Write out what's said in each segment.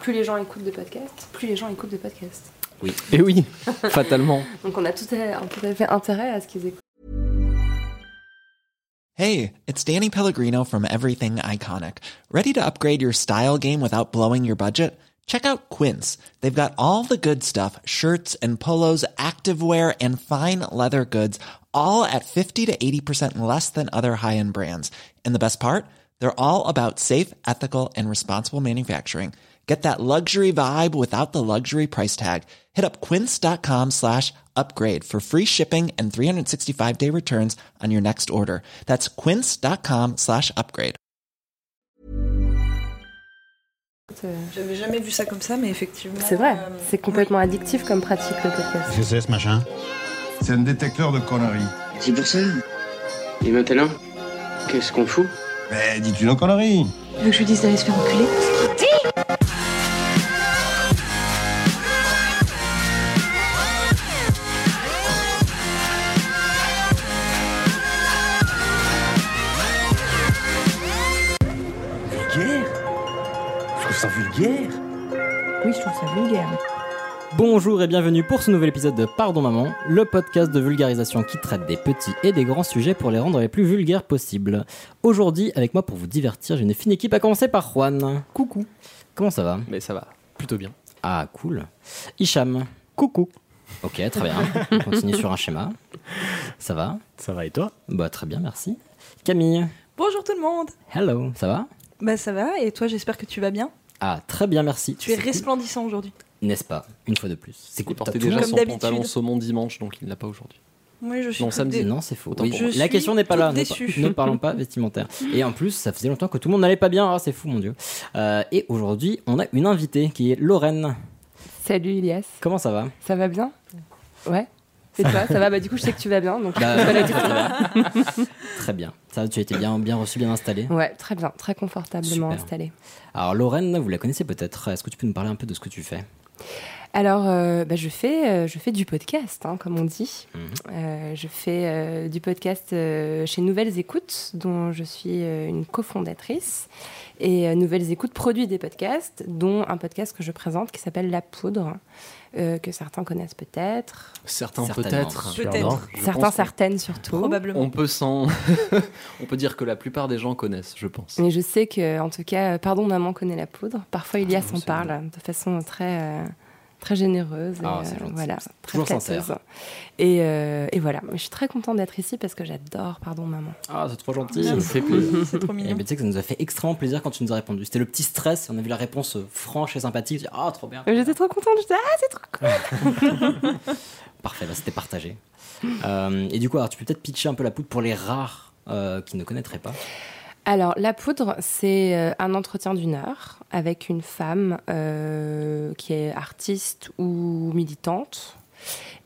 Plus les gens écoutent de podcasts, plus les gens écoutent de podcasts. Oui. Et oui, fatalement. Donc on a tout à, tout à fait intérêt à ce qu'ils écoutent. Hey, it's Danny Pellegrino from Everything Iconic. Ready to upgrade your style game without blowing your budget? Check out Quince. They've got all the good stuff, shirts and polos, activewear and fine leather goods, all at 50 to 80% less than other high-end brands. And the best part? They're all about safe, ethical and responsible manufacturing. Get that luxury vibe without the luxury price tag. Hit up quince.com slash upgrade for free shipping and 365 day returns on your next order. That's quince.com slash upgrade. J'avais jamais vu ça comme ça, mais effectivement. C'est vrai, euh, c'est complètement addictif comme pratique le podcast. Qu'est-ce que c'est ce machin C'est un détecteur de conneries. C'est pour ça. Et maintenant, qu'est-ce qu'on fout Mais dis-tu nos conneries Tu veux que je lui dise d'aller se faire enculer Vulgaire Oui, je trouve ça vulgaire. Bonjour et bienvenue pour ce nouvel épisode de Pardon Maman, le podcast de vulgarisation qui traite des petits et des grands sujets pour les rendre les plus vulgaires possibles. Aujourd'hui, avec moi pour vous divertir, j'ai une fine équipe à commencer par Juan. Coucou. Comment ça va? Mais ça va, plutôt bien. Ah, cool. Hicham. Coucou. Ok, très bien. On continue sur un schéma. Ça va? Ça va et toi? Bah, très bien, merci. Camille. Bonjour tout le monde. Hello, ça va? Bah ça va, et toi j'espère que tu vas bien? Ah, très bien, merci. Tu es C'est cool. resplendissant aujourd'hui. N'est-ce pas? Une fois de plus. C'est Il cool. portait T'as déjà son pantalon saumon dimanche, donc il ne l'a pas aujourd'hui. Oui, je suis Non, samedi. dé- Non, c'est faux. Oui. Je la question n'est pas là. Ne, ne parlons pas vestimentaire. Et en plus, ça faisait longtemps que tout le monde n'allait pas bien. Ah, c'est fou, mon Dieu. Euh, et aujourd'hui, on a une invitée qui est Lorraine. Salut Ilias, Comment ça va? Ça va bien? Ouais. Et toi, ça va? Bah du coup, je sais que tu vas bien, donc Bah. Très bien. Ça, tu as été bien, bien reçu, bien installé. Ouais, très bien, très confortablement installé. Alors, Lorraine, vous la connaissez peut-être. Est-ce que tu peux nous parler un peu de ce que tu fais? Alors, euh, bah, je, fais, euh, je fais du podcast, hein, comme on dit. Mhm. Euh, je fais du podcast chez Nouvelles Écoutes, dont je suis une cofondatrice. Et Nouvelles Écoutes produit des podcasts, dont un podcast que je présente qui s'appelle La Poudre, euh, que certains connaissent peut-être. Certains peut-être. Certains, certaines surtout. Probablement. On peut sans. on peut dire que la plupart des gens connaissent, je pense. Mais je sais que, en tout cas, euh, Pardon Maman connaît la poudre. Parfois, Ilias Ah, en parle de façon très, euh, très généreuse. et, Ah, c'est euh, gentil. voilà, très toujours flatteuse. sincère. Et, euh, et voilà, je suis très contente d'être ici parce que j'adore Pardon Maman. Ah, c'est trop gentil. Ça me fait plaisir. C'est trop Et mignon. ben, tu sais que ça nous a fait extrêmement plaisir quand tu nous as répondu. C'était le petit stress. On a vu la réponse euh, franche et sympathique. Ah, trop bien. Mais J'étais trop contente, j'étais ah, c'est trop Parfait, bah, c'était partagé. Euh, et du coup, alors, tu peux peut-être pitcher un peu la poudre pour les rares euh, qui ne connaîtraient pas. Alors, La Poudre, c'est euh, un entretien d'une heure avec une femme euh, qui est artiste ou militante.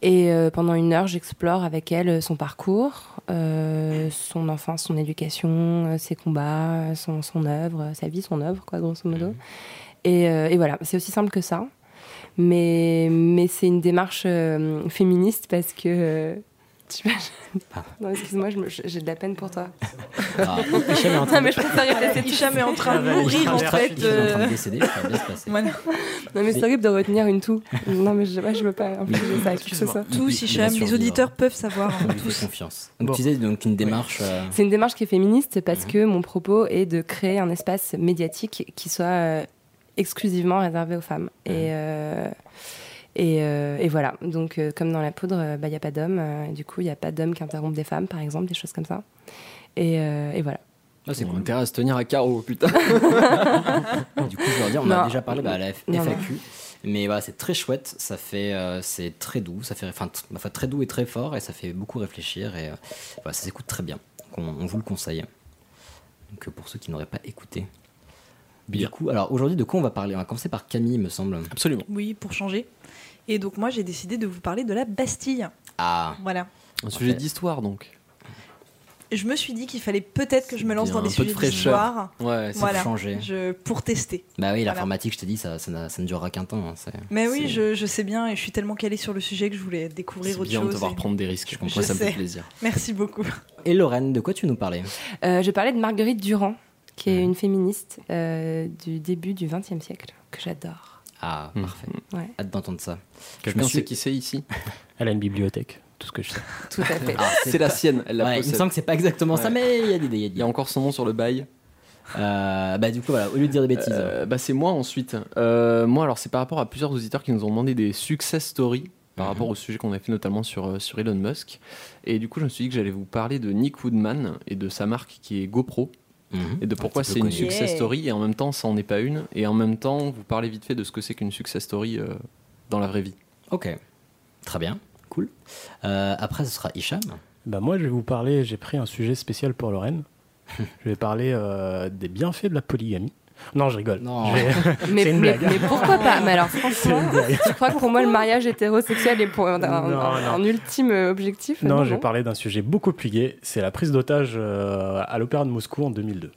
Et euh, pendant une heure, j'explore avec elle son parcours, euh, son enfance, son éducation, ses combats, son, son œuvre, sa vie, son œuvre, quoi, grosso modo. Et, euh, et voilà, c'est aussi simple que ça. Mais, mais c'est une démarche euh, féministe parce que. euh, Ah. Non, excuse-moi, j'ai de la peine pour toi. Ah, Hicham est en train Non, de- mais je préfère y rester Hicham est en train de mourir en est fait. en train de décéder, ça va bien se passer. Voilà. Non, mais c'est horrible de retenir une toux. Non, mais je, ouais, je veux pas infliger ça à qui que ce soit. Tous, Hicham, les auditeurs peuvent savoir. Hein, tous. confiance. Donc, tu disais donc une démarche. euh, C'est une démarche qui est féministe parce Mhm. que mon propos est de créer un espace médiatique qui soit euh, exclusivement réservé aux femmes. Mhm. Et, euh, et, euh, et voilà. Donc, euh, comme dans la poudre, il n'y a pas d'hommes. euh, du coup, il n'y a pas d'hommes qui interrompent des femmes, par exemple, des choses comme ça. Et, euh, et voilà. ah, c'est On a cool. intérêt à se tenir à carreau, putain. Du coup, je leur dire, on a déjà parlé bah, à la F- Non, non. FAQ. Mais voilà, c'est très chouette, ça fait, euh, c'est très doux, ça fait, enfin, très doux et très fort, et ça fait beaucoup réfléchir, et euh, voilà, ça s'écoute très bien. Donc, on, on vous le conseille. Donc, euh, pour ceux qui n'auraient pas écouté. Bien. Du coup, alors aujourd'hui, de quoi on va parler? On va commencer par Camille, me semble. Absolument. Oui, pour changer. Et donc moi j'ai décidé de vous parler de la Bastille. Ah, Voilà. Un sujet d'histoire, donc. Et je me suis dit qu'il fallait peut-être que je me lance dans des un peu de sujets fraîcheur. d'histoire. Ouais, c'est Voilà. changer. Je, pour tester. bah oui, Voilà. l'informatique, je t'ai dit, ça, ça, ne durera qu'un temps. hein, c'est- Mais oui, c'est- je, je sais bien et je suis tellement calée sur le sujet que je voulais découvrir c'est autre bien de chose. devoir et- prendre des risques. Je comprends, ça me sais. fait plaisir. Merci beaucoup. Et Lorraine, de quoi tu nous parler? Euh, je parlais de Marguerite Durand, qui est Ouais. une féministe euh, du début du XXe siècle. que j'adore. Ah, Hmm. parfait. Ouais. Hâte d'entendre ça. Quelqu'un me suis- sait qui c'est ici Elle a une bibliothèque, tout ce que je sais. Tout à fait. Ah, C'est la sienne, elle la Ouais, il me semble que c'est pas exactement ça, mais il y a des il y a des- Il y a encore son nom sur le bail. Euh, bah du coup voilà, au lieu de dire des bêtises. Euh, bah, c'est moi ensuite. Euh, moi, alors, c'est par rapport à plusieurs auditeurs qui nous ont demandé des success stories par Mhm. rapport au sujet qu'on a fait notamment sur, sur Elon Musk. Et du coup, je me suis dit que j'allais vous parler de Nick Woodman et de sa marque qui est GoPro Mhm. et de pourquoi c'est une success story et en même temps, ça en est pas une. Et en même temps, vous parlez vite fait de ce que c'est qu'une success story euh, dans la vraie vie. Ok, très bien, cool. Euh, après ce sera Hicham. Bah moi, je vais vous parler, j'ai pris un sujet spécial pour Lorraine. je vais parler euh, des bienfaits de la polygamie. Non, je rigole. Non. Je vais- Mais, C'est une mais, blague. mais pourquoi pas? Mais alors franchement, tu crois que pour moi le mariage hétérosexuel est pour un, un- Non, un- non. un ultime objectif? Non, je vais parler d'un sujet beaucoup plus gai. C'est la prise d'otage euh, à l'Opéra de Moscou en 2002.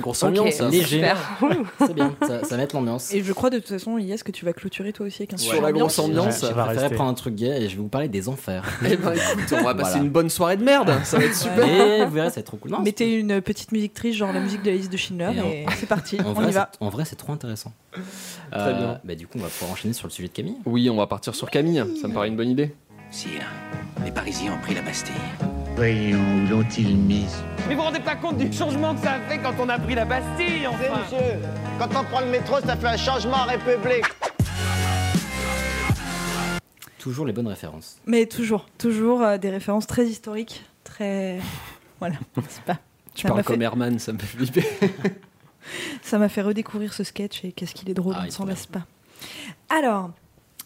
Grosse Ok, ambiance, hein. léger. C'est bien, ça, ça va être l'ambiance. Et je crois de toute façon, Yes, que tu vas clôturer toi aussi avec un Sur la grosse ambiance. ambiance. Ouais, J'ai ça va préféré rester. prendre un truc gay et je vais vous parler des enfers. Eh ben, écoute, on va passer Voilà. une bonne soirée de merde. Ça va être super. Et vous verrez, ça va être trop cool. Non, Mettez une petite musique triste, genre la musique de la liste de Schindler, Et et c'est parti, en on vrai, y va. c'est- En vrai, c'est trop intéressant. Très bien. Bah, du coup, on va pouvoir enchaîner sur le sujet de Camille. Oui, on va partir sur Camille. Ça me paraît une bonne idée. Sire, les Parisiens ont pris la Bastille. Voyons, où l'ont-ils mise Mais vous vous rendez pas compte du changement que ça a fait quand on a pris la Bastille, enfin monsieur, quand on prend le métro, ça fait un changement en République. Toujours les bonnes références. Mais toujours, toujours euh, des références très historiques, très. Voilà, c'est pas. Tu Ça parles m'a comme fait- Herman, ça me fait flipper. Ça m'a fait redécouvrir ce sketch et qu'est-ce qu'il est drôle, Ah, on il ne est s'en trop lasse pas. Alors,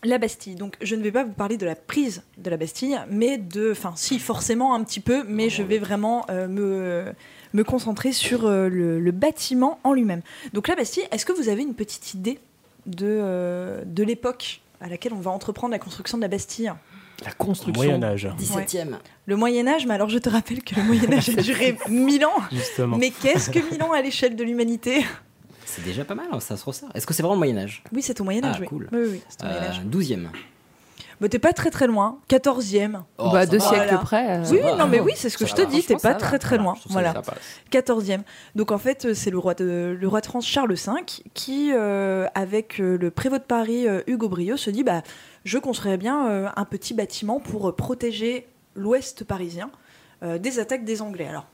la Bastille. Donc, je ne vais pas vous parler de la prise de la Bastille, mais de. Enfin, si, forcément un petit peu, mais je vais vraiment euh, me, me concentrer sur euh, le, le bâtiment en lui-même. Donc, la Bastille, est-ce que vous avez une petite idée de, euh, de l'époque à laquelle on va entreprendre la construction de la Bastille? La construction. Moyen Âge, 17ème. Le Moyen-Âge, mais alors je te rappelle que le Moyen-Âge a duré 1000 ans. justement. Mais qu'est-ce que 1000 ans à l'échelle de l'humanité? C'est déjà pas mal, hein, ça se resserre. Est-ce que c'est vraiment le Moyen-Âge Oui, c'est au Moyen-Âge, Ah, oui. cool. Oui, oui, oui, c'est au Moyen-Âge. 12ème. Bah, t'es pas très très loin. 14e. Oh, bah, deux va. siècles Voilà. près. euh, oui, va. non, mais oui, c'est ce que Ça je te va. dis. T'es pas très va. très loin. Voilà. 14e. Donc en fait, euh, c'est le roi de, le roi de France Charles V qui, euh, avec euh, le prévôt de Paris euh, Hugo Briot, se dit bah, je construirais bien euh, un petit bâtiment pour euh, protéger l'ouest parisien euh, des attaques des Anglais. Alors.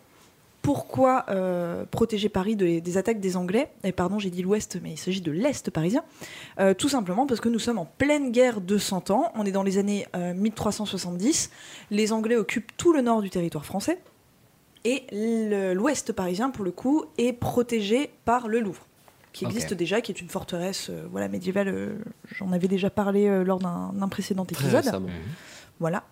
Pourquoi euh, protéger Paris de- des attaques des Anglais Et pardon, j'ai dit l'Ouest, mais il s'agit de l'Est parisien. Euh, tout simplement parce que nous sommes en pleine guerre de 100 ans. On est dans les années euh, 1370. Les Anglais occupent tout le nord du territoire français. Et l'ouest parisien, pour le coup, est protégé par le Louvre, qui existe déjà, qui est une forteresse euh, voilà, médiévale. euh, J'en avais déjà parlé euh, lors d'un précédent épisode. Voilà.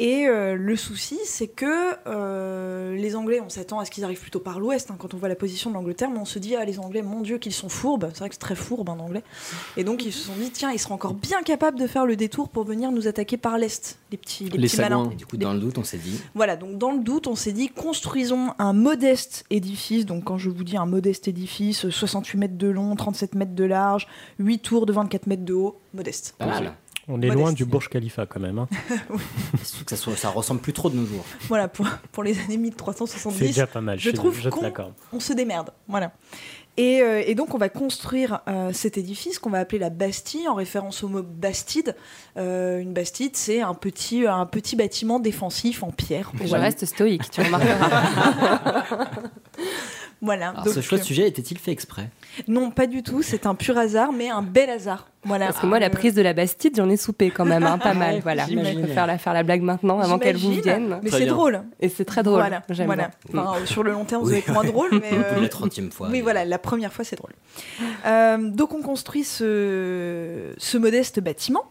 Et euh, le souci, c'est que euh, les Anglais, on s'attend à ce qu'ils arrivent plutôt par l'ouest, hein, quand on voit la position de l'Angleterre, mais on se dit, ah, les Anglais, mon Dieu, qu'ils sont fourbes. C'est vrai que c'est très fourbe, un Anglais. Et donc, ils se sont dit, tiens, ils seront encore bien capables de faire le détour pour venir nous attaquer par l'est, les petits, les Les petits malins. Sagouins. Et du coup, dans le doute, on s'est dit. Voilà, donc dans le doute, on s'est dit construisons un modeste édifice. Donc quand je vous dis un modeste édifice, 68 mètres de long, 37 mètres de large, 8 tours de 24 mètres de haut, modeste. Pas mal. On est loin du Burj Khalifa quand même. hein. Surtout que ça, soit- ça ressemble plus trop de nos jours. Voilà, pour, pour les années C'est 1370, déjà pas mal. je trouve je qu'on- l'accorde. on se démerde. Voilà. Et, euh, et donc on va construire euh, cet édifice qu'on va appeler la Bastille en référence au mot bastide. Euh, une bastide, c'est un petit, un petit bâtiment défensif en pierre. Je Voilà. reste stoïque, tu remarqueras. Voilà. Alors, Donc, ce choix de euh, sujet était-il fait exprès? Non, pas du tout. C'est un pur hasard, mais un bel hasard. Voilà. Parce que moi, la Euh, prise de la Bastide, j'en ai soupé quand même, hein, pas mal. Voilà, je préfère la faire la blague maintenant avant qu'elle vous vienne. Mais c'est drôle. Et c'est très drôle. Voilà. J'aime voilà. bien. Enfin, sur le long terme, vous Oui. allez être moins drôle, mais. Euh, la 30 fois. Oui, voilà, la première fois, c'est drôle. Euh, donc, on construit ce, ce modeste bâtiment.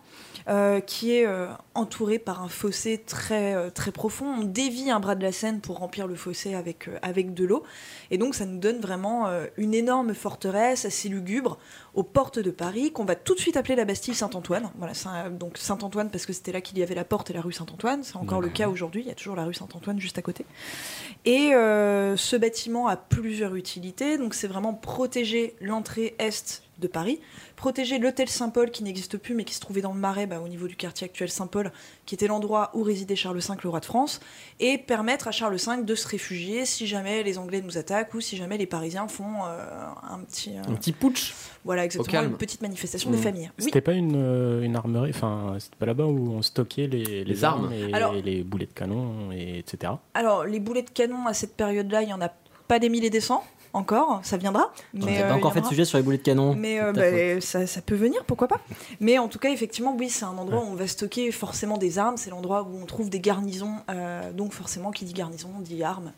Euh, qui est euh, entouré par un fossé très, euh, très profond. On dévie un bras de la Seine pour remplir le fossé avec, avec de l'eau. Et donc, ça nous donne vraiment une énorme forteresse assez lugubre aux portes de Paris, qu'on va tout de suite appeler la Bastille Saint-Antoine. Voilà, Saint- donc Saint-Antoine parce que c'était là qu'il y avait la porte et la rue Saint-Antoine. C'est encore le cas aujourd'hui. Il y a toujours la rue Saint-Antoine juste à côté. Et ce bâtiment a plusieurs utilités. Donc, c'est vraiment protéger l'entrée est de Paris, protéger l'hôtel Saint-Paul qui n'existe plus mais qui se trouvait dans le Marais bah, au niveau du quartier actuel Saint-Paul, qui était l'endroit où résidait Charles V, le roi de France, et permettre à Charles V de se réfugier si jamais les Anglais nous attaquent ou si jamais les Parisiens font euh, un petit... euh, Un petit putsch. Voilà, Au exactement, calme. une petite manifestation Mm. des familles. Oui. C'était pas une, euh, une armerie, enfin, c'était pas là-bas où on stockait les, les, armes. armes, et Alors- les boulets de canon, et etc. Alors, les boulets de canon à cette période-là, il y en a pas des milliers et des cents encore, ça viendra. Mais n'a euh, pas encore fait de sujet sur les boulets de canon. Mais euh, bah, ça, ça peut venir, pourquoi pas. Mais en tout cas, effectivement, oui, c'est un endroit où on va stocker forcément des armes. C'est l'endroit où on trouve des garnisons. euh, donc forcément, qui dit garnison, dit armes.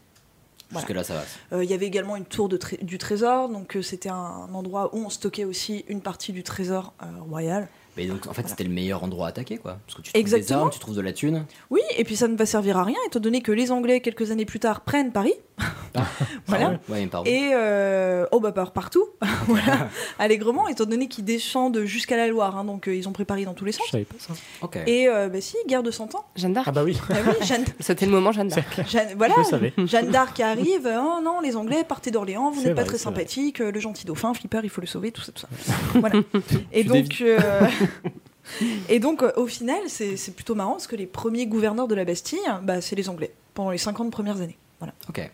Voilà. Jusque là, ça va. Euh, Il y avait également une tour de du trésor. Donc euh, c'était un endroit où on stockait aussi une partie du trésor euh, royal. Mais donc, en fait, c'était le meilleur endroit à attaquer, quoi. Parce que tu trouves des Exactement. armes, tu trouves de la thune. Oui, et puis ça ne va servir à rien, étant donné que les Anglais, quelques années plus tard, prennent Paris. voilà. Ah ouais. Et euh, oh bah par partout, voilà, allègrement, étant donné qu'ils descendent jusqu'à la Loire, hein, donc euh, ils ont pris Paris dans tous les sens. Je savais pas ça. Et euh, bah si, guerre de 100 ans. Jeanne d'Arc. Ah bah oui. Bah oui, Jeanne, C'était le moment Jeanne d'Arc. Jeanne- voilà, Je. Jeanne d'Arc arrive. Oh non, les Anglais partez d'Orléans, vous n'êtes pas très sympathique. euh, Le gentil dauphin, Flipper, il faut le sauver, tout ça, tout ça. voilà. Et Tu donc, euh, et donc, euh, au final, c'est c'est plutôt marrant parce que les premiers gouverneurs de la Bastille, bah, c'est les Anglais pendant les 50 premières années. Voilà. Ok.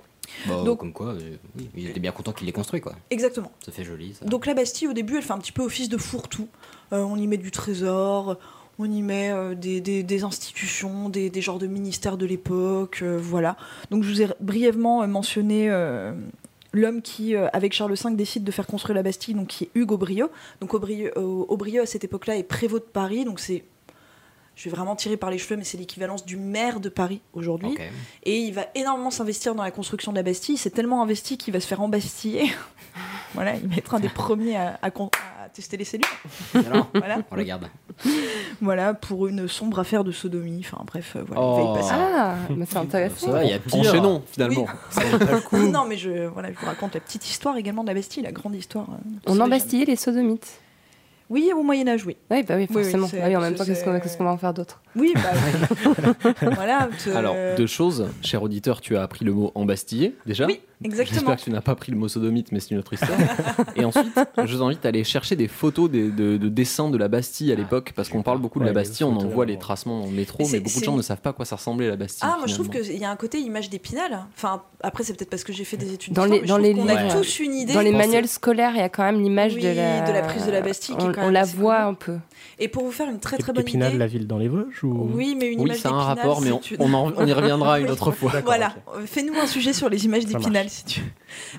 Bon, Donc- comme quoi, euh, oui, il était bien content qu'il l'ait construit, quoi. Exactement. Ça fait joli, ça. Donc la Bastille, au début, elle fait un petit peu office de fourre-tout. Euh, on y met du trésor, on y met euh, des, des- des institutions, des, des genres de ministères de l'époque, voilà. Donc je vous ai brièvement mentionné l'homme qui, euh, avec Charles V, décide de faire construire la Bastille, donc qui est Hugues Aubrieux. Donc Aubrieux, euh, Aubrieux, à cette époque-là, est prévôt de Paris, donc c'est... Je vais vraiment tirer par les cheveux, mais c'est l'équivalence du maire de Paris aujourd'hui. Et il va énormément s'investir dans la construction de la Bastille. C'est tellement investi qu'il va se faire embastiller. voilà, il va être un des premiers à, à con- à tester les cellules. Alors, Voilà. on la garde. voilà, pour une sombre affaire de sodomie. Enfin bref, euh, voilà, il Oh. va y passer. Ah, mais c'est intéressant. Il y a pire. Enchaînons, finalement. Oui. non, mais je, voilà, je vous raconte la petite histoire également de la Bastille, la grande histoire. euh, On embastillait les sodomites. Oui, au Moyen-Âge, oui. Oui, bah oui, Oui, oui, forcément. Ah oui, en même temps, c'est- qu'est-ce qu'on qu'est-ce qu'on va en faire d'autre? Oui, bah, voilà. te- Alors, deux choses. Cher auditeur, tu as appris le mot embastillé, déjà? Oui, exactement. J'espère que tu n'as pas pris le mot sodomite, mais c'est une autre histoire. Et ensuite, je vous invite à aller chercher des photos des- de, de dessins de la Bastille à l'époque, parce qu'on parle beaucoup de la Ouais, Bastille, on en voit les tracements le métro, Mais beaucoup de gens ne savent pas à quoi ça ressemblait la Bastille. Ah, moi je trouve qu'il y a un côté image d'épinal. Enfin, après, c'est peut-être parce que j'ai fait des études Dans les- mais dans je les trouve qu'on a tous une idée. Dans les manuels scolaires, il y a quand même l'image Oui, de, la... de la prise de la Bastille On, on la voit un peu. Et pour vous faire une très très bonne Épinal, idée. la ville dans les Vosges ou... Oui, mais une Oui, image ça a un d'Épinal, rapport, mais on, on en- on y reviendra une autre fois. Voilà, fais-nous un sujet sur les images d'Épinal si tu veux.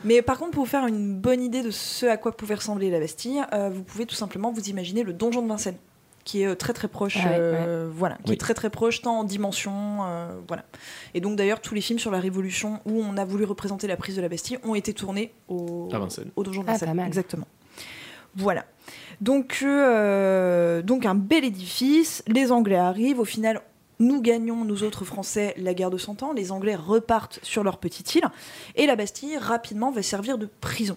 Mais par contre, pour vous faire une bonne idée de ce à quoi pouvait ressembler la Bastille, euh, vous pouvez tout simplement vous imaginer le donjon de Vincennes, qui est euh, très très proche, Ah ouais, euh, voilà, qui Oui. est très très proche tant en dimension, euh, voilà. Et donc d'ailleurs, tous les films sur la Révolution où on a voulu représenter la prise de la Bastille ont été tournés au, À Vincennes. au donjon de Ah, Vincennes. pas mal. Exactement. Voilà. Donc, euh, donc un bel édifice. Les Anglais arrivent. Au final, nous gagnons, nous autres Français, la guerre de Cent Ans. Les Anglais repartent sur leur petite île. Et la Bastille, rapidement, va servir de prison.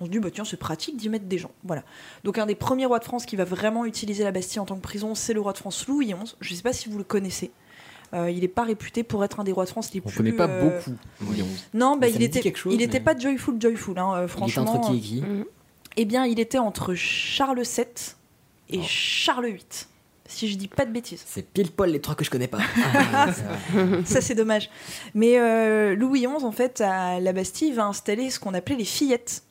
On se dit, bah, tiens, c'est pratique d'y mettre des gens. Voilà. Donc, un des premiers rois de France qui va vraiment utiliser la Bastille en tant que prison, c'est le roi de France Louis XI. Je ne sais pas si vous le connaissez. Euh, il n'est pas réputé pour être un des rois de France les On ne plus. connaît pas euh, beaucoup. Lyon. Non, bah, il était, chose, il était mais- pas joyful, joyful, hein, euh, Il était franchement. entre qui et qui? Eh bien, il était entre Charles VII et Oh. Charles VIII, si je dis pas de bêtises. C'est pile poil les trois que je connais pas. Ah. Ça, c'est dommage. Mais euh, Louis XI, en fait, à la Bastille, va installer ce qu'on appelait les fillettes.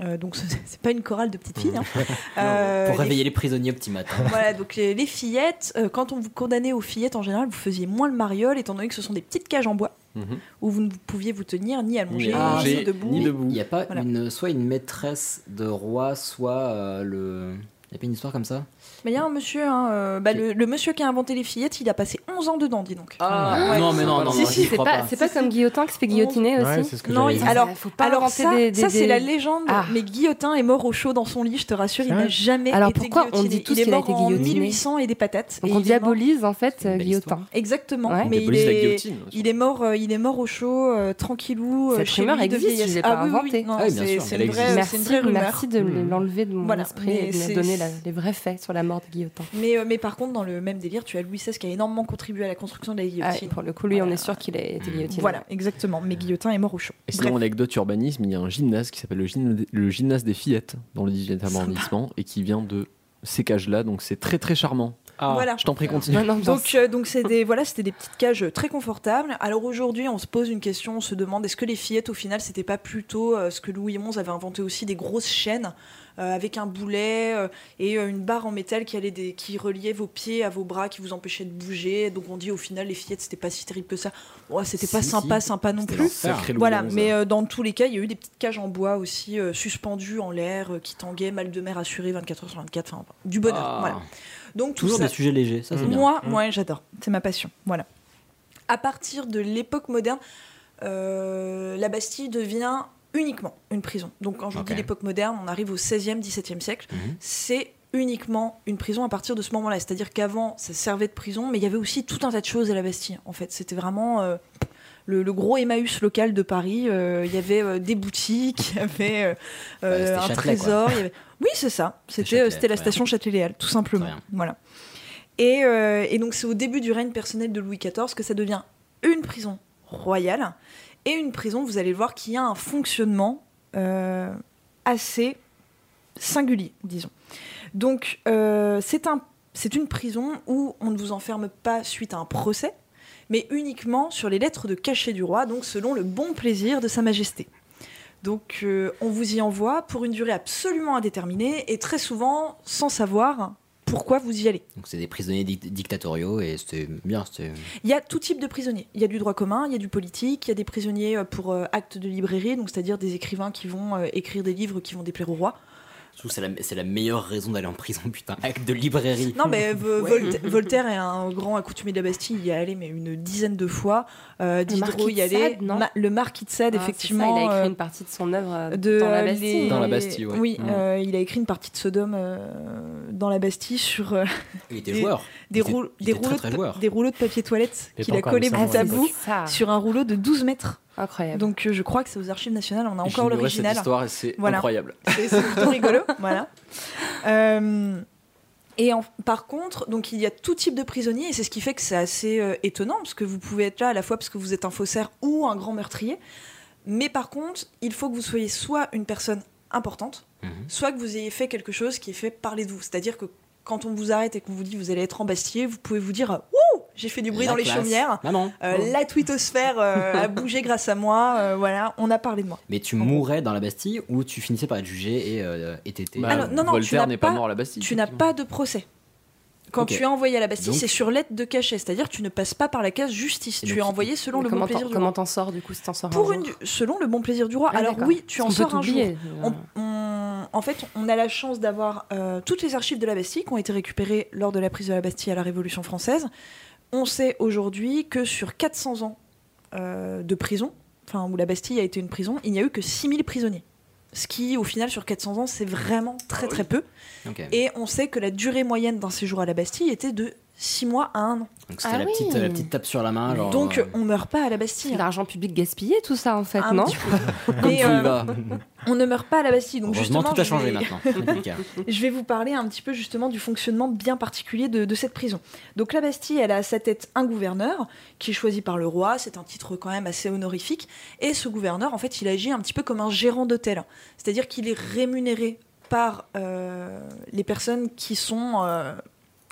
Euh, donc, ce- c'est pas une chorale de petites filles. hein. Euh, Pour les- réveiller les prisonniers au petit matin. Voilà, donc les, les fillettes, euh, quand on vous condamnait aux fillettes, en général, vous faisiez moins le mariole, étant donné que ce sont des petites cages en bois Mhm. où vous ne pouviez vous tenir ni allongé, Ni allongé, ni debout. ni Mais debout. Il n'y a pas Voilà. une, soit une maîtresse de roi, soit euh, le. Il n'y a pas une histoire comme ça? Mais il y a un monsieur, hein, euh, bah, le, le monsieur qui a inventé les fillettes, il a passé 11 ans dedans, dis donc. Ah, Ouais. non, mais non, non, Si, non, si, C'est pas, pas. c'est pas comme Guillotin qui se fait guillotiner Ouais, aussi c'est ce que Non, alors, faut pas alors ça, des, des- ça c'est des- la légende, Ah. mais Guillotin est mort au chaud dans son lit, je te rassure, il n'a jamais Alors été pourquoi on guillotiné. dit tous il est mort été en guillotiné 1800 et des patates. Donc on diabolise en fait Guillotin. Exactement. On mais il est, mort, euh, il est mort au chaud, euh, tranquillou, Cette chez rumeur existe, je l'ai ah, pas oui, oui, inventée. Ah c'est une vraie, Merci, rumeur. de Mhm. l'enlever de mon esprit et de me donner les vrais faits sur la mort de Guillotin. Mais, euh, mais par contre, dans le même délire, tu as Louis XVI qui a énormément contribué à la construction de la Ah, guillotine. et pour le coup, lui, on est sûr qu'il a été guillotiné. Voilà, exactement. Mais Guillotin est mort au chaud. Et sinon, Bref. anecdote urbanisme, il y a un gymnase qui s'appelle le, gymnase- le gymnase des fillettes dans le 18e arrondissement et qui vient de ces cages-là, donc c'est très très charmant. Voilà. Je t'en prie, continue. Donc, euh, donc c'est des voilà, c'était des petites cages très confortables. Alors aujourd'hui, on se pose une question, on se demande est-ce que les fillettes, au final, c'était pas plutôt euh, ce que Louis XI avait inventé aussi des grosses chaînes avec un boulet euh, et euh, une barre en métal qui allait des, qui reliait vos pieds à vos bras, qui vous empêchait de bouger. Donc on dit au final, les fillettes, c'était pas si terrible que ça. Ouais, c'était pas Si, sympa, si. sympa non plus. Voilà, mais euh, dans tous les cas, il y a eu des petites cages en bois aussi euh, suspendues en l'air euh, qui tanguaient, mal de mer assuré 24 heures sur 24. Enfin, du bonheur. Ah. Voilà. Donc tout Toujours ça- des sujets légers, ça c'est bien. moi, Mm. moi j'adore. C'est ma passion. Voilà. À partir de l'époque moderne, euh, la Bastille devient uniquement une prison. Donc quand je vous Ok. dis l'époque moderne, on arrive au 16e, 17e siècle. Mhm. C'est uniquement une prison à partir de ce moment-là. C'est-à-dire qu'avant, ça servait de prison, mais il y avait aussi tout un tas de choses à la Bastille. En fait, c'était vraiment euh, le, le gros Emmaüs local de Paris. Euh, Il y avait euh, des boutiques, il y avait un Châtelet, trésor. y avait- Oui, c'est ça. C'était la station Châtelet-Léal, tout simplement. Voilà. Et, et donc c'est au début du règne personnel de Louis XIV que ça devient une prison royale et une prison, vous allez le voir, qui a un fonctionnement euh, assez singulier, disons. Donc euh, c'est une prison où on ne vous enferme pas suite à un procès, mais uniquement sur les lettres de cachet du roi, donc selon le bon plaisir de Sa Majesté. Donc euh, on vous y envoie pour une durée absolument indéterminée et très souvent sans savoir pourquoi vous y allez. Donc c'est des prisonniers dic- dictatoriaux et c'était bien. Il y a tout type de prisonniers. Il y a du droit commun, il y a du politique, il y a des prisonniers euh, pour euh, actes de librairie, donc c'est-à-dire des écrivains qui vont euh, écrire des livres qui vont déplaire au roi. Je trouve que c'est la, meilleure raison d'aller en prison, putain. Acte de librairie. Non, mais. Volte- Voltaire est un grand accoutumé de la Bastille, il y est allé mais une dizaine de fois. Euh, Diderot y allait. Sade, non Ma- le marquis de Sade, Ah, ça, effectivement. il a écrit euh, une partie de son œuvre euh, de, dans la euh, Bastille. les- Dans la Bastille, ouais. Oui, Mm. euh, il a écrit une partie de Sodome euh, dans la Bastille sur euh, Il était des- joueur. des, Il était- roule- il des était rouleaux très de, joueur. des rouleaux de papier toilette qu'il a encore collé comme ça, bout à ouais. bout sur un rouleau de 12 mètres. Incroyable. Donc euh, je crois que c'est aux archives nationales, on a encore J'ignorais cette l'original. histoire et c'est Voilà. incroyable. C'est plutôt rigolo, voilà. Euh, et en- par contre, donc il y a tout type de prisonniers et c'est ce qui fait que c'est assez euh, étonnant parce que vous pouvez être là à la fois parce que vous êtes un faussaire ou un grand meurtrier. Mais par contre, il faut que vous soyez soit une personne importante, Mhm. soit que vous ayez fait quelque chose qui est fait parler de vous. C'est-à-dire que quand on vous arrête et qu'on vous dit vous allez être embastillé, vous pouvez vous dire Wouh, j'ai fait du bruit La dans les chaumières. Maman. Euh, Oh. La twittosphère euh, a bougé grâce à moi. euh, voilà, on a parlé de moi. Mais tu mourais dans la Bastille ou tu finissais par être jugé et euh, et t'étais. Bah, non, non, tu Voltaire n'as n'est pas pas- mort à la Bastille. Tu n'as pas de procès. Quand tu es envoyé à la Bastille, c'est sur lettre de cachet, c'est-à-dire tu ne passes pas par la case justice. Et Tu donc, es envoyé selon le comment bon plaisir du Comment roi. t'en sors du coup si t'en sors Pour un une, jour selon le bon plaisir du roi. Ah, Alors oui, tu en sors un jour. t'oublier. On- on- en fait, on a la chance d'avoir euh, toutes les archives de la Bastille qui ont été récupérées lors de la prise de la Bastille à la Révolution française. On sait aujourd'hui que sur 400 ans euh, de prison, enfin où la Bastille a été une prison, il n'y a eu que 6000 prisonniers. Ce qui, au final, sur 400 ans, c'est vraiment très très peu. Et on sait que la durée moyenne d'un séjour à la Bastille était de 6 mois à 1 an. Donc c'était Ah la, oui. petite, la petite tape sur la main. Genre, Donc euh, on meurt pas à la C'est Bastille. de l'argent public gaspillé tout ça en fait, Un non petit peu. Comme Mais, tu y euh, vas. on ne meurt pas à la Bastille. Donc justement, tout a je changé vais- maintenant. Je vais vous parler un petit peu justement du fonctionnement bien particulier de, de cette prison. Donc la Bastille, elle a à sa tête un gouverneur qui est choisi par le roi, c'est un titre quand même assez honorifique, et ce gouverneur, en fait, il agit un petit peu comme un gérant d'hôtel, c'est-à-dire qu'il est rémunéré par euh, les personnes qui sont euh,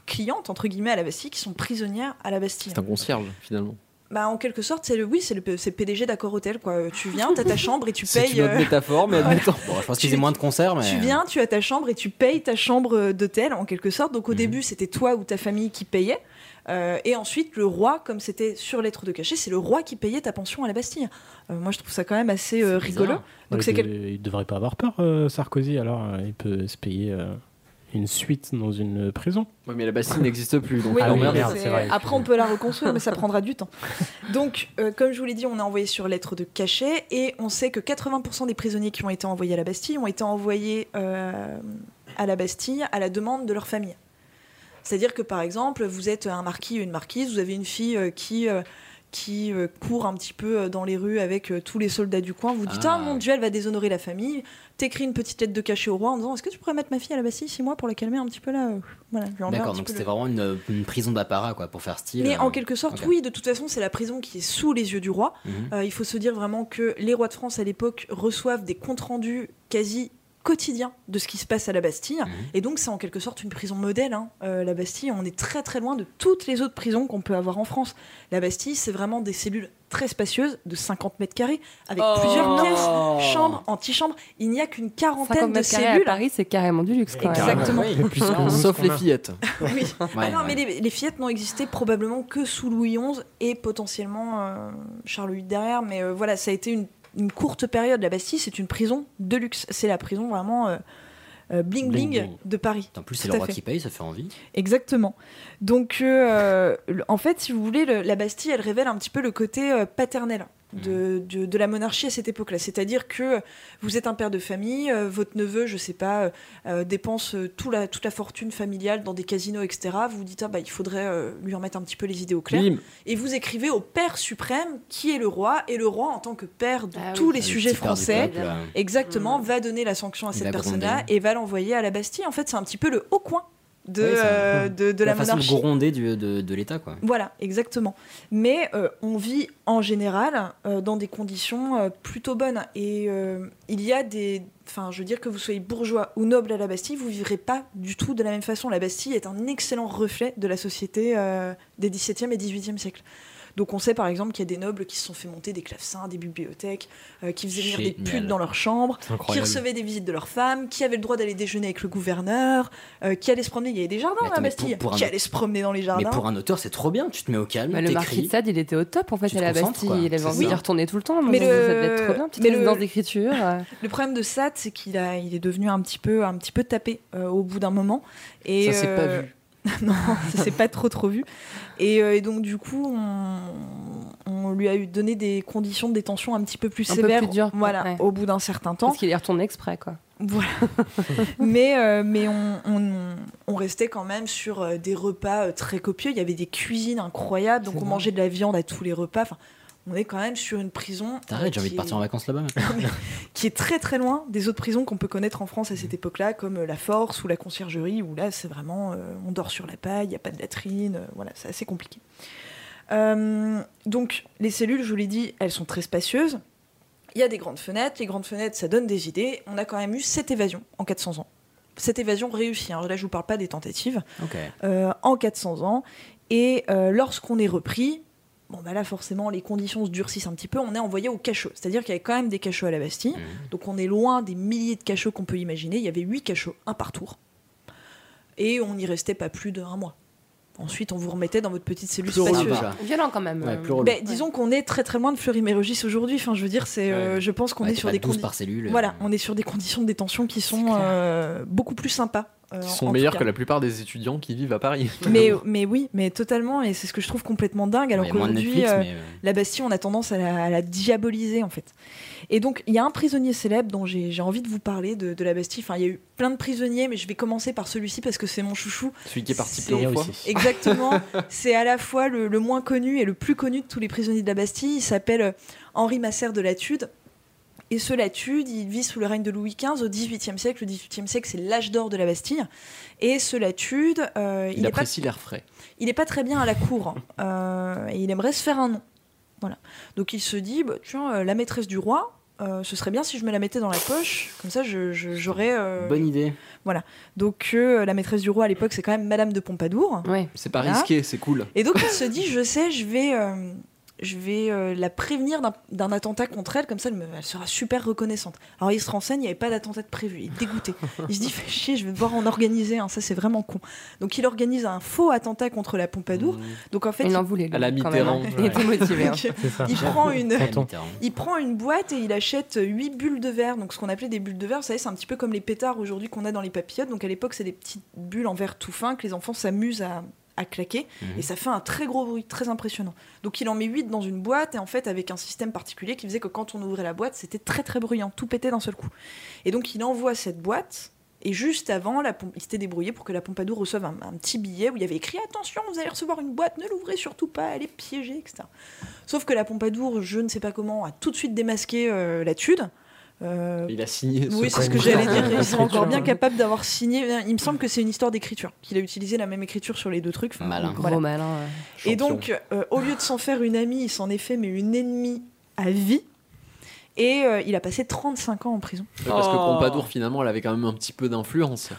clientes, entre guillemets, à la Bastille, qui sont prisonnières à la Bastille. C'est un concierge finalement. Bah, en quelque sorte, c'est le oui, c'est le c'est le PDG d'accord hôtel quoi. Tu viens, t'as ta chambre et tu C'est payes. une autre euh, métaphore, mais admettons. Bon, je pense qu'ils aient moins de concerts, mais. Tu viens, tu as ta chambre et tu payes ta chambre d'hôtel en quelque sorte. Donc au début, c'était toi ou ta famille qui payait. Euh, et ensuite, le roi, comme c'était sur lettre de cachet, c'est le roi qui payait ta pension à la Bastille. Euh, moi, je trouve ça quand même assez euh, C'est rigolo. Donc il, c'est quel- il devrait pas avoir peur, euh, Sarkozy, alors euh, il peut se payer euh, une suite dans une prison. Ouais, mais la Bastille n'existe plus, donc Oui, Ah non, oui, merde. merde, c'est- c'est vrai. Après, on peut la reconstruire, mais ça prendra du temps. Donc, euh, comme je vous l'ai dit, on est envoyé sur lettre de cachet et on sait que 80% des prisonniers qui ont été envoyés à la Bastille ont été envoyés euh, à la Bastille à la demande de leur famille. C'est-à-dire que, par exemple, vous êtes un marquis ou une marquise, vous avez une fille euh, qui, euh, qui euh, court un petit peu euh, dans les rues avec euh, tous les soldats du coin. Vous dites Ah. ah mon dieu, elle va déshonorer la famille. T'écris une petite lettre de cachet au roi en disant est-ce que tu pourrais mettre ma fille à la Bastille six mois pour la calmer un petit peu là Voilà. je lui enverrai un D'accord, petit donc peu c'était vraiment une, une prison d'apparat quoi pour faire style. mais euh, en quelque sorte, ok. oui, de toute façon, c'est la prison qui est sous les yeux du roi. Mhm. Euh, il faut se dire vraiment que les rois de France à l'époque reçoivent des comptes rendus quasi quotidiens de ce qui se passe à la Bastille. Mhm. Et donc, c'est en quelque sorte une prison modèle. hein. Euh, la Bastille, on est très très loin de toutes les autres prisons qu'on peut avoir en France. La Bastille, c'est vraiment des cellules très spacieuses de 50 mètres carrés avec Oh. plusieurs pièces, chambres, antichambres. Il n'y a qu'une 50 quarantaine de carrés à cellules. Paris, c'est carrément du luxe quand même. Exactement. Sauf les fillettes. Oui. Ouais, Ah non, ouais. mais les, les fillettes n'ont existé probablement que sous Louis XI et potentiellement euh, Charles VIII derrière. Mais euh, voilà, ça a été une, une courte période. La Bastille, c'est une prison de luxe. C'est la prison vraiment euh, euh, bling, Bling de Paris. En plus, c'est le roi fait. qui paye, ça fait envie. Exactement. Donc, euh, en fait, si vous voulez, le- la Bastille, elle révèle un petit peu le côté paternel de, de- de la monarchie à cette époque-là. C'est-à-dire que vous êtes un père de famille, euh, votre neveu, je sais pas, euh, euh, dépense tout la, toute la fortune familiale dans des casinos, etc. Vous vous dites, ah, bah, il faudrait euh, lui remettre un petit peu les idées au clair. Bim. Et vous écrivez au père suprême, qui est le roi, et le roi, en tant que père de Ah oui. tous les Le sujets français, peuple, euh, Exactement, va donner la sanction à cette personne-là et va l'envoyer à la Bastille. En fait, c'est un petit peu le haut coin de, euh, de, de la, façon monarchie. de gronder du- de, de l'État quoi. Voilà, exactement. Mais euh, on vit en général euh, dans des conditions plutôt bonnes. Et il y a des. Enfin, je veux dire que vous soyez bourgeois ou noble à la Bastille, vous vivrez pas du tout de la même façon. La Bastille est un excellent reflet de la société des XVIIe et XVIIIe siècles. Donc on sait par exemple qu'il y a des nobles qui se sont fait monter des clavecins, des bibliothèques, euh, qui faisaient venir des putes dans leur chambre, C'est qui recevaient des visites de leurs femmes, qui avaient le droit d'aller déjeuner avec le gouverneur, euh, qui allaient se promener. Il y avait des jardins Mais à la attends, mais Bastille, pour- pour un- qui allaient se promener dans les Mais jardins. pour un auteur, c'est trop bien. Tu te mets au calme, Bah, le marquis de Sade, il était au top en fait Tu à la Bastille. quoi. Il avait C'est envie d'y retourner tout le temps. Mais Mais le- ça devait être trop bien. Petite mais résidence le- d'écriture. euh. Le problème de Sade, c'est qu'il a, il est devenu un petit peu, un petit peu tapé euh, au bout d'un moment. Et Ça s'est pas vu. non, ça s'est pas trop trop vu. Et, euh, et donc du coup, on, on lui a donné des conditions de détention un petit peu plus Un peu sévères. plus dures, voilà, ouais. au bout d'un certain temps. Parce qu'il est retourné exprès quoi. Voilà. mais euh, mais on, on- on restait quand même sur euh, des repas très copieux. Il y avait des cuisines incroyables, donc on mangeait de la viande à tous les repas. Enfin, on est quand même sur une prison. T'arrêtes, j'ai envie de partir en vacances là-bas. qui est très très loin des autres prisons qu'on peut connaître en France à cette époque-là, comme euh, la Force ou la Conciergerie, où là c'est vraiment euh, on dort sur la paille, il n'y a pas de latrine, euh, voilà, c'est assez compliqué. Euh, donc les cellules, je vous l'ai dit, elles sont très spacieuses. Il y a des grandes fenêtres, les grandes fenêtres ça donne des idées. On a quand même eu cette évasion en 400 ans. Cette évasion réussie, hein. là je vous parle pas des tentatives, Ok. euh, en 400 ans. Et lorsqu'on est repris, bon bah là forcément les conditions se durcissent un petit peu, on est envoyé au cachot. C'est-à-dire qu'il y avait quand même des cachots à la Bastille. Mhm. Donc on est loin des milliers de cachots qu'on peut imaginer. Il y avait huit cachots, un par tour. Et on n'y restait pas plus d'un mois. Ensuite, on vous remettait dans votre petite cellule spacieuse. Violent quand même. Ouais, euh. plus relou. Ben, disons qu'on est très très loin de Fleury-Mérogis aujourd'hui. Enfin, je veux dire, c'est, euh, je pense qu'on Ouais, est sur des 12 conditions. cellule. Voilà, euh, on est sur des conditions de détention qui sont euh, beaucoup plus sympas. Euh, Qui sont meilleurs que la plupart des étudiants qui vivent à Paris. Mais, mais oui, mais totalement, et c'est ce que je trouve complètement dingue. Alors qu'aujourd'hui, euh, mais. euh, la Bastille, on a tendance à la, à la diaboliser en fait. Et donc, il y a un prisonnier célèbre dont j'ai envie de vous parler de, de la Bastille. Enfin, il y a eu plein de prisonniers, mais je vais commencer par celui-ci parce que c'est mon chouchou. Celui qui est parti plein de fois. aussi. Exactement. c'est à la fois le, le moins connu et le plus connu de tous les prisonniers de la Bastille. Il s'appelle Henri Masser de Latude. Et ce Latude, il vit sous le règne de Louis XV au XVIIIe siècle. Le XVIIIe siècle, c'est l'âge d'or de la Bastille. Et ce Latude, euh, Il, n'est apprécie l'air frais. il est pas très bien à la cour hein. Euh, et il aimerait se faire un nom. Voilà. Donc il se dit, bah, tiens, euh, la maîtresse du roi, euh, ce serait bien si je me la mettais dans la poche, comme ça je- je- j'aurais. euh, Bonne idée. Donc euh, la maîtresse du roi à l'époque, c'est quand même Madame de Pompadour. Ouais. C'est pas Voilà. risqué, c'est cool. Et donc il se dit, je sais, je vais, euh, je vais euh, la prévenir d'un- attentat contre elle, comme ça elle, me- elle sera super reconnaissante. Alors il se renseigne, il n'y avait pas d'attentat de prévu, il est dégoûté. Il se dit, fais chier, je vais devoir en organiser un, ça c'est vraiment con. Donc il organise un faux attentat contre la Pompadour. Donc en fait, Il en voulait. lui, À la quand même, hein. Il était motivé. hein. il, prend une. Mitterrand. il prend une boîte et il achète 8 bulles de verre. Donc, ce qu'on appelait des bulles de verre, vous savez, c'est un petit peu comme les pétards aujourd'hui qu'on a dans les papillotes. Donc, à l'époque, c'est des petites bulles en verre tout fin que les enfants s'amusent à, à claquer. Mhm. Et ça fait un très gros bruit, très impressionnant. Donc, il en met 8 dans une boîte et en fait, avec un système particulier qui faisait que quand on ouvrait la boîte, c'était très très bruyant. Tout pétait d'un seul coup. Et donc, il envoie cette boîte Et juste avant, la pompe, il s'était débrouillé pour que la Pompadour reçoive un, un petit billet où il y avait écrit Attention, vous allez recevoir une boîte, ne l'ouvrez surtout pas, elle est piégée, etc. Sauf que la Pompadour, je ne sais pas comment, a tout de suite démasqué euh, la tude. Euh, Il a signé. oui, c'est ce que j'allais dire. Ils sont encore bien capables d'avoir signé. Il me semble que c'est une histoire d'écriture, qu'il a utilisé la même écriture sur les deux trucs. Enfin, Malin. voilà. Gros malin. ouais. Et donc, euh, au lieu de s'en faire une amie, il s'en est fait mais une ennemie à vie. Et euh, il a passé 35 ans en prison. Parce que Oh. Pompadour, finalement, elle avait quand même un petit peu d'influence.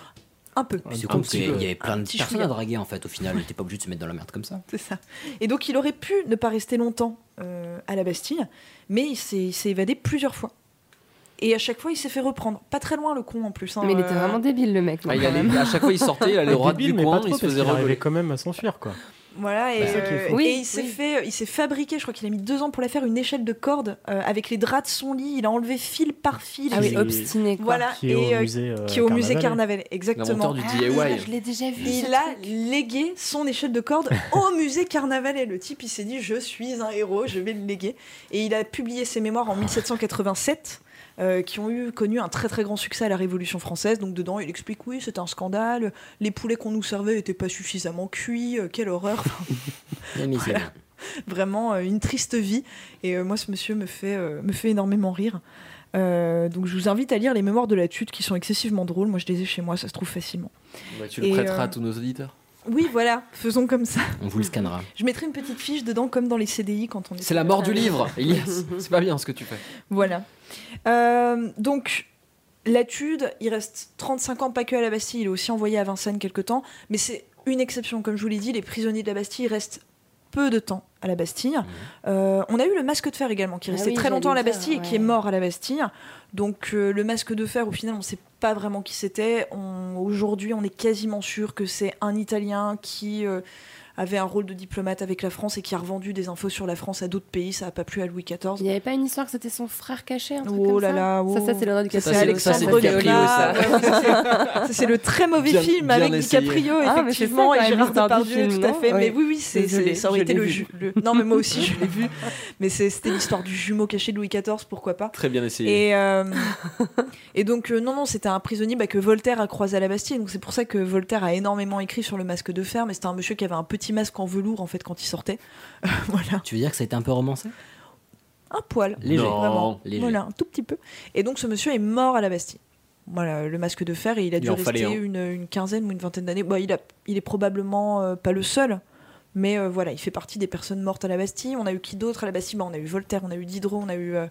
Un peu. Petit parce qu'il peu. y avait plein de personnes à draguer en fait. Au final, il était pas obligé de se mettre dans la merde comme ça. C'est ça. Et donc, il aurait pu ne pas rester longtemps euh, à la Bastille, mais il il s'est évadé plusieurs fois. Et à chaque fois, il s'est fait reprendre. Pas très loin, le con en plus. hein, Mais il était euh, vraiment débile, le mec. Ah, il allait- même. à chaque fois, il sortait, il allait au ras Débile, du mais coin, pas il trop, se faisait relever. quand même à s'enfuir, quoi. Voilà, et, Bah, euh, fou. et Oui, il s'est oui. fait, il s'est fabriqué, je crois qu'il a mis deux ans pour la faire, une échelle de corde euh, avec les draps de son lit. Il a enlevé fil par fil. Ah oui, obstiné, quoi. Voilà, Qui est au et, euh, musée, euh, qui est au musée Carnaval. Exactement. Du Ah, DIY. je l'ai déjà vu. Il a truc. légué son échelle de corde au musée Carnaval et le type il s'est dit je suis un héros, je vais le léguer. Et il a publié ses mémoires en 1787 euh, qui ont eu connu un très très grand succès à la Révolution française. Donc dedans il explique oui c'était un scandale, les poulets qu'on nous servait n'étaient pas suffisamment cuits, euh, quelle horreur. Voilà. Vraiment euh, une triste vie. Et euh, moi ce monsieur me fait, euh, me fait énormément rire. Euh, donc je vous invite à lire les mémoires de la tude qui sont excessivement drôles. Moi je les ai chez moi, ça se trouve facilement. Bah, tu le Et, prêteras euh, à tous nos auditeurs. Oui voilà, faisons comme ça. On vous le scannera. Je mettrai une petite fiche dedans, comme dans les CDI quand on est. C'est la mort du livre, Elias. C'est pas bien ce que tu fais. Voilà. Euh, donc, l'étude, il reste 35 ans, pas que à la Bastille, il est aussi envoyé à Vincennes quelque temps, mais c'est une exception, comme je vous l'ai dit, les prisonniers de la Bastille restent peu de temps à la Bastille. Euh, on a eu le masque de fer également, qui Ah restait oui, très longtemps à la Bastille dire, et qui est mort à la Bastille. Donc euh, le masque de fer, au final, on ne sait pas vraiment qui c'était. Aujourd'hui, on est quasiment sûr que c'est un Italien qui euh, avait un rôle de diplomate avec la France et qui a revendu des infos sur la France à d'autres pays. Ça n'a pas plu à Louis XIV. Il n'y avait pas une histoire que c'était son frère caché, un truc Oh comme là ça là, Ça, oh. ça Ça, DiCaprio. c'est Ça, c'est Alexandre DiCaprio, ça. C'est- le très mauvais Bien- film bien avec essayé. DiCaprio, Ah, effectivement, et Gérard Depardieu, tout à fait. Mais oui, oui, c'est, ça aurait été le, le- Non, mais moi aussi, je l'ai vu. Mais c'est- c'était l'histoire du jumeau caché de Louis XIV, pourquoi pas. Très bien essayé. Et, euh, et donc, euh, non, non, c'était un prisonnier bah, que Voltaire a croisé à la Bastille. Donc, c'est pour ça que Voltaire a énormément écrit sur le masque de fer. Mais c'était un monsieur qui avait un petit masque en velours, en fait, quand il sortait. voilà. Tu veux dire que ça a été un peu romancé? Un poil. Léger. Non. Vraiment. Léger. Voilà, un tout petit peu. Et donc, ce monsieur est mort à la Bastille. Voilà, le masque de fer, et il a Il dû rester fallait une, une quinzaine ou une vingtaine d'années. Bon, il, a, il est probablement euh, pas le seul, mais euh, voilà, il fait partie des personnes mortes à la Bastille. On a eu qui d'autre à la Bastille? Bah, On a eu Voltaire, on a eu Diderot, on a eu euh,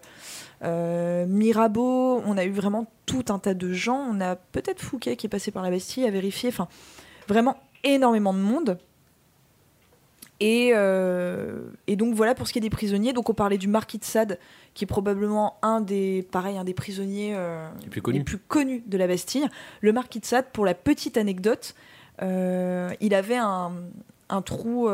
euh, Mirabeau, on a eu vraiment tout un tas de gens. On a peut-être Fouquet qui est passé par la Bastille à vérifier. Enfin, vraiment énormément de monde. Et, euh, et donc voilà pour ce qui est des prisonniers. Donc on parlait du marquis de Sade, qui est probablement un des, pareil, un des prisonniers euh, Les plus connus. les plus connus de la Bastille. Le marquis de Sade, pour la petite anecdote, euh, il avait un, un trou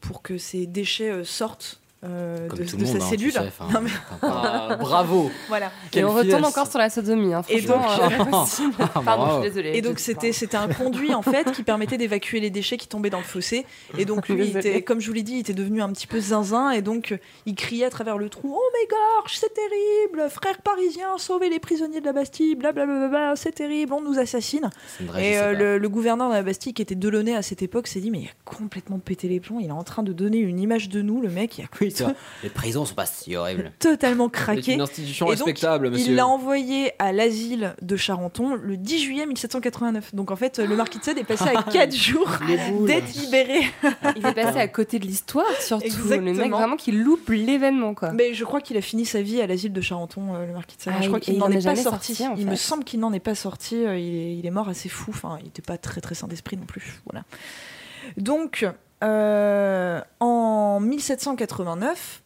pour que ses déchets sortent euh, de, monde, sa hein, cellule. tu sais, enfin, Non, mais- Ah, bravo. voilà. Et on retombe encore sur la sodomie, hein, Et donc- euh. Ah, Pardon, je bravo. suis désolée. Et donc je- c'était c'était un conduit en fait qui permettait d'évacuer les déchets qui tombaient dans le fossé. Et donc lui, il Désolée. était, comme je vous l'ai dit, il était devenu un petit peu zinzin et donc il criait à travers le trou "Oh mes gorges, c'est terrible, frères parisiens, sauvez les prisonniers de la Bastille, blablabla, c'est terrible, on nous assassine." Vraie, Et euh, le, le gouverneur de la Bastille qui était Delaunay à cette époque s'est dit "Mais il a complètement pété les plombs, il est en train de donner une image de nous, le mec, il a Oui, tu vois, les prisons sont pas si horribles. totalement C'est craqué." une institution Et donc, respectable, monsieur. Il l'a envoyé à l'asile de Charenton le 10 juillet 1789. Donc en fait, le marquis de Sade est passé à 4 jours d'être libéré. Il est passé à côté de l'histoire, surtout. Le mec Exactement. vraiment qui loupe l'événement, quoi. Mais je crois qu'il a fini sa vie à l'asile de Charenton, euh, le marquis de Sade. Ah, je crois qu'il il n'en en est, pas sorti. sorti, en il me semble qu'il n'en est pas sorti. euh, Il est, il est mort assez fou. Enfin, il n'était pas très très sain d'esprit non plus. Voilà. Donc, en 1789,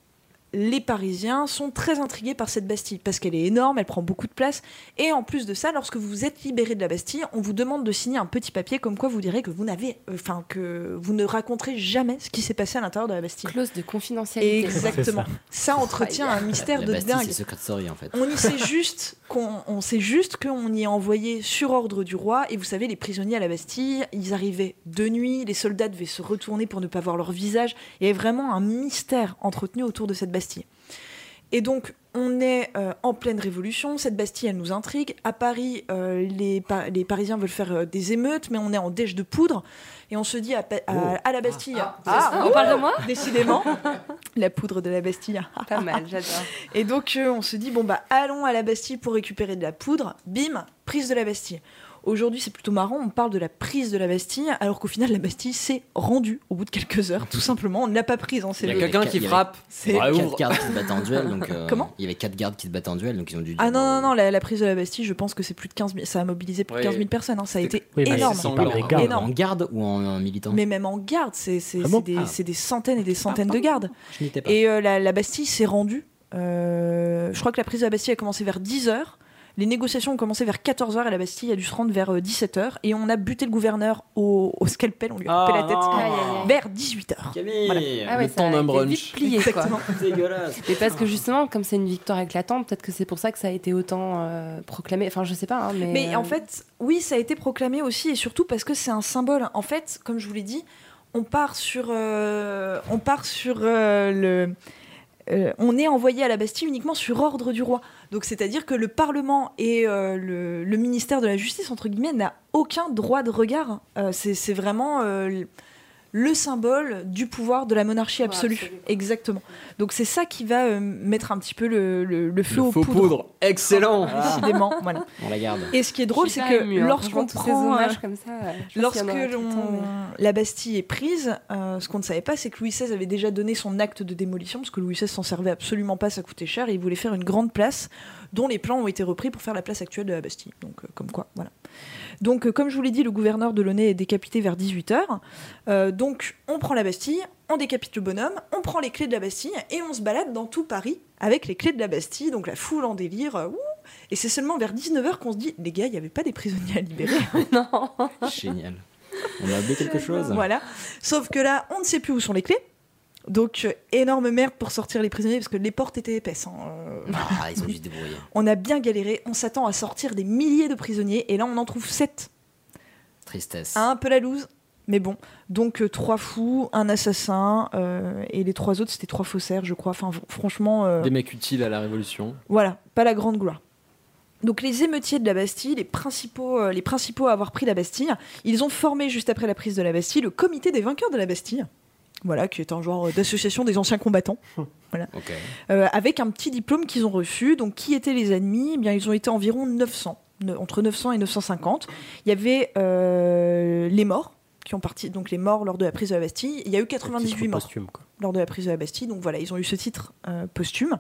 les Parisiens sont très intrigués par cette Bastille parce qu'elle est énorme, elle prend beaucoup de place. Et en plus de ça, lorsque vous êtes libéré de la Bastille, on vous demande de signer un petit papier comme quoi vous direz que vous n'avez, euh, enfin que vous ne raconterez jamais ce qui s'est passé à l'intérieur de la Bastille. Clause de confidentialité. Exactement. Ça entretient un mystère la de Bastille, dingue. c'est Secret Story en fait. On y sait juste qu'on on sait juste qu'on y est envoyé sur ordre du roi et vous savez les prisonniers à la Bastille, ils arrivaient de nuit, les soldats devaient se retourner pour ne pas voir leur visage, il y avait vraiment un mystère entretenu autour de cette Bastille. Et donc, on est euh, en pleine révolution. Cette Bastille, elle nous intrigue. À Paris, euh, les, Pa- les Parisiens veulent faire euh, des émeutes, mais on est en déche de poudre. Et on se dit à, à la Bastille. Ah, on parle de moi? Décidément. la poudre de la Bastille. Pas mal, j'adore. Et donc, euh, on se dit, bon, bah, allons à la Bastille pour récupérer de la poudre. Bim, prise de la Bastille. Aujourd'hui, c'est plutôt marrant, on parle de la prise de la Bastille, alors qu'au final, la Bastille s'est rendue au bout de quelques heures, tout simplement. On ne l'a pas prise, hein, c'est Il y a le- quelqu'un qui frappe. C'est- Il y avait Ouais, ouvre. quatre gardes qui se battaient en duel, donc. euh, Comment Il y avait quatre gardes qui se battaient en duel, donc ils ont dû. Ah non, non, non, la, la prise de la Bastille, je pense que c'est plus de 15 000, ça a mobilisé plus de Ouais. 15 000 personnes, hein, ça a été Oui, mais énorme. En garde ou en, en militant Mais même en garde, c'est Ah des, Ah. des centaines et des centaines de gardes. Pas. Et euh, la, la Bastille s'est rendue. euh, je crois que la prise de la Bastille a commencé vers 10h. Les négociations ont commencé vers 14h et la Bastille a dû se rendre vers 17h. Et on a buté le gouverneur au, au scalpel, on lui a Ah, coupé la tête non. Vers 18h. Camille Ah ouais, Le temps a d'un été brunch. plié. Exactement. Dégueulasse. Mais parce que justement, comme c'est une victoire éclatante, peut-être que c'est pour ça que ça a été autant euh, proclamé. Enfin, je sais pas, hein, mais. Mais euh, en fait, oui, ça a été proclamé aussi, et surtout parce que c'est un symbole. En fait, comme je vous l'ai dit, on part sur, euh, on part sur euh, le. euh, on est envoyé à la Bastille uniquement sur ordre du roi. Donc, c'est-à-dire que le Parlement et euh, le, ministère de la Justice, entre guillemets, n'a aucun droit de regard. Euh, c'est c'est vraiment euh, le symbole du pouvoir de la monarchie absolue. absolue. Exactement. Donc, c'est ça qui va euh, mettre un petit peu le, le, le feu Le aux faux poudres. poudre. Excellent. Décidément, voilà. On la garde. Et ce qui est drôle, c'est que hein. lorsqu'on prend, euh, comme ça, Lorsque la Bastille est prise, euh, ce qu'on ne savait pas, c'est que Louis XVI avait déjà donné son acte de démolition, parce que Louis XVI s'en servait absolument pas, ça coûtait cher, et il voulait faire une grande place, dont les plans ont été repris pour faire la place actuelle de la Bastille. Donc, euh, comme quoi, voilà. Donc, euh, comme je vous l'ai dit, le gouverneur de Launay est décapité vers 18h. donc, on prend la Bastille, on décapite le bonhomme, on prend les clés de la Bastille, et on se balade dans tout Paris avec les clés de la Bastille, donc la foule en délire. euh, ouh. et c'est seulement vers 19h qu'on se dit, les gars, il n'y avait pas des prisonniers à libérer. non. Génial. On a oublié quelque chose. Voilà. Sauf que là, on ne sait plus où sont les clés. Donc, euh, énorme merde pour sortir les prisonniers parce que les portes étaient épaisses. hein. Euh, Ah, ils ont dû se débrouiller. on a bien galéré. On s'attend à sortir des milliers de prisonniers et là, on en trouve sept. Tristesse. Un peu la loose, mais bon. Donc, euh, trois fous, un assassin euh, et les trois autres, c'était trois faussaires, je crois. Enfin, franchement, euh, Des mecs utiles à la Révolution. voilà, pas la grande gloire. Donc les émeutiers de la Bastille, les principaux, euh, les principaux à avoir pris la Bastille, ils ont formé juste après la prise de la Bastille le comité des vainqueurs de la Bastille. Voilà, qui est un genre d'association des anciens combattants. Voilà. Euh, avec un petit diplôme qu'ils ont reçu. Donc, qui étaient les ennemis? Eh bien, ils ont été environ 900, ne- entre 900 et 950. Il y avait euh, les morts, qui ont parti, donc les morts lors de la prise de la Bastille. Il y a eu 98 morts Posthume, lors de la prise de la Bastille. Donc voilà, ils ont eu ce titre euh, posthume.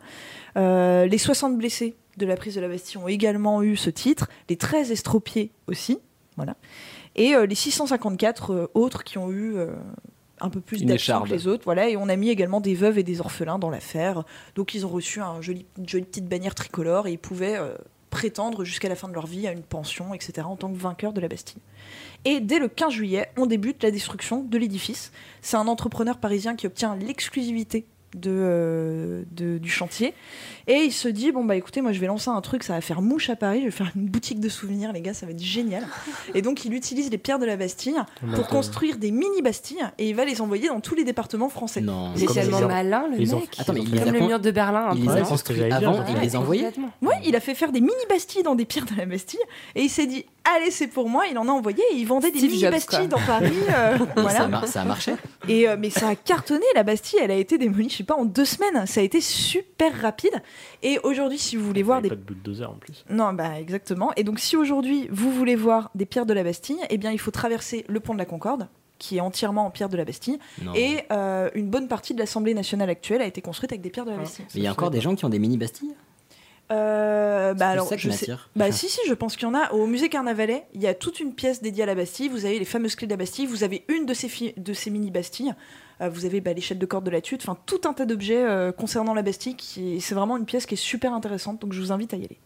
Les 60 blessés de la prise de la Bastille ont également eu ce titre. Les 13 estropiés aussi. Voilà. Et les 654 euh, autres qui ont eu un peu plus d'action que les autres. Voilà. Et on a mis également des veuves et des orphelins dans l'affaire. Donc ils ont reçu un joli, une jolie petite bannière tricolore et ils pouvaient euh, prétendre jusqu'à la fin de leur vie à une pension, etc., en tant que vainqueurs de la Bastille. Et dès le 15 juillet, on débute la destruction de l'édifice. C'est un entrepreneur parisien qui obtient l'exclusivité de, euh, de- du chantier. Et il se dit, bon bah écoutez, moi je vais lancer un truc, ça va faire mouche à Paris, je vais faire une boutique de souvenirs, les gars, ça va être génial. Et donc il utilise les pierres de la Bastille pour de- construire des mini-Bastilles et il va les envoyer dans tous les départements français. Non. Il est Comme tellement ont- malin, le ils ont- mec. Attends, mais il Comme a le con- mur de Berlin, un il peu. les a c'est ce que construits avant ouais. il les a envoyés. Complètement. Ouais, il a fait faire des mini-bastilles dans des pierres de la Bastille et il s'est dit allez c'est pour moi, il en a envoyé et il vendait des Steve Jobs, mini-bastilles quoi. dans Paris. euh, voilà. ça, a ça a marché. Et euh, mais ça a cartonné, la Bastille, elle a été démolie, sais pas, en deux semaines. Ça a été super rapide. Et aujourd'hui, si vous voulez voir Il des pas de bulldozer en plus. non, bah exactement. Et donc, si aujourd'hui vous voulez voir des pierres de la Bastille, eh bien, il faut traverser le pont de la Concorde, qui est entièrement en pierre de la Bastille, Non. et euh, une bonne partie de l'Assemblée nationale actuelle a été construite avec des pierres de la Bastille. Mais il y a encore des gens qui ont des mini Bastilles? Euh, bah C'est alors, ça que je sais. Bah si si, je pense qu'il y en a au musée Carnavalet. Il y a toute une pièce dédiée à la Bastille. Vous avez les fameuses clés de la Bastille. Vous avez une de ces fi- de ces mini Bastilles. Euh, vous avez bah, l'échelle de corde de la Tutte. Enfin tout un tas d'objets euh, concernant la Bastille. C'est vraiment une pièce qui est super intéressante. Donc je vous invite à y aller.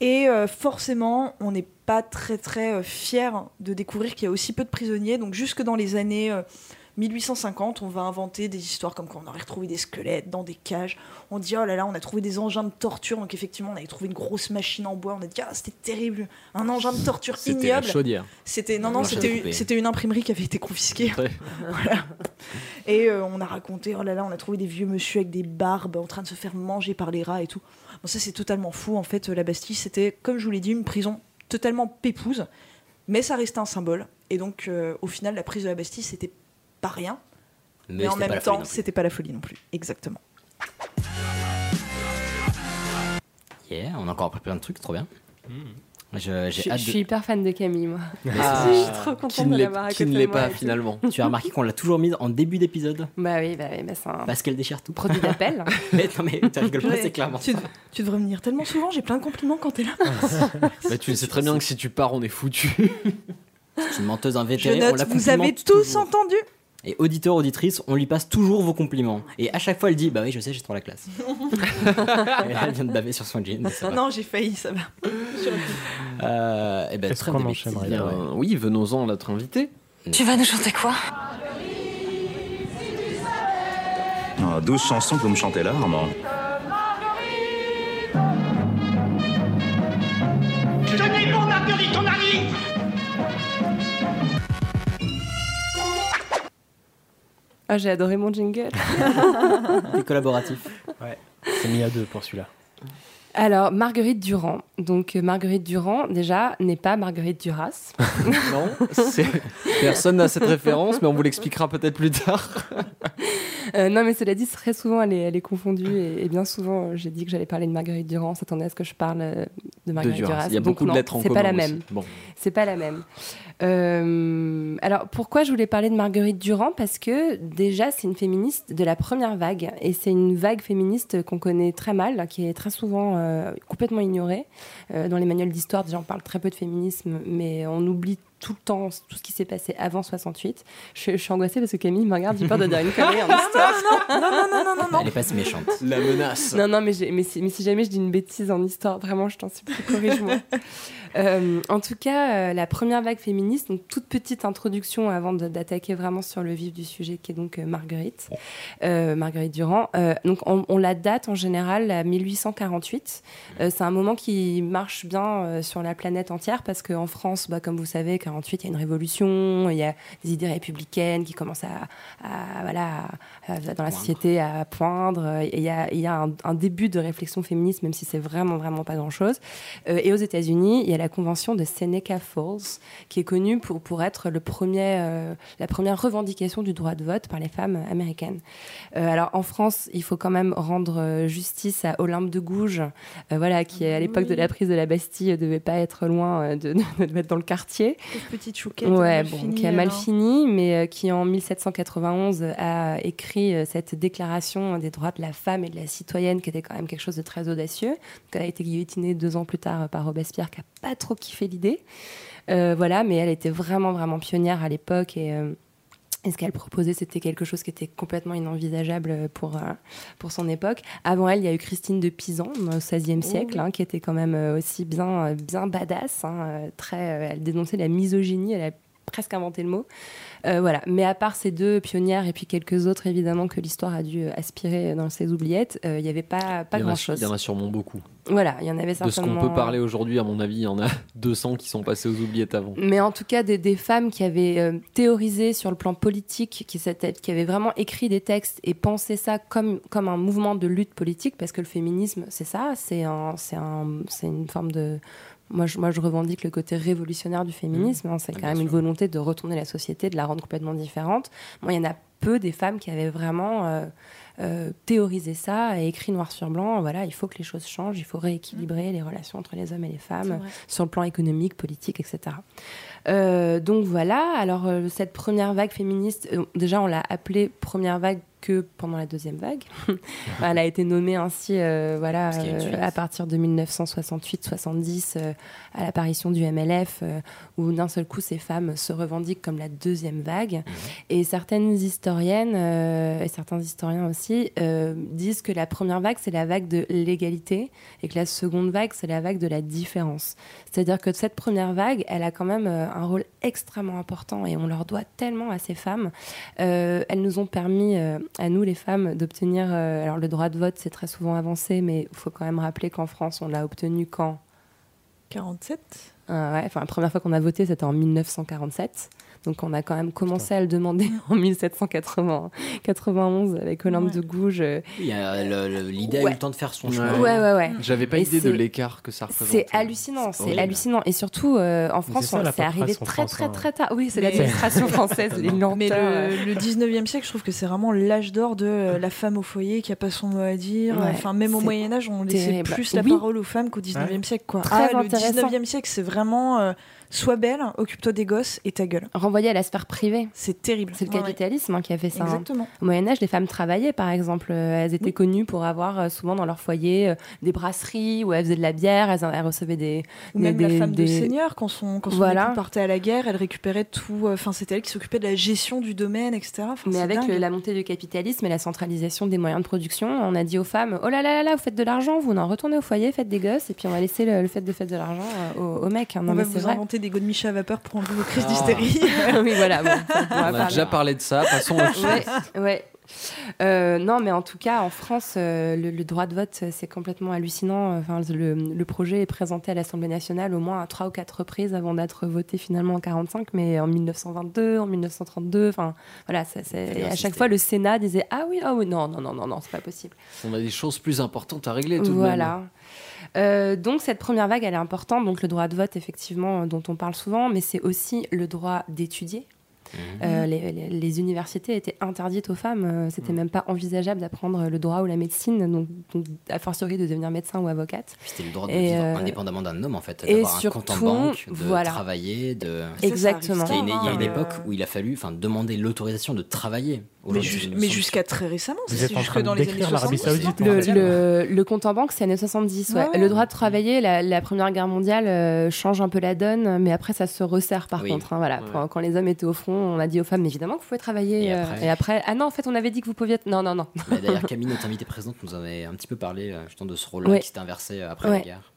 Et euh, forcément, on n'est pas très très fier de découvrir qu'il y a aussi peu de prisonniers. Donc jusque dans les années 1850, on va inventer des histoires comme quand on aurait retrouvé des squelettes dans des cages. On dit oh là là, on a trouvé des engins de torture. Donc effectivement, on avait trouvé une grosse machine en bois. On a dit ah c'était terrible, un engin de torture ignoble. C'était non non, c'était c'était une imprimerie qui avait été confisquée. Voilà. Et euh, on a raconté, oh là là, on a trouvé des vieux monsieur avec des barbes en train de se faire manger par les rats et tout. Bon, ça, c'est totalement fou. En fait, euh, la Bastille, c'était, comme je vous l'ai dit, une prison totalement pépouse, mais ça restait un symbole. Et donc, euh, au final, la prise de la Bastille, c'était pas rien. Mais, en même temps, c'était pas la folie non plus. Exactement. Yeah, on a encore appris plein de trucs, trop bien. Je- Je, je suis hyper fan de Camille, moi. Ah, je suis trop contente qui ne de l'est- l'avoir à qui ne l'est pas finalement. Tu as remarqué qu'on l'a toujours mise en début d'épisode Bah oui, bah oui, bah c'est un parce qu'elle déchire tout. produit d'appel. mais non mais tu rigoles pas, c'est clairement Tu, ça. tu devrais venir tellement souvent, j'ai plein de compliments quand t'es là. Bah, tu sais très bien que si tu pars, on est foutu. C'est une menteuse Je invétérée, on la vous avez tous toujours. entendu Et auditeur, auditrice, on lui passe toujours vos compliments. Et à chaque fois, elle dit Bah oui, je sais, j'ai trop la classe. elle vient de baver sur son jean. Non, j'ai failli, ça va. Euh, et ben, Est-ce très ouais. Euh, oui, venons-en à notre invité. Tu vas nous chanter quoi? Ah, 12 chansons que vous me chantez là, Armand. Dis bon, Marguerite, on arrive Ah, j'ai adoré mon jingle. C'est collaboratif. Ouais. C'est mis à deux pour celui-là. Alors, Marguerite Durand. Donc, euh, Marguerite Durand, déjà, n'est pas Marguerite Duras. Non, c'est- personne n'a cette référence, mais on vous l'expliquera peut-être plus tard. Euh, non, mais cela dit, très souvent, elle est, elle est confondue. Et, et bien souvent, euh, j'ai dit que j'allais parler de Marguerite Durand. On s'attendait à ce que je parle de Marguerite Duras. Duras. Il y a Donc beaucoup de non, lettres en C'est commun pas la même. Bon. C'est pas la même. Euh, alors, pourquoi je voulais parler de Marguerite Durand? Parce que déjà, c'est une féministe de la première vague. Et c'est une vague féministe qu'on connaît très mal, qui est très souvent euh, complètement ignorée. Euh, dans les manuels d'histoire, déjà, on parle très peu de féminisme, mais on oublie tout le temps tout ce qui s'est passé avant 68. Je, je suis angoissée parce que Camille me regarde, j'ai peur de dire une connerie en histoire. Non, non, non, non, non, non. Elle est pas si méchante. La menace. Non, non, mais, mais, si, mais si jamais je dis une bêtise en histoire, vraiment, je t'en supplie, corrige-moi. Euh, en tout cas, euh, la première vague féministe, donc toute petite introduction avant d'attaquer vraiment sur le vif du sujet, qui est donc euh, Marguerite, euh, Marguerite Durand. Euh, donc on, on la date en général à 1848. Euh, c'est un moment qui marche bien euh, sur la planète entière parce qu'en France, bah, comme vous savez, 48, il y a une révolution, il y a des idées républicaines qui commencent à, à- voilà, à- dans la société à poindre. et Il y a, il y a un, un début de réflexion féministe, même si c'est vraiment, vraiment pas grand-chose. Euh, et aux États-Unis, il y a la convention de Seneca Falls, qui est connue pour, pour être le premier, euh, la première revendication du droit de vote par les femmes américaines. Euh, alors en France, il faut quand même rendre justice à Olympe de Gouges, euh, voilà, qui à l'époque de la prise de la Bastille devait pas être loin de, de, de être dans le quartier. Pauvre petite chouquette. Ouais, bon, qui a mal alors. fini, mais euh, qui en 1791 a écrit euh, cette déclaration des droits de la femme et de la citoyenne, qui était quand même quelque chose de très audacieux. Donc, elle a été guillotinée deux ans plus tard euh, par Robespierre, qui a pas trop kiffé l'idée. Euh, voilà, mais elle était vraiment, vraiment pionnière à l'époque et. euh, et ce qu'elle proposait, c'était quelque chose qui était complètement inenvisageable pour, euh, pour son époque? Avant elle, il y a eu Christine de Pisan au XVIe siècle, hein, qui était quand même euh, aussi bien, euh, bien badass. hein, euh, très, euh, elle dénonçait la misogynie, elle a presque inventé le mot. Euh, voilà. Mais à part ces deux pionnières et puis quelques autres, évidemment, que l'histoire a dû aspirer dans ses oubliettes, euh, il n'y avait pas, pas grand-chose. il y en a sûrement beaucoup. Voilà, il y en avait De ce qu'on peut parler aujourd'hui, à mon avis, il y en a 200 qui sont passés aux oubliettes avant. Mais en tout cas, des, des femmes qui avaient euh, théorisé sur le plan politique, qui, qui avaient vraiment écrit des textes et pensé ça comme, comme un mouvement de lutte politique, parce que le féminisme, c'est ça, c'est un, c'est un, c'est une forme de. Moi je, moi, je revendique le côté révolutionnaire du féminisme. hein, c'est quand même une volonté de retourner la société, de la rendre complètement différente. Moi, il y en a peu des femmes qui avaient vraiment euh, euh, théorisé ça et écrit noir sur blanc. Voilà, il faut que les choses changent, il faut rééquilibrer les relations entre les hommes et les femmes sur le plan économique, politique, etc. Euh, donc voilà, alors cette première vague féministe, déjà on l'a appelée première vague que pendant la deuxième vague. elle a été nommée ainsi, euh, voilà, euh, à partir de 1968-70, euh, à l'apparition du MLF, où d'un seul coup ces femmes se revendiquent comme la deuxième vague. Et certaines historiennes et certains historiens aussi disent que la première vague c'est la vague de l'égalité et que la seconde vague c'est la vague de la différence. C'est-à-dire que cette première vague, elle a quand même un rôle extrêmement important et on leur doit tellement à ces femmes. Elles nous ont permis, à nous les femmes, d'obtenir. euh, alors le droit de vote, c'est très souvent avancé, mais il faut quand même rappeler qu'en France, on l'a obtenu quand? 47 Ah ouais, enfin, la première fois qu'on a voté, c'était en 1947. Donc on a quand même commencé à le demander en 1791 avec Olympe de Gouges. euh, a L'idée a eu Ouais. le temps de faire son Ouais, chemin. ouais, ouais. J'avais pas Et idée de l'écart que ça représente. C'est hallucinant, c'est hallucinant. Et surtout, euh, en France, c'est arrivé très, France, très, hein. très tard. Oui, c'est l'administration française, les lenteurs. Mais le, le 19e siècle, je trouve que c'est vraiment l'âge d'or de euh, la femme au foyer qui a pas son mot à dire. Ouais, enfin, même au Moyen-Âge, on laissait terrible. plus la Oui. parole aux femmes qu'au 19e siècle. Quoi. Très Ah, le intéressant. 19e siècle, c'est vraiment euh, sois belle, occupe-toi des gosses et ta gueule. Renvoyé à la sphère privée. C'est terrible. C'est le ouais. capitalisme hein, qui a fait ça. hein. Exactement. Au Moyen Âge, les femmes travaillaient, par exemple. Euh, Elles étaient connues pour avoir euh, souvent dans leur foyer euh, des brasseries où elles faisaient de la bière, elles, elles recevaient des... Ou des- même la des- femme de des- seigneur, quand son, quand son Voilà. époux partait à la guerre, elle récupérait tout. euh, Enfin, c'était elle qui s'occupait de la gestion du domaine, etc. Enfin, Mais avec le- la montée du capitalisme et la centralisation des moyens de production, on a dit aux femmes Oh là là là là, vous faites de l'argent, vous non, retournez au foyer, faites des gosses, et puis on va laisser le, le fait de faire de l'argent euh, aux, aux mecs. hein. Non, On mais va vous des godemiches à vapeur pour enlever vos crises Ah. d'hystérie. oui, voilà. bon, ça, on a parler. déjà parlé de ça, passons au Ouais, ouais. Euh, non, mais en tout cas, en France, euh, le, le droit de vote, c'est complètement hallucinant. Enfin, le, le projet est présenté à l'Assemblée nationale au moins à trois ou quatre reprises avant d'être voté finalement en 45, mais en 1922, en 1932. Enfin, voilà, ça, et à chaque fois, le Sénat disait ah oui, ah oui, non, non, non, non, non, c'est pas possible. On a des choses plus importantes à régler tout de Voilà. Euh, donc cette première vague, elle est importante. Donc le droit de vote, effectivement, euh, dont on parle souvent, mais c'est aussi le droit d'étudier. Euh, les, les- les universités étaient interdites aux femmes. Euh, C'était même pas envisageable d'apprendre le droit ou la médecine, donc, donc a fortiori de devenir médecin ou avocate. C'était le droit de Et, vivre euh, indépendamment d'un homme, en fait. et D'avoir un compte en surtout, banque, de voilà. travailler, de. Exactement. Parce qu'il y a une, il y a une époque où il a fallu enfin, demander l'autorisation de travailler. Mais, ju- mais jusqu'à très récemment, c'est jusque dans les années décrire l'Arabie 70. Saoudite, Le, Martial. le- le compte en banque, c'est années 70. ouais. Ouais, ouais. Le droit de travailler, la, la Première Guerre mondiale euh, change un peu la donne, mais après, ça se resserre par Oui. contre. hein, voilà. Ouais. Quand, quand les hommes étaient au front, on a dit aux femmes, évidemment que vous pouvez travailler. Et euh, après et après, ah non, en fait, on avait dit que vous pouviez. être- Non, non, non. D'ailleurs, Camille, notre invitée présente, nous avait un petit peu parlé euh, justement de ce rôle-là Ouais. qui s'était inversé euh, après Ouais. la guerre.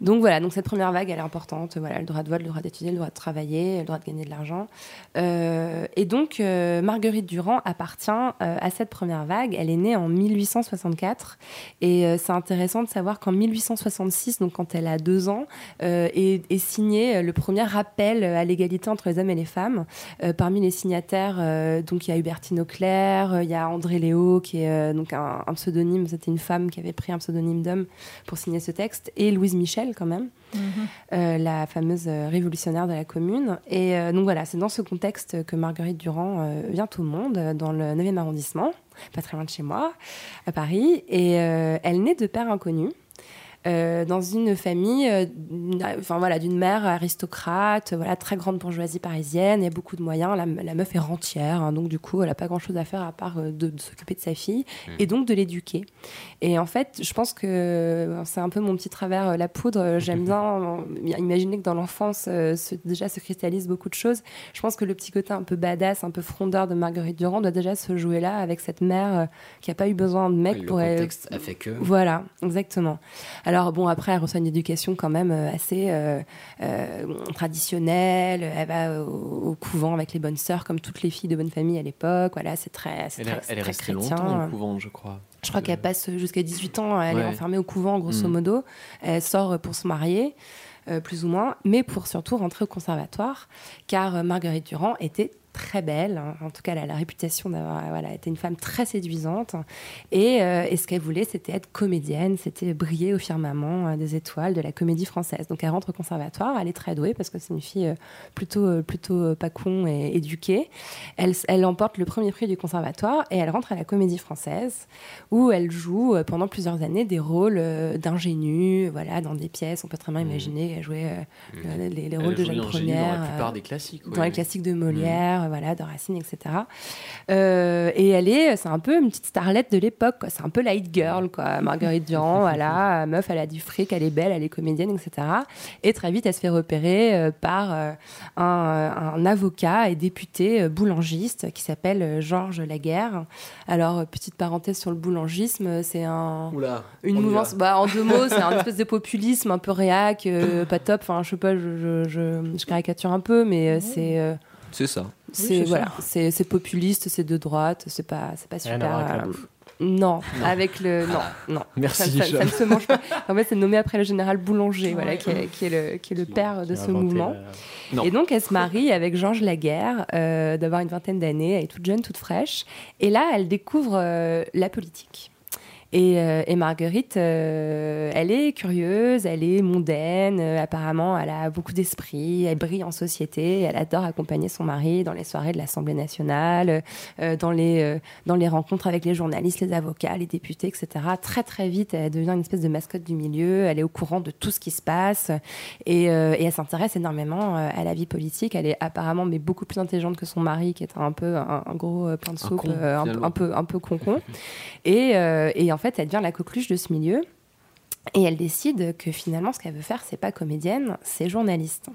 Donc voilà, donc cette première vague, elle est importante. Voilà, le droit de vote, le droit d'étudier, le droit de travailler, le droit de gagner de l'argent. Euh, et donc, euh, Marguerite Durand appartient euh, à cette première vague. Elle est née en 1864. Et c'est intéressant de savoir qu'en 1866, donc quand elle a deux ans, est, est signé le premier rappel à l'égalité entre les hommes et les femmes. Parmi les signataires, donc il y a Hubertine Auclair, il y a André Léo, qui est donc un, un pseudonyme, c'était une femme qui avait pris un pseudonyme d'homme pour signer ce texte, et Louise Michel quand même, euh, la fameuse euh, révolutionnaire de la commune. Et euh, donc voilà, c'est dans ce contexte que Marguerite Durand euh, vient au monde, dans le 9e arrondissement, pas très loin de chez moi, à Paris, et elle naît de père inconnu. Euh, dans une famille, euh, d'une- enfin voilà, d'une mère aristocrate, voilà, très grande bourgeoisie parisienne, il y a beaucoup de moyens. La, la meuf est rentière, hein, donc du coup, elle n'a pas grand-chose à faire à part euh, de, de s'occuper de sa fille et donc de l'éduquer. Et en fait, je pense que euh, c'est un peu mon petit travers, euh, la poudre. euh, J'aime bien euh, imaginer que dans l'enfance, euh, se- déjà se cristallise beaucoup de choses. Je pense que le petit côté un peu badass, un peu frondeur de Marguerite Durand doit déjà se jouer là avec cette mère euh, qui n'a pas eu besoin de mec le pour elle- contexte a fait que. Voilà, exactement. Alors bon, après, elle reçoit une éducation quand même euh, assez euh, euh, traditionnelle. Elle va au, au couvent avec les bonnes sœurs, comme toutes les filles de bonne famille à l'époque. Voilà, c'est très, c'est Elle, est- très, elle est très restée chrétien. longtemps au couvent, je crois. Je crois qu'elle passe jusqu'à 18 ans, elle est enfermée au couvent, grosso Mm. modo. Elle sort pour se marier, euh, plus ou moins, mais pour surtout rentrer au conservatoire, car Marguerite Durand était très belle. hein. En tout cas, elle a la réputation d'avoir voilà, été une femme très séduisante. Et, euh, et ce qu'elle voulait, c'était être comédienne, c'était briller au firmament euh, des étoiles de la comédie française. Donc elle rentre au conservatoire, elle est très douée parce que c'est une fille euh, plutôt, plutôt pas con et éduquée. Elle, elle emporte le premier prix du conservatoire et elle rentre à la comédie française où elle joue pendant plusieurs années des rôles d'ingénue, voilà, dans des pièces. On peut très bien imaginer qu'elle jouait euh, euh, les, les Elle a rôles de Jeanne l'ingénue dans la Première. plupart des classiques, Dans les classiques de Molière, voilà. voilà, de Racine, etc. Euh, et elle est, c'est un peu une petite starlette de l'époque, quoi. C'est un peu la hit girl, quoi. Marguerite Durand, voilà, meuf, elle a du fric, elle est belle, elle est comédienne, etc. Et très vite, elle se fait repérer euh, par euh, un, un avocat et député euh, boulangiste qui s'appelle euh, Georges Laguerre. Alors, euh, petite parenthèse sur le boulangisme, c'est un, Oula, une mouvance, va. bah, en deux mots, c'est un espèce de populisme un peu réac, euh, pas top. Enfin, je sais pas, je, je- je- je caricature un peu, mais euh, c'est. euh, C'est ça. C'est voilà, c'est c'est populiste, c'est de droite, c'est pas c'est pas super. euh, bouffe. non, avec le non non. Merci, Ça, ça- ça ne se mange pas. En fait, c'est nommé après le général Boulanger, voilà, qui est, qui est le qui est le père de ce mouvement. la- Non. Et donc, elle se marie avec Georges Laguerre, euh, d'avoir une vingtaine d'années, elle est toute jeune, toute fraîche. Et là, elle découvre euh, la politique. Et, euh, et Marguerite, euh, elle est curieuse, elle est mondaine, euh, apparemment, elle a beaucoup d'esprit, elle brille en société, elle adore accompagner son mari dans les soirées de l'Assemblée nationale, dans, les, dans les rencontres avec les journalistes, les avocats, les députés, etc. Très, très vite, elle devient une espèce de mascotte du milieu, elle est au courant de tout ce qui se passe et, et elle s'intéresse énormément à la vie politique. Elle est apparemment, mais beaucoup plus intelligente que son mari, qui est un peu un, un gros pain de soupe, con, un, peu, un peu con-con. Et, euh, et en fait, elle devient la coqueluche de ce milieu. Et elle décide que finalement, ce qu'elle veut faire, c'est pas comédienne, c'est journaliste.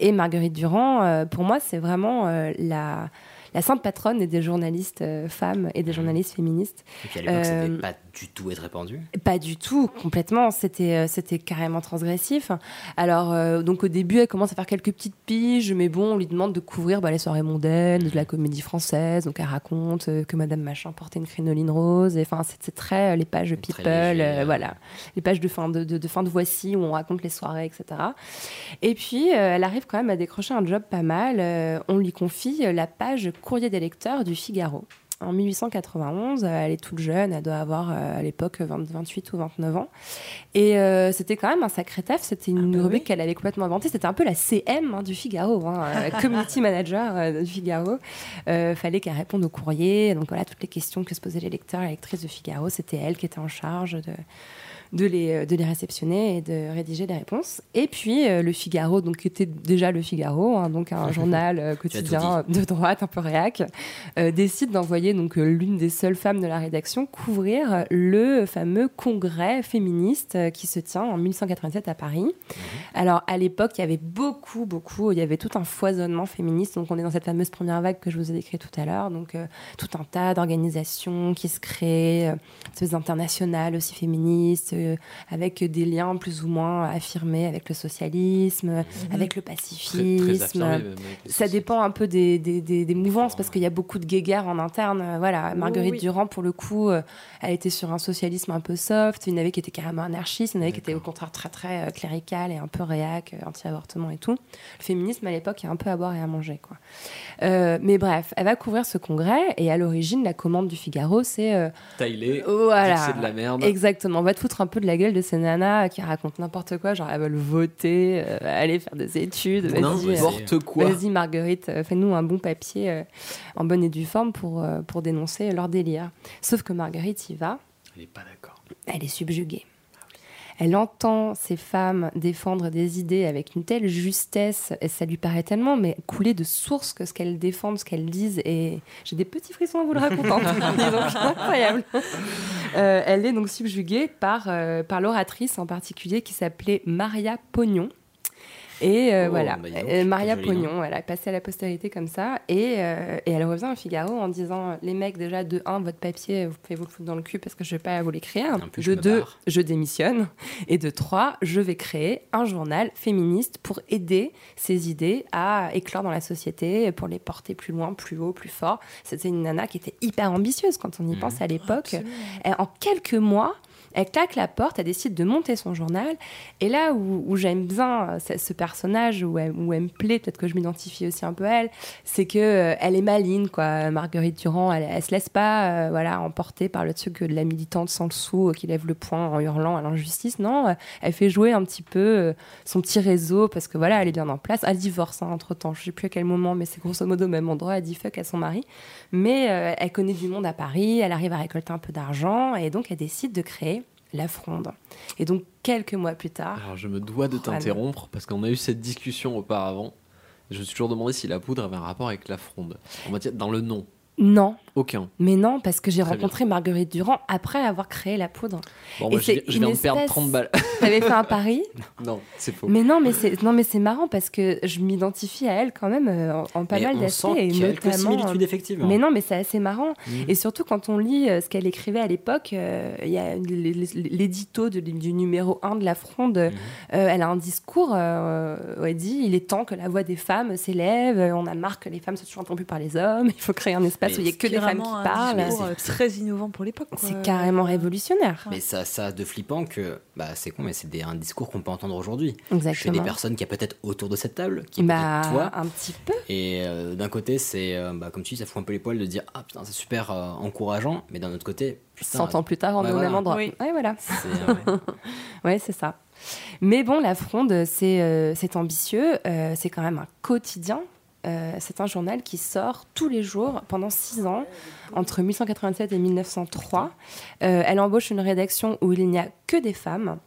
Et Marguerite Durand, euh, pour moi, c'est vraiment euh, la, la sainte patronne des journalistes euh, femmes et des journalistes féministes. Et puis à l'époque, ça devait pas du tout être répandu. Pas du tout, complètement. C'était, euh, c'était carrément transgressif. Alors, euh, donc au début, elle commence à faire quelques petites piges, mais bon, on lui demande de couvrir bah, les soirées mondaines, de la comédie française. Donc elle raconte euh, que Madame Machin portait une crinoline rose. Enfin, c'est, très euh, les pages People, voilà, les pages de fin de, de, de fin de Voici où on raconte les soirées, etc. Et puis, elle arrive quand même à décrocher un job pas mal. On lui confie la page courrier des lecteurs du Figaro. En 1891, euh, elle est toute jeune, elle doit avoir euh, à l'époque 20 28 ou 29 ans. Et euh, c'était quand même un sacré taf, c'était une bah rubrique oui. qu'elle avait complètement inventée. C'était un peu la CM hein, du Figaro, hein, community manager euh, du Figaro. Euh, fallait qu'elle réponde aux courriers. Donc voilà, toutes les questions que se posaient les lecteurs et les lectrices de Figaro, c'était elle qui était en charge de, de les, euh, de les réceptionner et de rédiger les réponses. Et puis euh, le Figaro, donc qui était déjà le Figaro, hein, donc un journal euh, quotidien de droite, un peu réac, euh, décide d'envoyer donc l'une des seules femmes de la rédaction couvrir le fameux congrès féministe qui se tient en 1887 à Paris. Alors à l'époque, il y avait beaucoup, beaucoup, il y avait tout un foisonnement féministe. Donc on est dans cette fameuse première vague que je vous ai décrite tout à l'heure. Donc tout un tas d'organisations qui se créent, espèce internationales aussi féministes, euh, avec des liens plus ou moins affirmés avec le socialisme, avec le pacifisme. très affirmé, Ça dépend un peu des, des, des- des mouvances parce qu'il y a beaucoup de guéguerres en interne. Voilà, Marguerite oui. Durand, pour le coup, euh, elle était sur un socialisme un peu soft. Il y en avait qui étaient carrément anarchistes, il y en avait qui étaient au contraire très très euh, clérical et un peu réac, euh, anti-avortement et tout. Le féminisme à l'époque, a un peu à boire et à manger. Quoi. Euh, mais bref, elle va couvrir ce congrès et à l'origine, la commande du Figaro, c'est euh, Taillé, voilà. c'est de la merde. Exactement. On va te foutre un peu de la gueule de ces nanas qui racontent n'importe quoi, genre elles veulent voter, euh, aller faire des études. Vas-y, euh, N'importe quoi. Vas-y Marguerite, euh, fais-nous un bon papier euh, en bonne et due forme pour, pour dénoncer leur délire. Sauf que Marguerite y va, Elle est pas d'accord. elle est subjuguée. Elle entend ces femmes défendre des idées avec une telle justesse, et ça lui paraît tellement mais couler de source que ce qu'elles défendent, ce qu'elles disent, et j'ai des petits frissons en vous le donc, c'est incroyable. Euh, elle est donc subjuguée par, euh, par l'oratrice en particulier qui s'appelait Maria Pognon. Et euh, Oh, voilà, bah donc, Euh, Maria nom. Pognon, elle a passé à la postérité comme ça. Et, euh, et elle revient au Figaro en disant Les mecs, déjà, de 1, votre papier, vous pouvez vous le foutre dans le cul parce que je vais pas vous l'écrire. De me 2, barre. je démissionne. Et de 3, je vais créer un journal féministe pour aider ces idées à éclore dans la société, pour les porter plus loin, plus haut, plus fort. C'était une nana qui était hyper ambitieuse quand on y pense à l'époque. En quelques mois, elle claque la porte, elle décide de monter son journal. Et là où, j'aime bien euh, ce, personnage, où elle, me plaît, peut-être que je m'identifie aussi un peu à elle, c'est que euh, elle est maligne, quoi. Marguerite Durand, elle, elle se laisse pas, euh, voilà, emporter par le truc de la militante sans le sou qui lève le poing en hurlant à l'injustice. Non, elle fait jouer un petit peu son petit réseau parce que voilà, elle est bien en place. Elle divorce entre temps, je sais plus à quel moment, mais c'est grosso modo au même endroit. Elle dit fuck à son mari, mais elle connaît du monde à Paris. Elle arrive à récolter un peu d'argent et donc elle décide de créer la Fronde. Et donc quelques mois plus tard, Alors je me dois de Oh, t'interrompre parce qu'on a eu cette discussion auparavant Je me suis toujours demandé si la poudre avait un rapport avec la fronde. On va dire dans le nom. Non. Aucun. Mais non, parce que j'ai rencontré Marguerite Durand après avoir créé la poudre. Bon, moi, je, je viens de perdre espèce- 30 balles. T'avais fait un pari non, c'est faux. Mais non, mais c'est non, mais c'est marrant parce que je m'identifie à elle quand même euh, en, en pas Mais mal d'aspects et notamment. similitudes, effectivement. Mais non, mais c'est assez marrant. Mhm. Et surtout quand on lit euh, ce qu'elle écrivait à l'époque, euh, il y a l'édito du numéro 1 de la Fronde. Euh, elle a un discours euh, où elle dit il est temps que la voix des femmes s'élève. On a marre que les femmes soient toujours interrompues par les hommes. Il faut créer un espace où il n'y a que des femmes qui parlent. discours, euh, très innovant pour l'époque. C'est carrément révolutionnaire. Mais ça, ça a de flippant que, bah, c'est con, mais c'est un discours qu'on peut entendre aujourd'hui. Exactement. Chez des personnes qui a peut-être autour de cette table, qui est Bah, toi. un petit peu. Et euh, d'un côté, c'est, euh, bah, comme tu dis, ça fout un peu les poils de dire Ah putain, c'est super euh, encourageant, mais d'un autre côté, putain, 100 ans plus tard, on est au voilà. même endroit. Oui. Ouais, voilà. C'est, euh, Ouais, c'est ça. Mais bon, la Fronde, c'est euh, c'est ambitieux. euh, c'est quand même un quotidien. Euh, c'est un journal qui sort tous les jours pendant six ans, entre 1887 et 1903. Euh, elle embauche une rédaction où il n'y a que des femmes.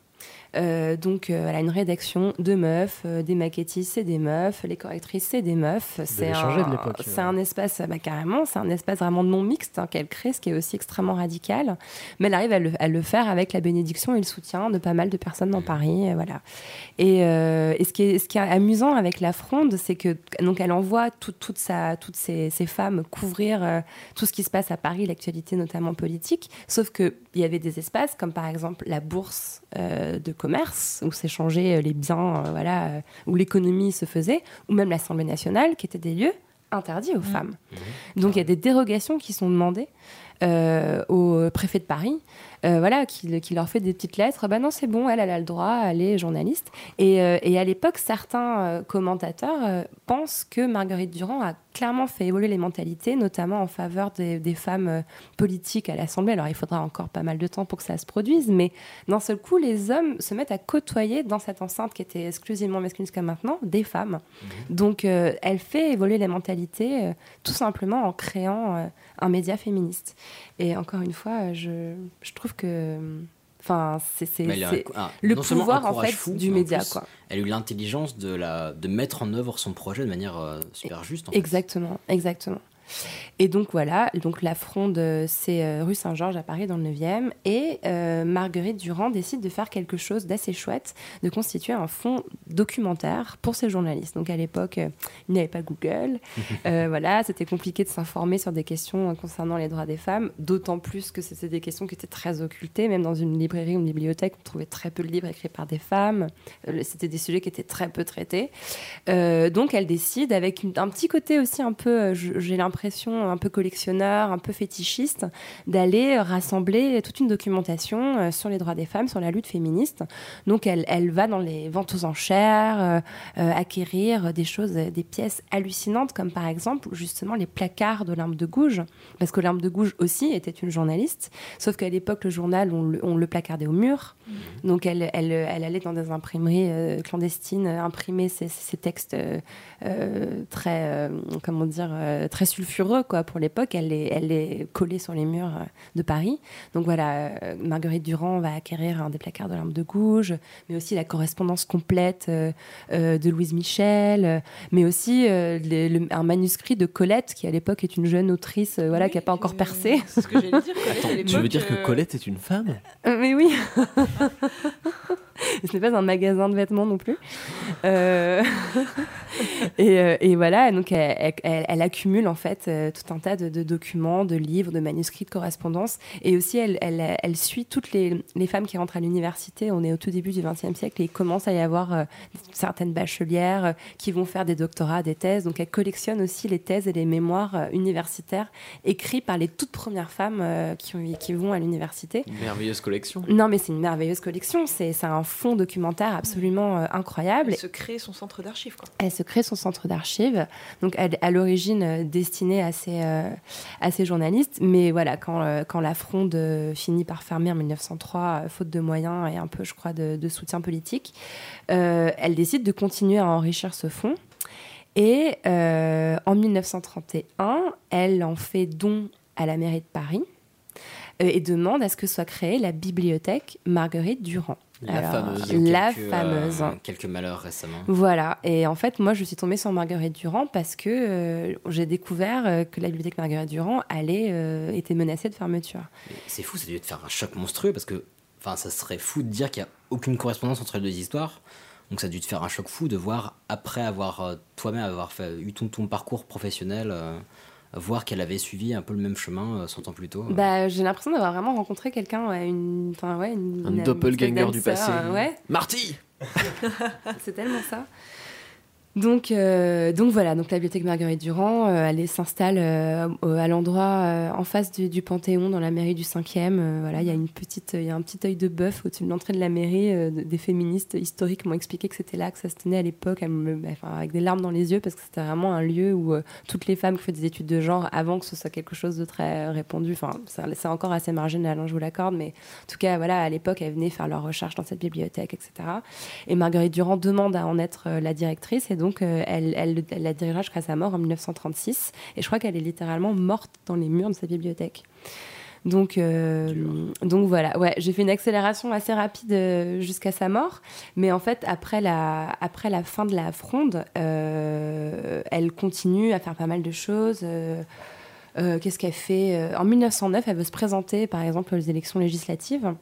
Euh, donc, euh, elle a une rédaction de meufs, euh, des maquettistes, c'est des meufs, les correctrices, c'est des meufs. C'est un, euh. un espace, bah, carrément, c'est un espace vraiment non mixte hein, qu'elle crée, ce qui est aussi extrêmement radical. Mais elle arrive à le, à le faire avec la bénédiction et le soutien de pas mal de personnes dans Paris. euh, voilà. Et, euh, et ce, qui est, ce qui est amusant avec la Fronde, c'est que donc elle envoie tout- toute sa, toutes ces, ces femmes couvrir euh, tout ce qui se passe à Paris, l'actualité notamment politique. Sauf qu'il y avait des espaces comme par exemple la bourse euh, de commerce où s'échangeaient euh, les biens, euh, voilà, euh, où l'économie se faisait, ou même l'Assemblée nationale qui étaient des lieux interdits aux femmes. Donc il y a des dérogations qui sont demandées euh, au préfet de Paris, euh, voilà, qui, qui leur fait des petites lettres. Bah non, c'est bon, elle, elle a le droit, elle est journaliste. Et, euh, et à l'époque, certains commentateurs pensent que Marguerite Durand a clairement fait évoluer les mentalités, notamment en faveur des, des femmes politiques à l'Assemblée. Alors il faudra encore pas mal de temps pour que ça se produise, mais d'un seul coup, les hommes se mettent à côtoyer dans cette enceinte qui était exclusivement masculine jusqu'à maintenant des femmes. Donc euh, elle fait évoluer les mentalités tout simplement en créant un média féministe. Et encore une fois, euh, je, je trouve que. Enfin, c'est ah, le pouvoir en fait fou, du média, plus, quoi. Elle a eu l'intelligence de, la, de mettre en œuvre son projet de manière euh, super juste. en fait. Exactement, exactement. Et donc voilà, donc la fronde, euh, c'est euh, rue Saint-Georges à Paris dans le 9e. Et euh, Marguerite Durand décide de faire quelque chose d'assez chouette, de constituer un fonds documentaire pour ses journalistes. Donc à l'époque, il n'y avait pas Google. Euh, voilà, c'était compliqué de s'informer sur des questions concernant les droits des femmes, d'autant plus que c'était des questions qui étaient très occultées. Même dans une librairie ou une bibliothèque, on trouvait très peu de livres écrits par des femmes. C'était des sujets qui étaient très peu traités. Euh, donc elle décide, avec un petit côté aussi un peu, j'ai l'impression, un peu collectionneur, un peu fétichiste, d'aller rassembler toute une documentation euh, sur les droits des femmes, sur la lutte féministe. Donc elle, elle va dans les ventes aux enchères, euh, euh, acquérir des choses, des pièces hallucinantes, comme par exemple justement les placards d'Olympe de Gouges, parce qu'Olympe de Gouges aussi était une journaliste, sauf qu'à l'époque le journal, on le, on le placardait au mur. Donc elle, elle, elle allait dans des imprimeries euh, clandestines imprimer ces textes euh, très, comment dire, très sulfureux quoi pour l'époque. Elle les collait sur les murs euh, de Paris. Donc voilà, euh, Marguerite Durand va acquérir un des placards de l'Arme de Gouges, mais aussi la correspondance complète euh, de Louise Michel, mais aussi euh, les- le- un manuscrit de Colette qui à l'époque est une jeune autrice, euh, voilà, qui n'a pas encore percé. C'est ce que j'allais dire. Colette, à Tu veux dire que Colette est une femme? Euh, mais oui. Ce n'est pas un magasin de vêtements non plus. Euh, et, euh, et voilà, donc elle, elle- elle accumule en fait euh, tout un tas de, de documents, de livres, de manuscrits, de correspondances. Et aussi, elle, suit toutes les, les femmes qui rentrent à l'université. On est au tout début du XXe siècle et il commence à y avoir euh, certaines bachelières qui vont faire des doctorats, des thèses. Donc elle collectionne aussi les thèses et les mémoires universitaires écrits par les toutes premières femmes qui, qui vont à l'université. Merveilleuse collection. Non, mais c'est une merveilleuse collection. C'est un fond documentaire absolument euh, incroyable. Elle se crée son centre d'archives. Elle se crée son centre d'archives, donc à, à l'origine euh, destinée à ses, euh, à ses journalistes. Mais voilà, quand, euh, quand la fronde finit par fermer en 1903, euh, faute de moyens et un peu, je crois, de, de soutien politique, elle décide de continuer à enrichir ce fonds. Et euh, en 1931, elle en fait don à la mairie de Paris. euh, et demande à ce que soit créée la bibliothèque Marguerite Durand. La Alors, fameuse. il y a La quelques, euh, fameuse. quelques malheurs récemment. Voilà, et en fait, moi, je suis tombée sur Marguerite Durand parce que euh, j'ai découvert euh, que la bibliothèque Marguerite Durand allait, était menacée de fermeture. C'est fou, ça devait te faire un choc monstrueux parce que enfin, ça serait fou de dire qu'il n'y a aucune correspondance entre les deux histoires. Donc ça a dû te faire un choc fou de voir, après avoir toi-même avoir fait, eu ton, ton parcours professionnel, voir qu'elle avait suivi un peu le même chemin euh, 100 ans plus tôt. Bah, j'ai l'impression d'avoir vraiment rencontré quelqu'un, ouais, une, enfin, ouais, une, Un une- doppelganger une du passé. ouais, Marty c'est tellement ça. Donc, euh, donc voilà, donc la bibliothèque Marguerite Durand, euh, elle s'installe euh, à l'endroit en face du, Panthéon, dans la mairie du 5e. Euh, voilà, il y a y a un petit œil de bœuf au-dessus de l'entrée de la mairie. de- des féministes historiques m'ont expliqué que c'était là que ça se tenait à l'époque, bah, avec des larmes dans les yeux, parce que c'était vraiment un lieu où toutes les femmes qui font des études de genre, avant que ce soit quelque chose de très répandu, enfin, c'est encore assez marginal, hein, je vous l'accorde, mais en tout cas, voilà, à l'époque, elles venaient faire leurs recherches dans cette bibliothèque, etc. Et Marguerite Durand demande à en être la directrice donc euh, elle, elle, elle la dirigera jusqu'à sa mort en 1936. Et je crois qu'elle est littéralement morte dans les murs de sa bibliothèque. Donc, euh, donc voilà, ouais, j'ai fait une accélération assez rapide euh, jusqu'à sa mort, mais en fait après la, après la fin de la fronde, euh, elle continue à faire pas mal de choses. euh, Qu'est-ce qu'elle fait En 1909, elle veut se présenter, par exemple, aux élections législatives.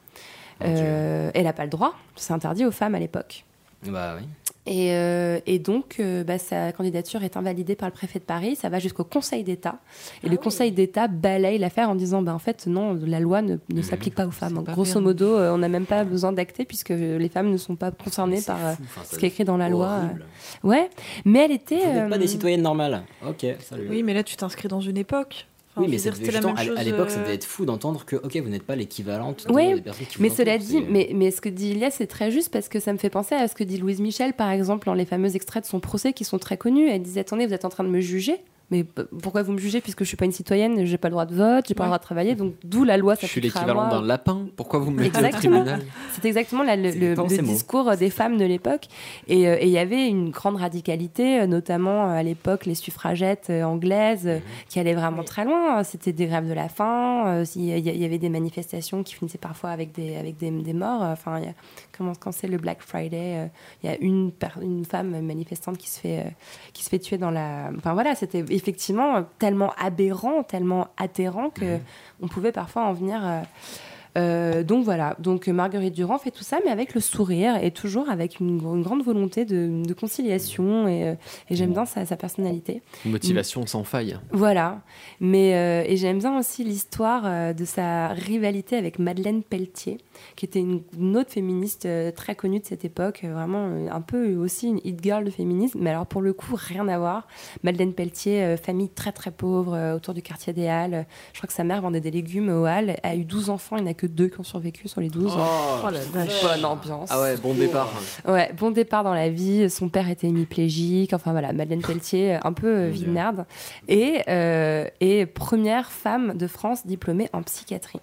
Elle n'a pas le droit, c'est interdit aux femmes à l'époque. Bah oui. Et, euh, et donc, euh, bah, sa candidature est invalidée par le préfet de Paris. Ça va jusqu'au Conseil d'État. Et le Conseil d'État balaye l'affaire en disant bah, en fait, non, la loi ne, ne s'applique pas aux femmes. pas Grosso modo, euh, on n'a même pas besoin d'acter puisque les femmes ne sont pas concernées par enfin, ce qui est écrit dans la loi. horrible. euh. Ouais, mais elle était. Vous n'êtes euh, pas des citoyennes normales. Ok, salut. Oui, mais là, tu t'inscris dans une époque. Enfin, Oui, mais c'était la même à- l'époque, ça euh, devait être fou d'entendre que, ok, vous n'êtes pas l'équivalente de- Oui, des personnes qui vous mais cela dit, c'est- mais, mais ce que dit Ilias, c'est très juste parce que ça me fait penser à ce que dit Louise Michel, par exemple, dans les fameux extraits de son procès qui sont très connus. Elle disait Attendez, vous êtes en train de me juger mais pourquoi vous me jugez puisque je suis pas une citoyenne, j'ai pas le droit de vote, j'ai pas le droit de travailler, donc d'où la loi Je suis l'équivalent d'un lapin. Pourquoi vous me mettez au tribunal? C'est exactement la- le, discours des femmes de l'époque. Et euh, et il y avait une grande radicalité, euh, notamment euh, à l'époque les suffragettes euh, anglaises, euh, qui allaient vraiment très loin. C'était des grèves de la faim. euh, Il y, avait des manifestations qui finissaient parfois avec des, avec des, des morts. Enfin, il y a- comment, quand c'est le Black Friday, euh, il y a une, une femme manifestante qui se fait, euh, qui se fait tuer dans la. Enfin voilà, c'était effectivement tellement aberrant, tellement atterrant que on pouvait parfois en venir. euh, euh, donc voilà, donc euh, Marguerite Durand fait tout ça, mais avec le sourire et toujours avec une, une grande volonté de, de conciliation et, euh, et j'aime bien sa, sa personnalité. Motivation sans faille. Voilà, mais euh, et j'aime bien aussi l'histoire euh, de sa rivalité avec Madeleine Pelletier, qui était une, une autre féministe euh, très connue de cette époque, euh, vraiment euh, un peu aussi une hit girl de féminisme, mais alors pour le coup rien à voir. Madeleine Pelletier, euh, famille très très pauvre euh, autour du quartier des Halles. Je crois que sa mère vendait des légumes aux Halles. A eu 12 enfants, il n'y en a que deux qui ont survécu sur les 12. Oh, la vache. Bonne ambiance. Ah ouais, bon départ. Ouais, bon départ dans la vie. Son père était hémiplégique. Enfin voilà, Madeleine Pelletier, un peu euh, vie de merde. Et, euh, et première femme de France diplômée en psychiatrie.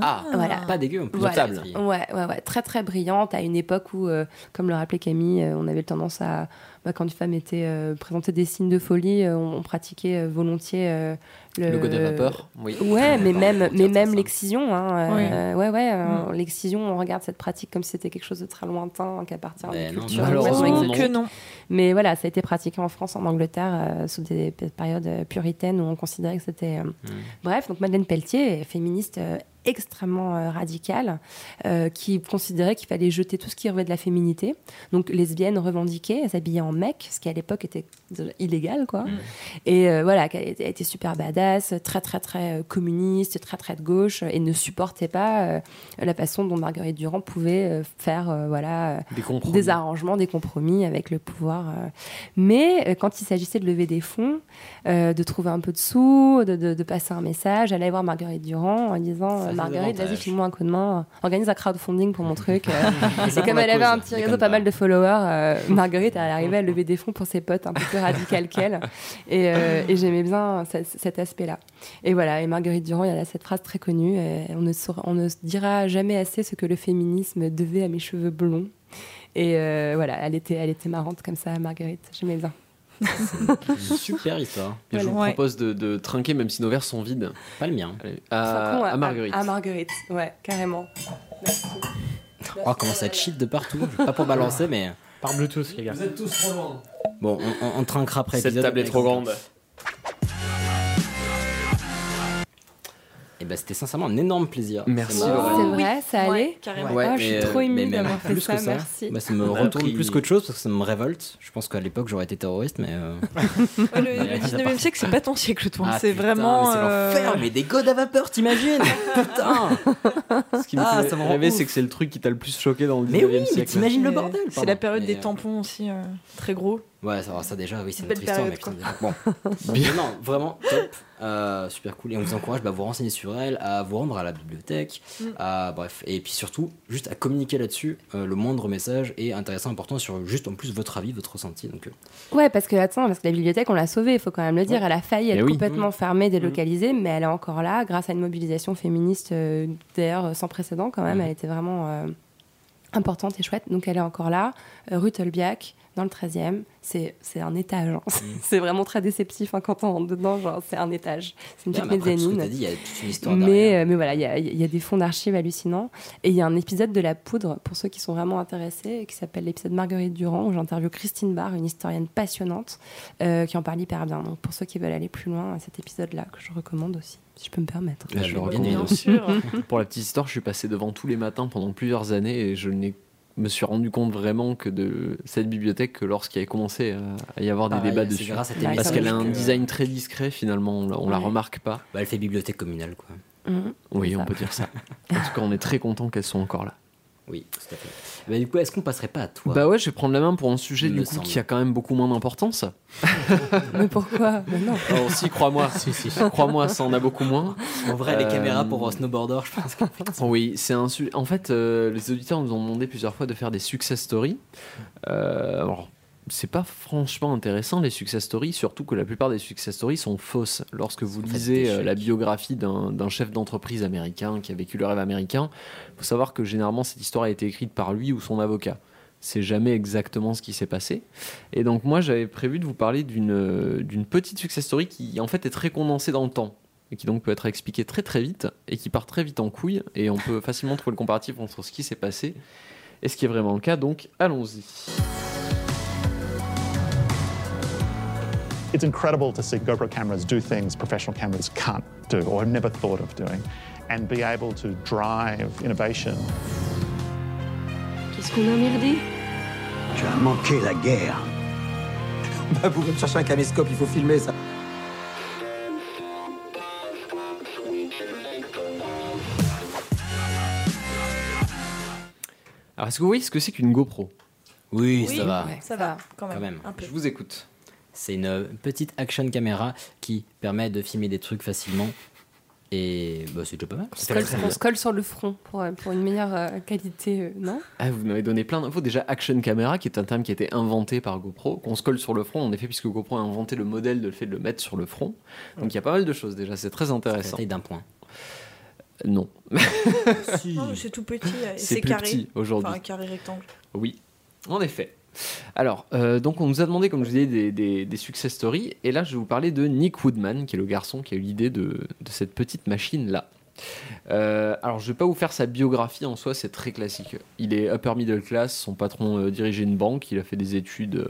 Ah, Voilà. pas dégueu, en plus. Voilà. Notable. Ouais, ouais, ouais, très très brillante à une époque où, euh, comme le rappelait Camille, euh, on avait tendance à, quand une femme était euh, présentée des signes de folie, euh, on, on pratiquait euh, volontiers euh, le, Le go des vapeurs, oui. Ouais, mais même, mais même l'excision. Hein, euh, ouais, ouais, euh, Mm. l'excision, on regarde cette pratique comme si c'était quelque chose de très lointain, qui appartient à une non, culture non. exotique. Que non. Mais voilà, ça a été pratiqué en France, en Angleterre, euh, sous des périodes puritaines où on considérait que c'était. euh, Bref, donc Madeleine Pelletier, féministe euh, extrêmement euh, radicale, euh, qui considérait qu'il fallait jeter tout ce qui relevait de la féminité. Donc lesbienne revendiquée, elle s'habillait en mec, ce qui à l'époque était illégal, quoi. Et euh, voilà, elle était super badass, très très très euh, communiste, très très de gauche, et ne supportait pas euh, la façon dont Marguerite Durand pouvait faire, euh, voilà. Des des arrangements, des compromis avec le pouvoir. Mais quand il s'agissait de lever des fonds, de trouver un peu de sous, de, de- de passer un message, elle allait voir Marguerite Durand en disant Marguerite, vas-y, file-moi un coup de main, organise un crowdfunding pour mon truc. C'est Et comme elle avait un petit réseau, pas mal de followers, Marguerite, elle arrivait lever des fonds pour ses potes un peu plus radicales qu'elle. Et, euh, et j'aimais bien ce- cet aspect-là. Et voilà, et Marguerite Durand, il y a cette phrase très connue euh, on, ne saura- on ne se dira jamais assez ce que le féminisme devait à mes cheveux blonds. Et euh, voilà, elle était, elle était marrante comme ça, Marguerite. J'aimais bien. C'est une super histoire. Je vous propose de, de trinquer, même si nos verres sont vides. Pas le mien. Allez, à, à Marguerite. À, Marguerite, ouais, carrément. Oh, comment ça cheat de partout. Pas pour balancer, mais. Par Bluetooth, les gars. êtes tous trop loin. Bon, on, on, on trinquera après Cette table est trop vous. grande. Et bah, c'était sincèrement un énorme plaisir. Merci, Lorraine. C'est vrai, ça allait carrément. Ouais, Ah, je suis trop émue d'avoir fait plus ça, que ça. merci. Bah, ça me a retourne appris- plus qu'autre chose parce que ça me révolte. Je pense qu'à l'époque j'aurais été terroriste, mais. euh, Ouais, le, Ouais, le ça 19e part. siècle, c'est pas ton siècle, toi. Ah, c'est putain, vraiment. c'est euh, l'enfer, mais des godes à vapeur, t'imagines Putain Ce qui me Ah, fait rêver, c'est que c'est le truc qui t'a le plus choqué dans le 19e Mais oui, mais siècle. t'imagines le bordel C'est la période des euh, tampons aussi, très gros. Ouais, ça, ça déjà, oui, c'est autre histoire, mais bon. Non, vraiment top, euh, super cool. Et on vous encourage bah, à vous renseigner sur elle, à vous rendre à la bibliothèque, Mm. à, bref, et puis surtout, juste à communiquer là-dessus. euh, le moindre message est intéressant, important sur juste en plus votre avis, votre ressenti. Donc, euh, Ouais, parce que attends, parce que la bibliothèque, on l'a sauvée, il faut quand même le dire. Elle a failli être Eh oui. complètement fermée, délocalisée, mais elle est encore là, grâce à une mobilisation féministe, euh, d'ailleurs sans précédent quand même. Elle était vraiment euh, importante et chouette. Donc elle est encore là, euh, rue Tolbiac, dans le 13e. C'est c'est un étage. hein. c'est vraiment très déceptif hein, quand on rentre dedans. Genre, c'est un étage. C'est une bien, petite mais après, tout ce que mezzanine. t'as dit, il y a toute une histoire derrière. Mais, euh, mais voilà, il y a, il y a des fonds d'archives hallucinants. Et il y a un épisode de La Poudre, pour ceux qui sont vraiment intéressés, qui s'appelle l'épisode Marguerite Durand, où j'interviewe Christine Barr, une historienne passionnante, euh, qui en parle hyper bien. Donc pour ceux qui veulent aller plus loin, cet épisode-là, que je recommande aussi, si je peux me permettre. Là, je le Bien recommande aussi. sûr. Pour la petite histoire, je suis passé devant tous les matins pendant plusieurs années et je n'ai me suis rendu compte vraiment que de cette bibliothèque que lorsqu'il y avait commencé à, y avoir des Pareil, débats c'est dessus. grâce à tes Parce qu'elle a un design très discret finalement, on la, remarque pas. Bah, elle fait bibliothèque communale, quoi. Mhm. Oui, on ça. peut dire ça. En tout cas, on est très content qu'elles soient encore là. Oui, tout à fait. Bah, du coup, est-ce qu'on passerait pas à toi? Bah ouais, je vais prendre la main pour un sujet du coup qui a quand même beaucoup moins d'importance. Mais pourquoi? Mais non. Oh, si, crois-moi. Si, si. Crois-moi, ça en a beaucoup moins. En vrai, les Euh, caméras pour snowboarder, je pense que. Oui, c'est un sujet. En fait, euh, les auditeurs nous ont demandé plusieurs fois de faire des success stories. Euh, alors, c'est pas franchement intéressant les success stories, surtout que la plupart des success stories sont fausses. Lorsque vous lisez euh, la biographie d'un chef d'entreprise américain qui a vécu le rêve américain, faut savoir que généralement cette histoire a été écrite par lui ou son avocat. C'est jamais exactement ce qui s'est passé. Et donc moi j'avais prévu de vous parler euh, d'une petite success story qui en fait est très condensée dans le temps et qui donc peut être expliquée très très vite et qui part très vite en couille et on peut facilement trouver le comparatif entre ce qui s'est passé et ce qui est vraiment le cas. Donc allons-y. It's incredible to see GoPro cameras do things professional cameras can't do or have never thought of doing and be able to drive innovation. Qu'est-ce qu'on a merdé Tu as manqué la guerre. Bah, pour me chercher un caméscope, il faut filmer ça. Alors est-ce que vous voyez ce que c'est qu'une GoPro Oui, Oui, ça va. ouais. Ça va, quand même. Quand même. Un peu. Je vous écoute. C'est une euh, petite action caméra qui permet de filmer des trucs facilement. Et bah, c'est déjà pas mal. On se, colle, on se colle sur le front pour, euh, pour une meilleure euh, qualité, euh, non? Ah, vous m'avez donné plein d'infos. Déjà, action camera, qui est un terme qui a été inventé par GoPro, qu'on se colle sur le front, en effet, puisque GoPro a inventé le modèle de le fait de le mettre sur le front. Donc il y a pas mal de choses déjà, c'est très C'est intéressant. taille d'un point. Non. C'est tout petit et C'est c'est carré. petit aujourd'hui. Enfin, un carré rectangle. Oui, en effet. Alors, euh, donc on nous a demandé, comme je vous disais, des, des- des success stories. Et là, je vais vous parler de Nick Woodman, qui est le garçon qui a eu l'idée de, de cette petite machine-là. Euh, alors, je vais pas vous faire sa biographie en soi, c'est très classique. Il est upper middle class, son patron euh, dirigeait une banque, il a fait des études, euh,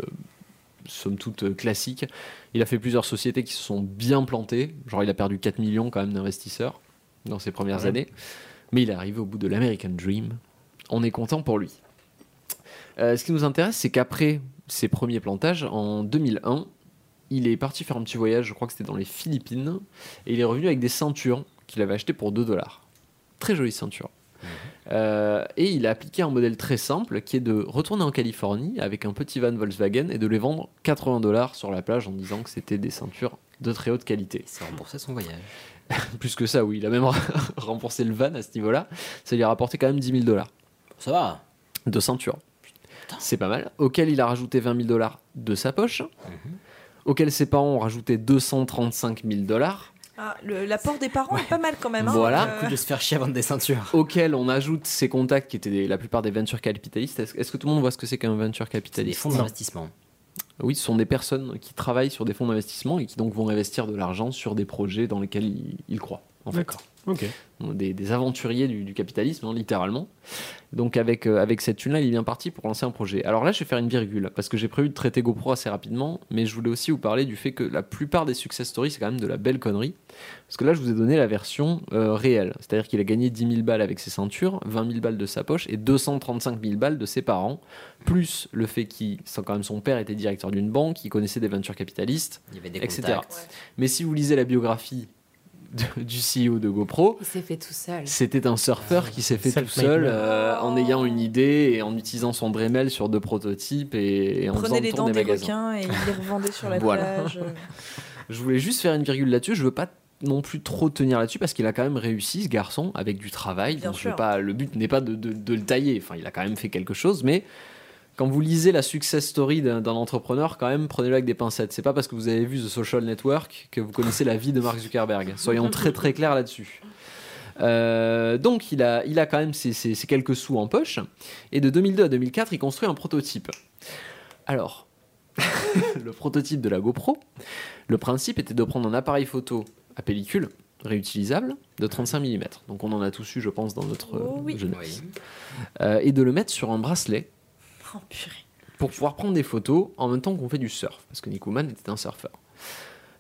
somme toute, classiques. Il a fait plusieurs sociétés qui se sont bien plantées. Genre, il a perdu 4 millions quand même d'investisseurs dans ses premières Ouais. années. Mais il est arrivé au bout de l'American Dream. On est content pour lui. Euh, ce qui nous intéresse, c'est qu'après ses premiers plantages, en 2001, il est parti faire un petit voyage, je crois que c'était dans les Philippines, et il est revenu avec des ceintures qu'il avait achetées pour 2 dollars. Très jolie ceinture. Euh, et il a appliqué un modèle très simple qui est de retourner en Californie avec un petit van Volkswagen et de les vendre 80 dollars sur la plage en disant que c'était des ceintures de très haute qualité. Ça remboursait son voyage. Plus que ça, oui, il a même remboursé le van à ce niveau-là. Ça lui a rapporté quand même 10 000 dollars Ça va. de ceinture. C'est pas mal. Auquel il a rajouté 20 000 dollars de sa poche. Auquel ses parents ont rajouté 235 000 dollars. Ah, le- l'apport des parents est pas mal quand même. hein, Voilà. euh, Coup de se faire chier avant des ceintures. Auquel on ajoute ses contacts qui étaient des- la plupart des venture capitalistes. Est-ce que tout le monde voit ce que c'est qu'un venture C'est des capitaliste? Fonds d'investissement. Oui, ce sont des personnes qui travaillent sur des fonds d'investissement et qui donc vont investir de l'argent sur des projets dans lesquels ils, ils croient. En fait. D'accord. Ok. Donc, Des, des aventuriers du, du capitalisme, hein, littéralement. Donc avec, euh, avec cette thune-là, il est bien parti pour lancer un projet. Alors là, je vais faire une virgule, parce que j'ai prévu de traiter GoPro assez rapidement, mais je voulais aussi vous parler du fait que la plupart des success stories, c'est quand même de la belle connerie. Parce que là, je vous ai donné la version euh, réelle. C'est-à-dire qu'il a gagné 10 000 balles avec ses ceintures, 20 000 balles de sa poche et 235 000 balles de ses parents, plus le fait qu'il, sans quand même son père était directeur d'une banque, il connaissait des ventures capitalistes, Il y avait des etc. contacts. Mais si vous lisez la biographie de- du CEO de GoPro, Il s'est fait tout seul. c'était un surfeur qui s'est fait tout seul euh, en ayant une idée et en utilisant son Dremel sur deux prototypes et, et en faisant les tour dents des requins et ils les revendaient sur la Voilà. plage. Je voulais juste faire une virgule là-dessus. Je veux pas non plus trop tenir là-dessus parce qu'il a quand même réussi ce garçon avec du travail. Bien Donc je veux sûr. pas, le but n'est pas de, de- de le tailler. Enfin, il a quand même fait quelque chose, mais quand vous lisez la success story d'un entrepreneur, quand même, prenez-le avec des pincettes. C'est pas parce que vous avez vu The Social Network que vous connaissez la vie de Mark Zuckerberg. Soyons très très clairs là-dessus. Euh, donc il a, il a quand même ses, ses- ses quelques sous en poche. Et de 2002 à 2004, il construit un prototype. Alors, le prototype de la GoPro, le principe était de prendre un appareil photo à pellicule réutilisable de 35 mm. Donc on en a tous eu, je pense, dans notre Oh oui. jeunesse. Euh, et de le mettre sur un bracelet Oh, purée. pour pouvoir prendre des photos en même temps qu'on fait du surf, parce que Nico Mann était un surfeur.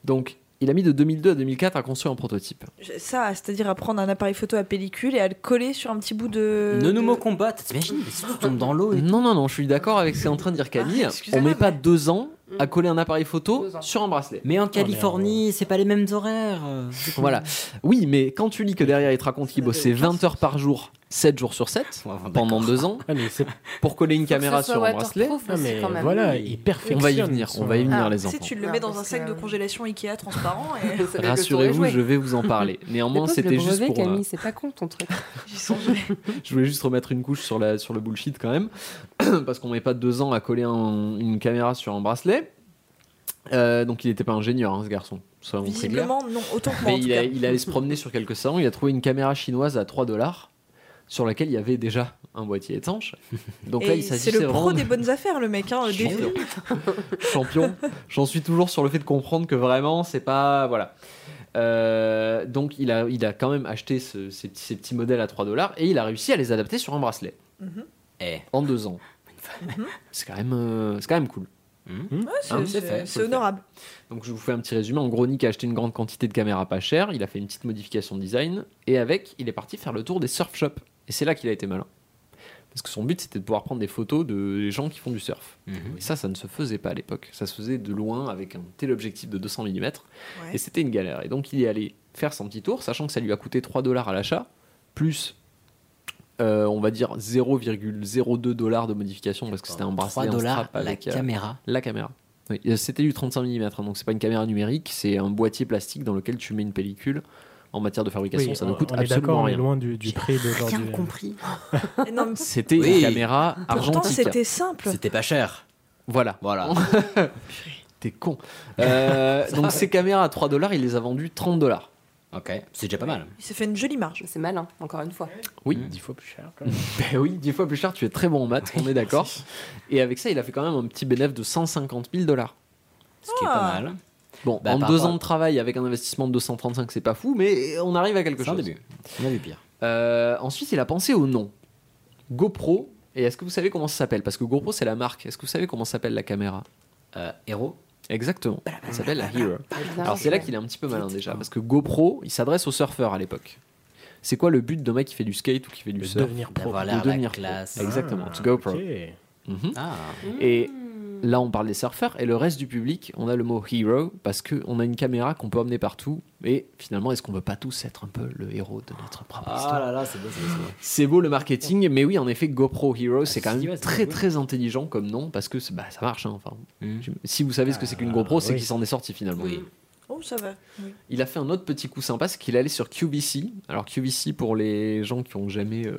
Donc, il a mis de 2002 à 2004 à construire un prototype. Ça, c'est-à-dire à prendre un appareil photo à pellicule et à le coller sur un petit bout de. Ne nous moquons pas, t'imagines Les sous tombent dans l'eau. et- Non, non, non, je suis d'accord avec ce qu'est en train de dire Camille. Ah, excusez-moi, on met pas mais- deux ans à coller un appareil photo sur un bracelet. Mais en Californie, c'est pas les mêmes horaires. euh. Voilà. Oui, mais quand tu lis que derrière, il te raconte qu'il bossait 20 heures par jour, 7 jours sur 7, Ouais, enfin, pendant d'accord. deux ans, mais c'est- pour coller une caméra sur un bracelet. voilà, il perfectionne. On va y venir, on va y venir, Ah, les enfants. tu le mets dans un sac de congélation Ikea transparent Rassurez-vous, je vais vous en parler. Néanmoins, c'était juste pour. euh, Camille, c'est pas con ton truc. Je voulais juste remettre une couche sur, la, sur le bullshit quand même, parce qu'on met pas deux ans à coller un- une caméra sur un bracelet. Euh, donc il n'était pas ingénieur, hein, ce garçon. Visiblement, non, autant que moi. Mais il, a- cas. il allait se promener sur quelques salons, il a trouvé une caméra chinoise à 3 dollars, sur laquelle il y avait déjà un boîtier étanche. Donc là, il c'est le pro des bonnes affaires, le mec. Hein, Champion. champion. J'en suis toujours sur le fait de comprendre que vraiment, c'est pas. Voilà. Euh, donc, il a, il a quand même acheté ce- ces, petits, ces petits modèles à 3 dollars et il a réussi à les adapter sur un bracelet Mhm. Eh. en deux ans. Mhm. C'est quand, même, euh, c'est quand même cool. Ouais, c'est- Hein, c'est honorable. Donc, je vous fais un petit résumé. En gros, Nick a acheté une grande quantité de caméras pas chères. Il a fait une petite modification de design et avec, il est parti faire le tour des surf shops. Et c'est là qu'il a été malin. Parce que son but, c'était de pouvoir prendre des photos de les gens qui font du surf. Mhm. Et ça, ça ne se faisait pas à l'époque. Ça se faisait de loin avec un téléobjectif de 200 mm. Ouais. Et c'était une galère. Et donc, il est allé faire son petit tour, sachant que ça lui a coûté 3 dollars à l'achat, plus, euh, on va dire, 0,02 dollars de modification, parce que c'était un 3 bracelet en dollars strap la avec euh, caméra. la caméra. Oui, euh, c'était du 35 mm, hein, donc c'est pas une caméra numérique, c'est un boîtier plastique dans lequel tu mets une pellicule. En matière de fabrication, Oui, ça ne coûte on est d'accord, absolument on est rien. loin du, du prix d'aujourd'hui. Rien compris. Et non, mais C'était Oui. une caméra pourtant, argentique. c'était simple. C'était pas cher. Voilà. Voilà. T'es con. Euh, donc ces caméras à 3 dollars, il les a vendues 30 dollars. Ok, c'est déjà pas mal. Il s'est fait une jolie marge. C'est malin, encore une fois. Oui. Dix fois plus cher. quand même. Ben oui, 10 fois plus cher, tu es très bon en maths, on est d'accord. Et avec ça, il a fait quand même un petit bénéfice de 150 000 dollars. Ce qui est Ah. pas mal. Bon, Bah, en par deux rapport ans de travail avec un investissement de 235, c'est pas fou, mais on arrive à quelque C'est un chose. début. On a vu pire. Euh, ensuite, il a pensé au nom. GoPro. Et est-ce que vous savez comment ça s'appelle? Parce que GoPro, c'est la marque. Est-ce que vous savez comment s'appelle la caméra? Euh, héros Exactement. Elle s'appelle la Hero. Bien Alors c'est là qu'il est un petit peu malin déjà, parce que GoPro, il s'adresse aux surfeurs à l'époque. C'est quoi le but d'un mec qui fait du skate ou qui fait du De surf devenir pro. De devenir pro. classe. Exactement, Ah, to go pro. ok. Mhm. Ah. Et là, on parle des surfeurs, et le reste du public, on a le mot hero, parce qu'on a une caméra qu'on peut emmener partout. Et finalement, est-ce qu'on veut pas tous être un peu le héros de notre propre histoire Ah là là, c'est beau, c'est beau, c'est beau. Le marketing, mais oui, en effet, GoPro Hero, c'est quand si, même ouais, très cool. très intelligent comme nom, parce que bah, ça marche. hein, enfin, tu- si vous savez ce que c'est qu'une Ah, GoPro, c'est oui. qu'il s'en est sorti finalement. Oui. Oh, ça va. Oui. Il a fait un autre petit coup sympa, c'est qu'il est allé sur QVC. Alors QVC, pour les gens qui ont jamais euh,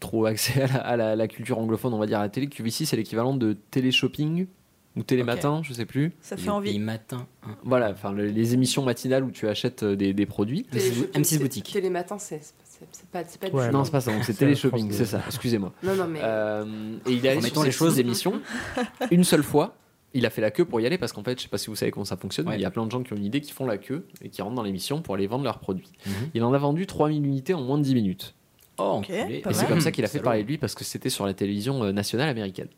trop accès à la, à la- la culture anglophone, on va dire à la télé, QVC c'est l'équivalent de télé-shopping ou télématin, je sais plus. Ça fait Les envie. matins. hein. Voilà, enfin le- les émissions matinales où tu achètes euh, des, des produits. Télé- M6 télé- boutique. Télématin, c'est pas, pas du Ouais. Non, c'est pas ça, donc c'est télé-shopping, c'est ça, excusez-moi. Non, non, mais. Euh, et il est allé Remettons sur les choses émissions une seule fois Il a fait la queue pour y aller parce qu'en fait, je sais pas si vous savez comment ça fonctionne, Ouais. mais il y a plein de gens qui ont une idée, qui font la queue et qui rentrent dans l'émission pour aller vendre leurs produits. Mhm. Il en a vendu 3000 unités en moins de 10 minutes. Oh, Ok, enculé. pas Et c'est comme ça qu'il a fait parler de lui parce que c'était sur la télévision euh, nationale américaine.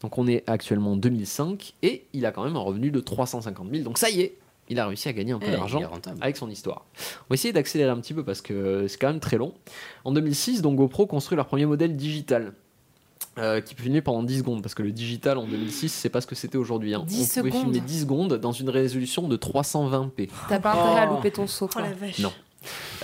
Donc on est actuellement en 2005 et il a quand même un revenu de 350 000. Donc ça y est, il a réussi à gagner un peu Eh, d'argent avec son histoire. On va essayer d'accélérer un petit peu parce que c'est quand même très long. En 2006, donc GoPro construit leur premier modèle digital. Euh, qui peut filmer pendant 10 secondes parce que le digital en 2006 c'est pas ce que c'était aujourd'hui hein. 10 on pouvait secondes. filmer 10 secondes dans une résolution de 320p T'as pas intérêt à Oh. louper ton saut. Oh la vache. non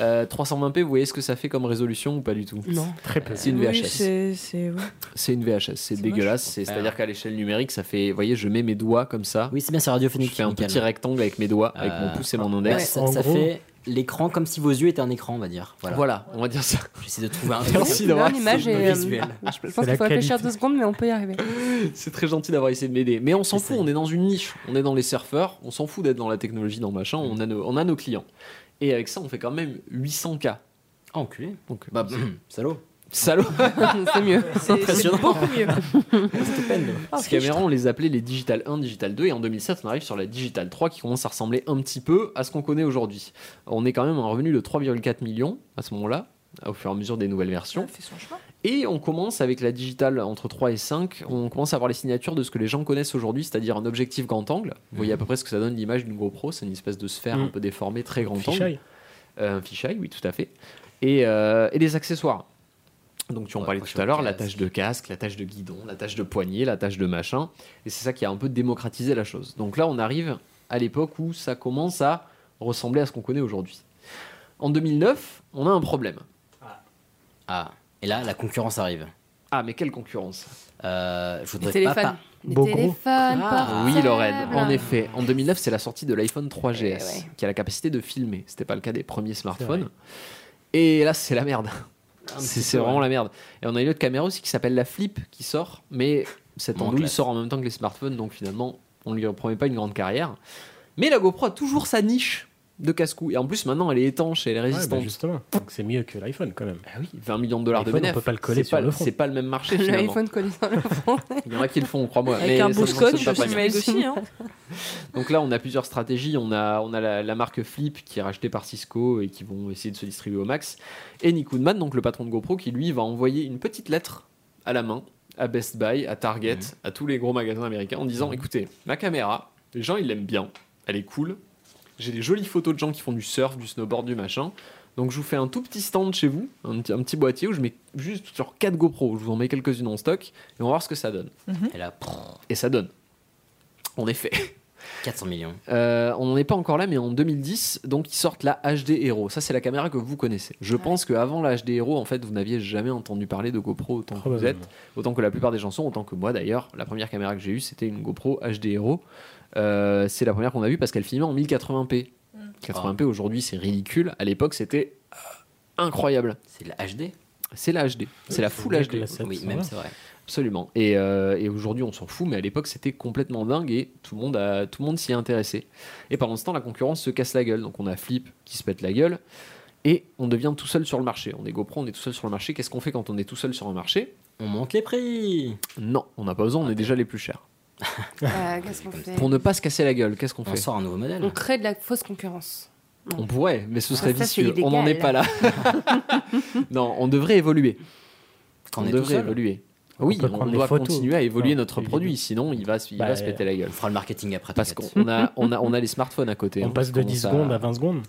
Euh, 320p vous voyez ce que ça fait comme résolution ou pas du tout? Non. Très peu. c'est une VHS c'est- c'est ouais. C'est une VHS, c'est dégueulasse. C'est-à-dire qu'à l'échelle numérique, ça fait. Vous voyez, je mets mes doigts comme ça. Oui, c'est bien, c'est Je radiophonique. fais un nickel. petit rectangle avec mes doigts, avec mon Euh, pouce et mon index. ça, En ça gros- fait l'écran comme si vos yeux étaient un écran, on va dire. Voilà. Voilà, on va dire ça. J'essaie de trouver un Merci d'avoir l'image c'est est. euh, visuel. Je pense qu'il faut réfléchir deux secondes, mais on peut y arriver. C'est très gentil d'avoir essayé de m'aider. Mais on s'en fout, on est dans une niche. On est dans les surfeurs, on s'en fout d'être dans la technologie, dans machin. On a, nos, on a nos clients. Et avec ça, on fait quand même 800K. Ah, enculé. Donc, Bah, salaud. Salaud. c'est mieux. C'est- c'est Impressionnant. beaucoup mieux. Ces caméras, on les appelait les Digital 1, Digital 2, et en 2007, on arrive sur la Digital 3 qui commence à ressembler un petit peu à ce qu'on connaît aujourd'hui. On est quand même à un revenu de 3,4 millions à ce moment-là, au fur et à mesure des nouvelles versions. Fait son chemin. Et on commence avec la Digital entre 3 et 5, on commence à avoir les signatures de ce que les gens connaissent aujourd'hui, c'est-à-dire un objectif grand angle. Vous voyez à peu près ce que ça donne l'image d'une GoPro, c'est une espèce de sphère Mm. un peu déformée, très grand angle. Fisheye. Euh, un fisheye, oui, tout à fait. Et, euh, et des accessoires. Donc tu en Ouais, parlais tout à l'heure, la tâche de casque, la tâche de guidon, la tâche de poignet, la tâche de machin. Et c'est ça qui a un peu démocratisé la chose. Donc là, on arrive à l'époque où ça commence à ressembler à ce qu'on connaît aujourd'hui. En 2009, on a un problème. Ah, et là, la concurrence arrive. Ah, mais quelle concurrence? Euh, je Les voudrais téléphones. pas. Les Beaucoup. téléphones. Ah, Oui. Lorraine, en effet. En 2009, c'est la sortie de l'iPhone 3GS, Eh ouais. qui a la capacité de filmer. C'était pas le cas des premiers smartphones. Et là, c'est la merde. C'est vraiment ouais. la merde. Et on a une autre caméra aussi qui s'appelle la Flip qui sort, mais cette andouille classe. sort en même temps que les smartphones, donc finalement, on lui promet pas une grande carrière. Mais la GoPro a toujours sa niche de casse-cou. Et en plus, maintenant, elle est étanche et elle est Ouais, bah, résistante. justement. Donc c'est mieux que l'iPhone quand même. Ah oui, 20 millions de dollars de L'iPhone, on bénéfices. peut pas le coller C'est sur pas- le front. C'est pas le même marché finalement. L'iPhone collé sur le front. Il y en a qui le font, crois-moi. Avec mais un ça ne fonctionne scotch, pas aussi. Hein. Donc là, on a plusieurs stratégies. On a, on a la, la marque Flip qui est rachetée par Cisco et qui vont essayer de se distribuer au max. Et Nick Woodman, donc le patron de GoPro, qui lui va envoyer une petite lettre à la main à Best Buy, à Target, à tous les gros magasins américains en disant écoutez, ma caméra, les gens ils l'aiment bien, elle est cool. J'ai des jolies photos de gens qui font du surf, du snowboard, du machin. Donc je vous fais un tout petit stand chez vous, un, petit- un petit boîtier où je mets juste sur 4 GoPro, je vous en mets quelques-unes en stock et on va voir ce que ça donne. Et là, prrr, Et ça donne. En effet. 400 millions. Euh, on n'en est pas encore là, mais en 2010, donc ils sortent la HD Hero. Ça, c'est la caméra que vous connaissez. Je pense qu'avant la HD Hero, en fait, vous n'aviez jamais entendu parler de GoPro autant que vous êtes, autant que la plupart des gens sont, autant que moi d'ailleurs. La première caméra que j'ai eue, c'était une GoPro HD Hero. Euh, c'est la première qu'on a vue parce qu'elle filmait en 1080p. 80p aujourd'hui, c'est ridicule. À l'époque, c'était euh, incroyable. C'est la HD C'est la HD. C'est la full HD. la 7, Oui, même c'est vrai. Absolument. Et, euh, et aujourd'hui, on s'en fout, mais à l'époque, c'était complètement dingue et tout le monde, a- tout le monde s'y est intéressé. Et pendant ce temps, la concurrence se casse la gueule. Donc, on a Flip qui se pète la gueule et on devient tout seul sur le marché. On est GoPro, on est tout seul sur le marché. Qu'est-ce qu'on fait quand on est tout seul sur un marché? On monte les prix. Non, on n'a pas besoin, on est déjà les plus chers. Euh, Qu'est-ce qu'on fait Pour ne pas se casser la gueule, qu'est-ce qu'on On fait sort un nouveau modèle. On crée de la fausse concurrence. On pourrait, mais ce serait Ça, c'est vicieux. On n'en est pas là. non, on devrait évoluer. Quand on, on devrait évoluer. Oui, on, doit photos. continuer à évoluer notre produit, sinon il va, il Bah, va se péter la gueule. On fera le marketing après. Parce qu'on a, on a, on a les smartphones à côté. On hein, passe de 10 qu'on commence secondes à 20 secondes.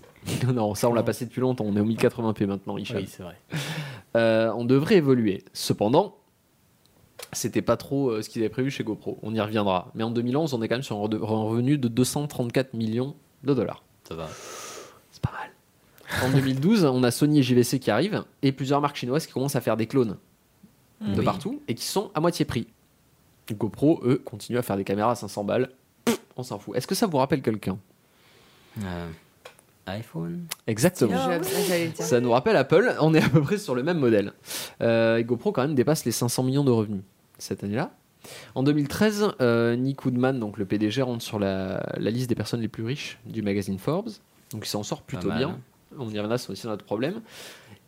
non, ça on l'a passé depuis longtemps. On est au 1080p maintenant, Hicham. Oui, c'est vrai. Euh, on devrait évoluer. Cependant, c'était pas trop euh, ce qu'ils avaient prévu chez GoPro. On y reviendra. Mais en 2011, on est quand même sur un, revenu de 234 millions de dollars. Ça va. C'est pas mal. En 2012, on a Sony et JVC qui arrivent et plusieurs marques chinoises qui commencent à faire des clones de Oui. partout et qui sont à moitié prix. GoPro, eux, continuent à faire des caméras à 500 balles. On s'en fout. Est-ce que ça vous rappelle quelqu'un? Euh, iPhone. Exactement. Dire. Ça nous rappelle Apple, on est à peu près sur le même modèle. Euh, et GoPro quand même dépasse les 500 millions de revenus cette année-là. En 2013, euh, Nick Woodman, donc le PDG, rentre sur la, la liste des personnes les plus riches du magazine Forbes. Donc il s'en sort plutôt bien. On y reviendra, c'est aussi notre problème.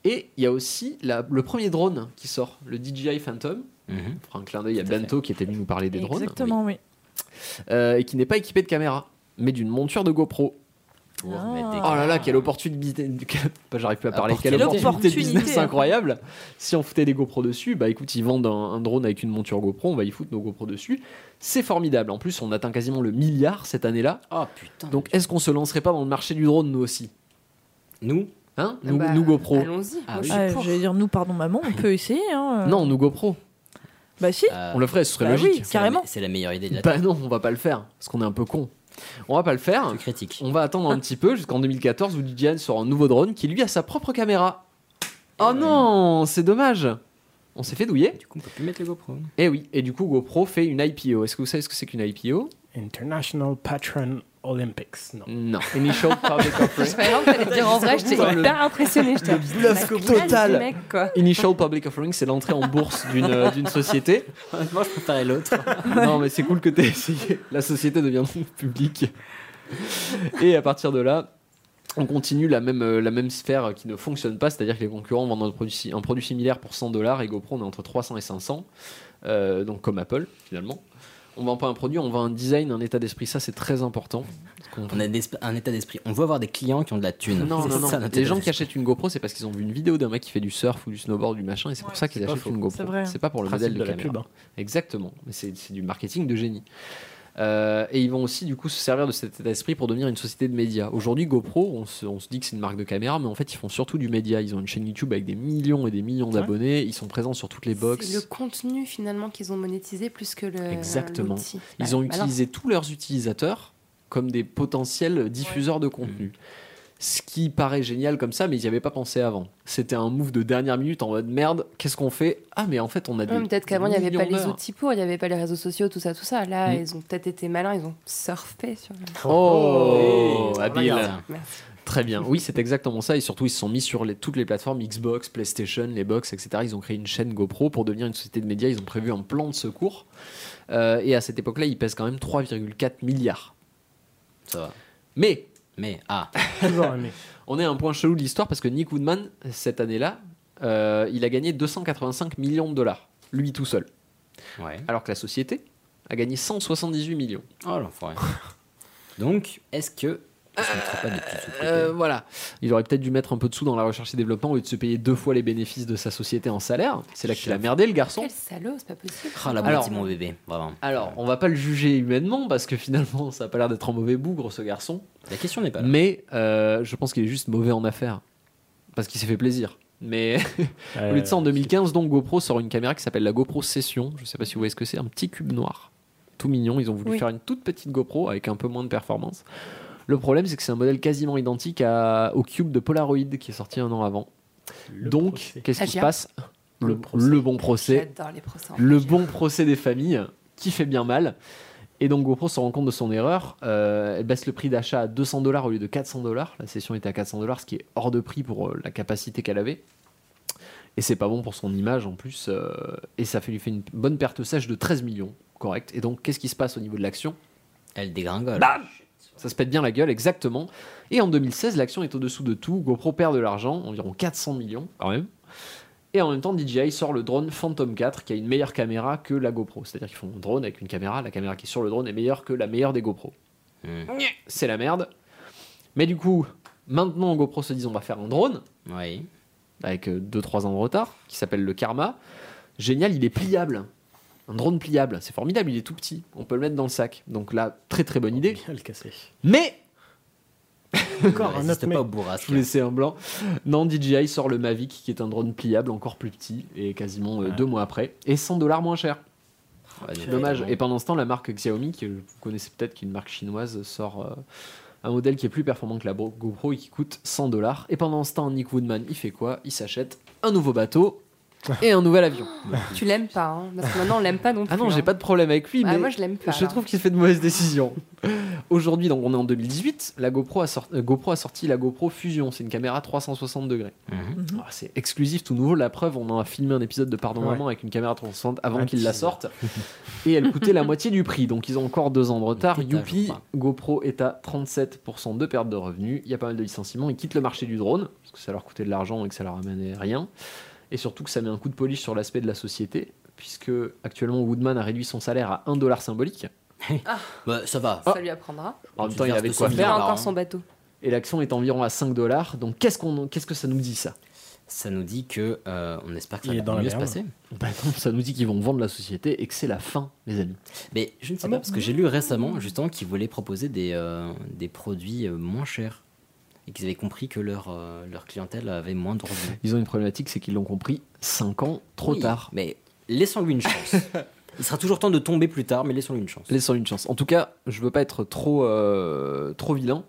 Et il y a aussi la- le premier drone qui sort, le DJI Phantom. Mhm. On fera un clin d'œil à Bento qui était venu nous parler des drones. Exactement, oui. euh, et qui n'est pas équipé de caméra, mais d'une monture de GoPro. Des- Oh là là, quelle opportunité bah, J'arrive plus à parler. Quelle Opportunité. de business incroyable Si on foutait des GoPro dessus, bah écoute, ils vendent un, un drone avec une monture GoPro, on va y foutre nos GoPro dessus. C'est formidable. En plus, on atteint quasiment le milliard cette année-là. Oh putain. Donc, est-ce qu'on se lancerait pas dans le marché du drone, nous aussi? Nous? Hein? Nous, Bah, nous GoPro. Allons-y. Ah oui. Ah. J'allais dire nous, pardon maman, on peut essayer. Hein. Non, nous GoPro. Bah si. Euh, On le ferait, ce serait Bah logique. oui. c'est la carrément. me- C'est la meilleure idée de la Bah non, on va pas le faire, parce qu'on est un peu con. On va pas le faire. Tu critiques. On va attendre un petit peu jusqu'en 2014 où DJI sort un nouveau drone qui lui a sa propre caméra. Oh non, c'est dommage. On s'est fait douiller. Du coup, on peut plus mettre les GoPro. Et oui, et du coup GoPro fait une IPO. Est-ce que vous savez ce que c'est qu'une IPO International Patron Olympics. Non. Non. Initial Public Offering. Je dire en vrai, j'étais hyper impressionnée. J'étais bluff total. du mec, quoi. Initial Public Offering, c'est l'entrée en bourse d'une euh, d'une société. Honnêtement, je préférais l'autre. Non, mais c'est cool que tu essayé. La société devient publique. Et à partir de là, on continue la même, euh, la même sphère qui ne fonctionne pas, c'est-à-dire que les concurrents vendent un produit, si- un produit similaire pour 100 dollars et GoPro on est entre 300 et 500, euh, donc comme Apple finalement. On vend pas un produit, on vend un design, un état d'esprit, ça c'est très important. On a un état d'esprit. On veut avoir des clients qui ont de la thune. Non, C'est non, non. ça, Les gens qui achètent une GoPro, c'est parce qu'ils ont vu une vidéo d'un mec qui fait du surf ou du snowboard, du machin, et c'est pour ça qu'ils achètent faux. une C'est GoPro. vrai. C'est pas pour le Principe modèle de, de la caméra. pub, hein. Exactement. Mais c'est c'est du marketing de génie. Euh, et ils vont aussi du coup se servir de cet état d'esprit pour devenir une société de médias. Aujourd'hui, GoPro, on se, on se dit que c'est une marque de caméra, mais en fait, ils font surtout du média. Ils ont une chaîne YouTube avec des millions et des millions d'abonnés. Ils sont présents sur toutes les box. C'est le contenu finalement qu'ils ont monétisé plus que le. Exactement. Ils ont bah utilisé tous leurs utilisateurs comme des potentiels diffuseurs de contenu. Ce qui paraît génial comme ça, mais ils n'y avaient pas pensé avant. C'était un move de dernière minute en mode merde, qu'est-ce qu'on fait? Ah, mais en fait, on a des. Peut-être qu'avant, il n'y avait pas les outils pour, il n'y avait pas les réseaux sociaux, tout ça, tout ça. Là, Mm. ils ont peut-être été malins, ils ont surfé sur le. Oh, Oh, habile. Merci. Très bien. Oui, c'est exactement ça. Et surtout, ils se sont mis sur les- toutes les plateformes Xbox, PlayStation, les box, etc. Ils ont créé une chaîne GoPro pour devenir une société de médias. Ils ont prévu un plan de secours. Euh, et à cette époque-là, ils pèsent quand même 3,4 milliards. Ça va. Mais Mais, ah, Toujours aimé. on est à un point chelou de l'histoire parce que Nick Woodman, cette année-là, euh, il a gagné 285 millions de dollars, lui tout seul. ouais. Alors que la société a gagné 178 millions. Oh l'enfoiré. Donc, est-ce que. Pas des Euh, voilà. Il aurait peut-être dû mettre un peu de sous dans la recherche et développement au lieu de se payer deux fois les bénéfices de sa société en salaire. C'est là qu'il a merdé, le garçon. Quel salaud, c'est pas possible. Ah, la Alors- mon bébé, vraiment. Alors, on va pas le juger humainement parce que finalement, ça a pas l'air d'être un mauvais bougre, ce garçon. La question n'est pas là. Mais euh, je pense qu'il est juste mauvais en affaires. Parce qu'il s'est fait plaisir. Mais au lieu de ça, en 2015, donc GoPro sort une caméra qui s'appelle la GoPro Session. Je sais pas si vous voyez ce que c'est, un petit cube noir. Tout mignon. Ils ont voulu Oui. faire une toute petite GoPro avec un peu moins de performance. Le problème, c'est que c'est un modèle quasiment identique à- au cube de Polaroid qui est sorti un an avant. Le donc, qu'est-ce qui se passe? Le le, procès. le bon procès. J'adore les procès. en Le bon procès des familles qui fait bien mal. Et donc GoPro se rend compte de son erreur. Euh, elle baisse le prix d'achat à 200 dollars au lieu de 400 dollars. La session était à 400 dollars, ce qui est hors de prix pour euh, la capacité qu'elle avait. Et c'est pas bon pour son image en plus. euh, et ça fait, lui fait une bonne perte sèche de 13 millions. Correct. Et donc qu'est-ce qui se passe au niveau de l'action? Elle dégringole. Bam Ça se pète bien la gueule, exactement. Et en 2016, l'action est au-dessous de tout. GoPro perd de l'argent, environ 400 millions quand même. Et en même temps, DJI sort le drone Phantom 4 qui a une meilleure caméra que la GoPro. C'est-à-dire qu'ils font un drone avec une caméra. La caméra qui est sur le drone est meilleure que la meilleure des GoPro. C'est la merde. Mais du coup, maintenant GoPro se dit on va faire un drone Oui. avec 2-3 ans de retard qui s'appelle le Karma. Génial, il est pliable. Un drone pliable, c'est formidable, il est tout petit. On peut le mettre dans le sac. Donc là, très très bonne idée. Bien le casser. Mais Encore un autre pas au. Je vous laissais un blanc. Non, DJI sort le Mavic qui est un drone pliable encore plus petit et quasiment euh, Ouais. deux mois après et 100 dollars moins cher. Ouais, donc, Dommage. Et pendant ce temps, la marque Xiaomi, que vous connaissez peut-être, qui est une marque chinoise, sort euh, un modèle qui est plus performant que la GoPro et qui coûte 100 dollars. Et pendant ce temps, Nick Woodman, il fait quoi? Il s'achète un nouveau bateau et un nouvel avion. Tu l'aimes pas, hein, parce que maintenant on l'aime pas non plus. Ah non, j'ai hein. pas de problème avec lui, Ah, mais moi je l'aime pas. je alors. trouve qu'il fait de mauvaises décisions. Aujourd'hui, donc on est en 2018, la GoPro a, sorti, euh, GoPro a sorti la GoPro Fusion, c'est une caméra 360 degrés. Mhm. Ah, c'est exclusif, tout nouveau. La preuve, on en a filmé un épisode de Pardon Ouais. Maman avec une caméra 360 avant qu'ils la sortent. Et elle coûtait la moitié du prix. Donc ils ont encore deux ans de retard. Youpi. GoPro est à 37% de perte de revenus. Il y a pas mal de licenciements. Ils quittent le marché du drone parce que ça leur coûtait de l'argent et que ça leur amenait rien. Et surtout que ça met un coup de polish sur l'aspect de la société. Puisque actuellement Woodman a réduit son salaire à 1 dollar symbolique. Bah, ça va. Ça lui apprendra. En même temps, il avait quoi faire. encore son bateau. Et l'action est environ à 5 dollars. Donc qu'est-ce qu'on, qu'est-ce que ça nous dit ça? Ça nous dit que euh, on espère que ça Il va dans mieux se passer. Bah non, ça nous dit qu'ils vont vendre la société et que c'est la fin, les amis. Mais je ne sais Ah pas bon parce que j'ai lu récemment justement qu'ils voulaient proposer des, euh, des produits euh, moins chers et qu'ils avaient compris que leur, euh, leur clientèle avait moins de revenus. Ils ont une problématique, c'est qu'ils l'ont compris 5 ans trop Oui, tard. Mais laissons-lui une chance. Il sera toujours temps de tomber plus tard, mais laissons-lui une chance. Laissons une chance. En tout cas, je veux pas être trop, euh, trop vilain.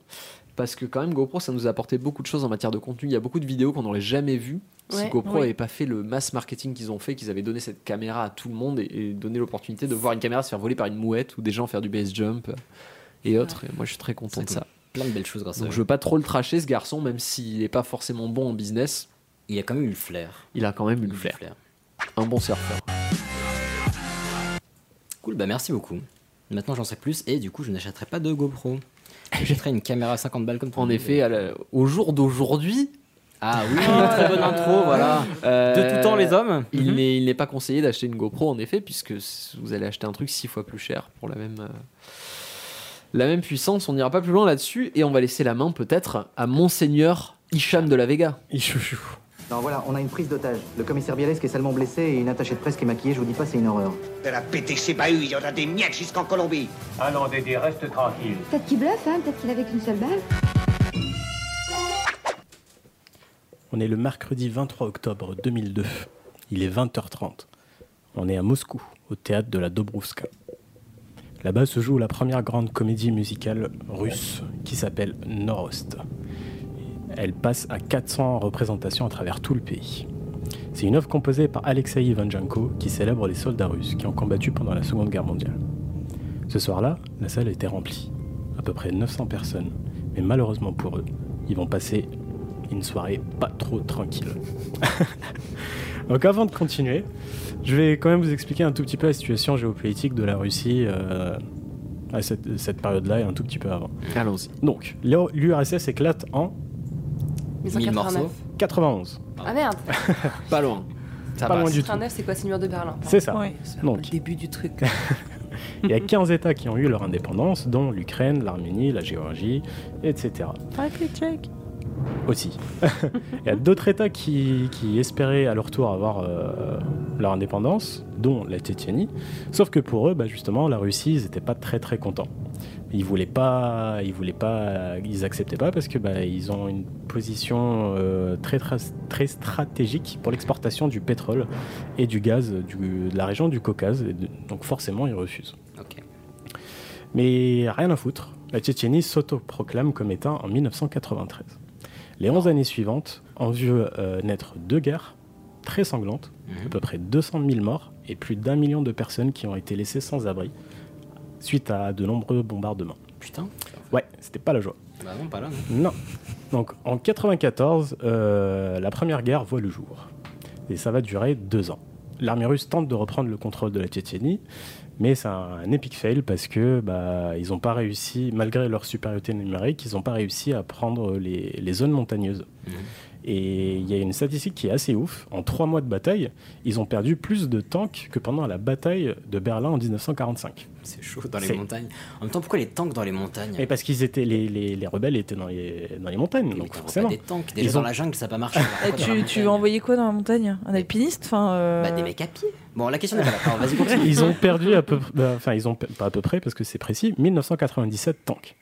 Parce que quand même GoPro ça nous a apporté beaucoup de choses en matière de contenu. Il y a beaucoup de vidéos qu'on n'aurait jamais vues si Ouais, GoPro ouais. n'avait pas fait le mass marketing qu'ils ont fait, qu'ils avaient donné cette caméra à tout le monde et, et donné l'opportunité de voir une caméra se faire voler par une mouette ou des gens faire du base jump et autres. Et moi je suis très content de ça. Plein de belles choses grâce à eux. je veux pas trop le tracher ce garçon, même s'il n'est pas forcément bon en business. Il a quand même eu le flair. Il a quand même eu le flair. Un bon surfeur. Cool, bah merci beaucoup. Maintenant j'en sais plus et du coup je n'achèterai pas de GoPro. J'achèterai une caméra à 50 balles comme toi. En effet, à la- au jour d'aujourd'hui, Ah oui, très bonne intro, voilà. De tout temps les hommes. Il Mhm. n'est il n'est pas conseillé d'acheter une GoPro en effet, puisque s- vous allez acheter un truc six fois plus cher pour la même, euh, la même puissance. On n'ira pas plus loin là-dessus et on va laisser la main peut-être à Monseigneur Hicham de la Vega. Non, voilà, on a une prise d'otage. Le commissaire Bialès qui est salement blessé et une attachée de presse qui est maquillée, je vous dis pas, c'est une horreur. De la PTC bahut, il y en a des miettes jusqu'en Colombie. Ah non, Dédé, reste tranquille. Peut-être qu'il bluffe, hein peut-être qu'il avait qu'une seule balle. On est le mercredi 23 octobre 2002. Il est 20h30. On est à Moscou, au théâtre de la Dobrouska. Là-bas se joue la première grande comédie musicale russe qui s'appelle Norost. Elle passe à 400 représentations à travers tout le pays. C'est une œuvre composée par Alexei Ivanchenko qui célèbre les soldats russes qui ont combattu pendant la Seconde Guerre mondiale. Ce soir-là, la salle était remplie, à peu près 900 personnes, mais malheureusement pour eux, ils vont passer une soirée pas trop tranquille. Donc avant de continuer, je vais quand même vous expliquer un tout petit peu la situation géopolitique de la Russie euh, à cette, cette période-là et un tout petit peu avant. Allons-y. Donc, l'URSS éclate en 1989. 91. Ah merde Pas loin. Ça Pas passe. loin du tout. 89, c'est quoi, c'est le mur de Berlin? C'est ça. Ouais, c'est Donc, le début du truc. il y a 15 États qui ont eu leur indépendance, dont l'Ukraine, l'Arménie, la Géorgie, etc. aussi. Il y a d'autres États qui, qui espéraient à leur tour avoir euh, leur indépendance, dont la Tchétchénie. Sauf que pour eux, bah, justement, la Russie, ils n'étaient pas très très contents. Ils voulaient pas, ils voulaient pas, ils acceptaient pas parce que bah, ils ont une position euh, très, très très stratégique pour l'exportation du pétrole et du gaz du- de la région du Caucase. De- donc forcément, ils refusent. Mais rien à foutre, la Tchétchénie s'autoproclame comme État en 1993. Les 11 années suivantes ont vu euh, naître deux guerres très sanglantes, à peu près 200 000 morts et plus d'un million de personnes qui ont été laissées sans abri suite à de nombreux bombardements. Putain. Ouais, c'était pas la joie. Bah non, pas là. non. Non. Donc en 94, euh, la première guerre voit le jour. Et ça va durer deux ans. L'armée russe tente de reprendre le contrôle de la Tchétchénie, mais c'est un, un epic fail parce que bah, ils n'ont pas réussi, malgré leur supériorité numérique, ils n'ont pas réussi à prendre les, les zones montagneuses. Et il y a une statistique qui est assez ouf. En trois mois de bataille, ils ont perdu plus de tanks que pendant la bataille de Berlin en 1945. C'est chaud dans les montagnes. En même temps, pourquoi les tanks dans les montagnes? Et parce qu'ils étaient les, les, les rebelles étaient dans les, dans les montagnes, donc Pas forcément. des tanks. Déjà Ils dans ont- la jungle, ça n'a pas marché. Et tu, tu veux envoyer quoi dans la montagne? Un alpiniste enfin, euh, Bah, des mecs à pied. Bon, la question n'est pas là. Alors, Vas-y, continue. Ils ont perdu à peu enfin ils ont pas à peu près parce que c'est précis, 1997 tanks.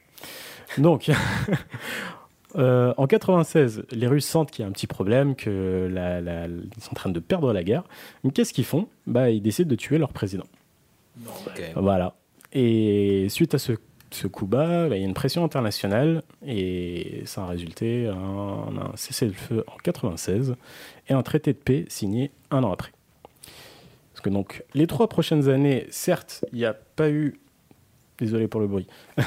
Donc euh, en 96, les Russes sentent qu'il y a un petit problème, que la, la- ils sont en train de perdre la guerre. Mais qu'est-ce qu'ils font? Bah ils décident de tuer leur président. Voilà. Et suite à ce, ce coup bas, bah, il y a une pression internationale et ça a résulté en un cessez-le-feu en 96 et un traité de paix signé un an après. Parce que donc les trois prochaines années, certes, il n'y a pas eu Désolé pour le bruit.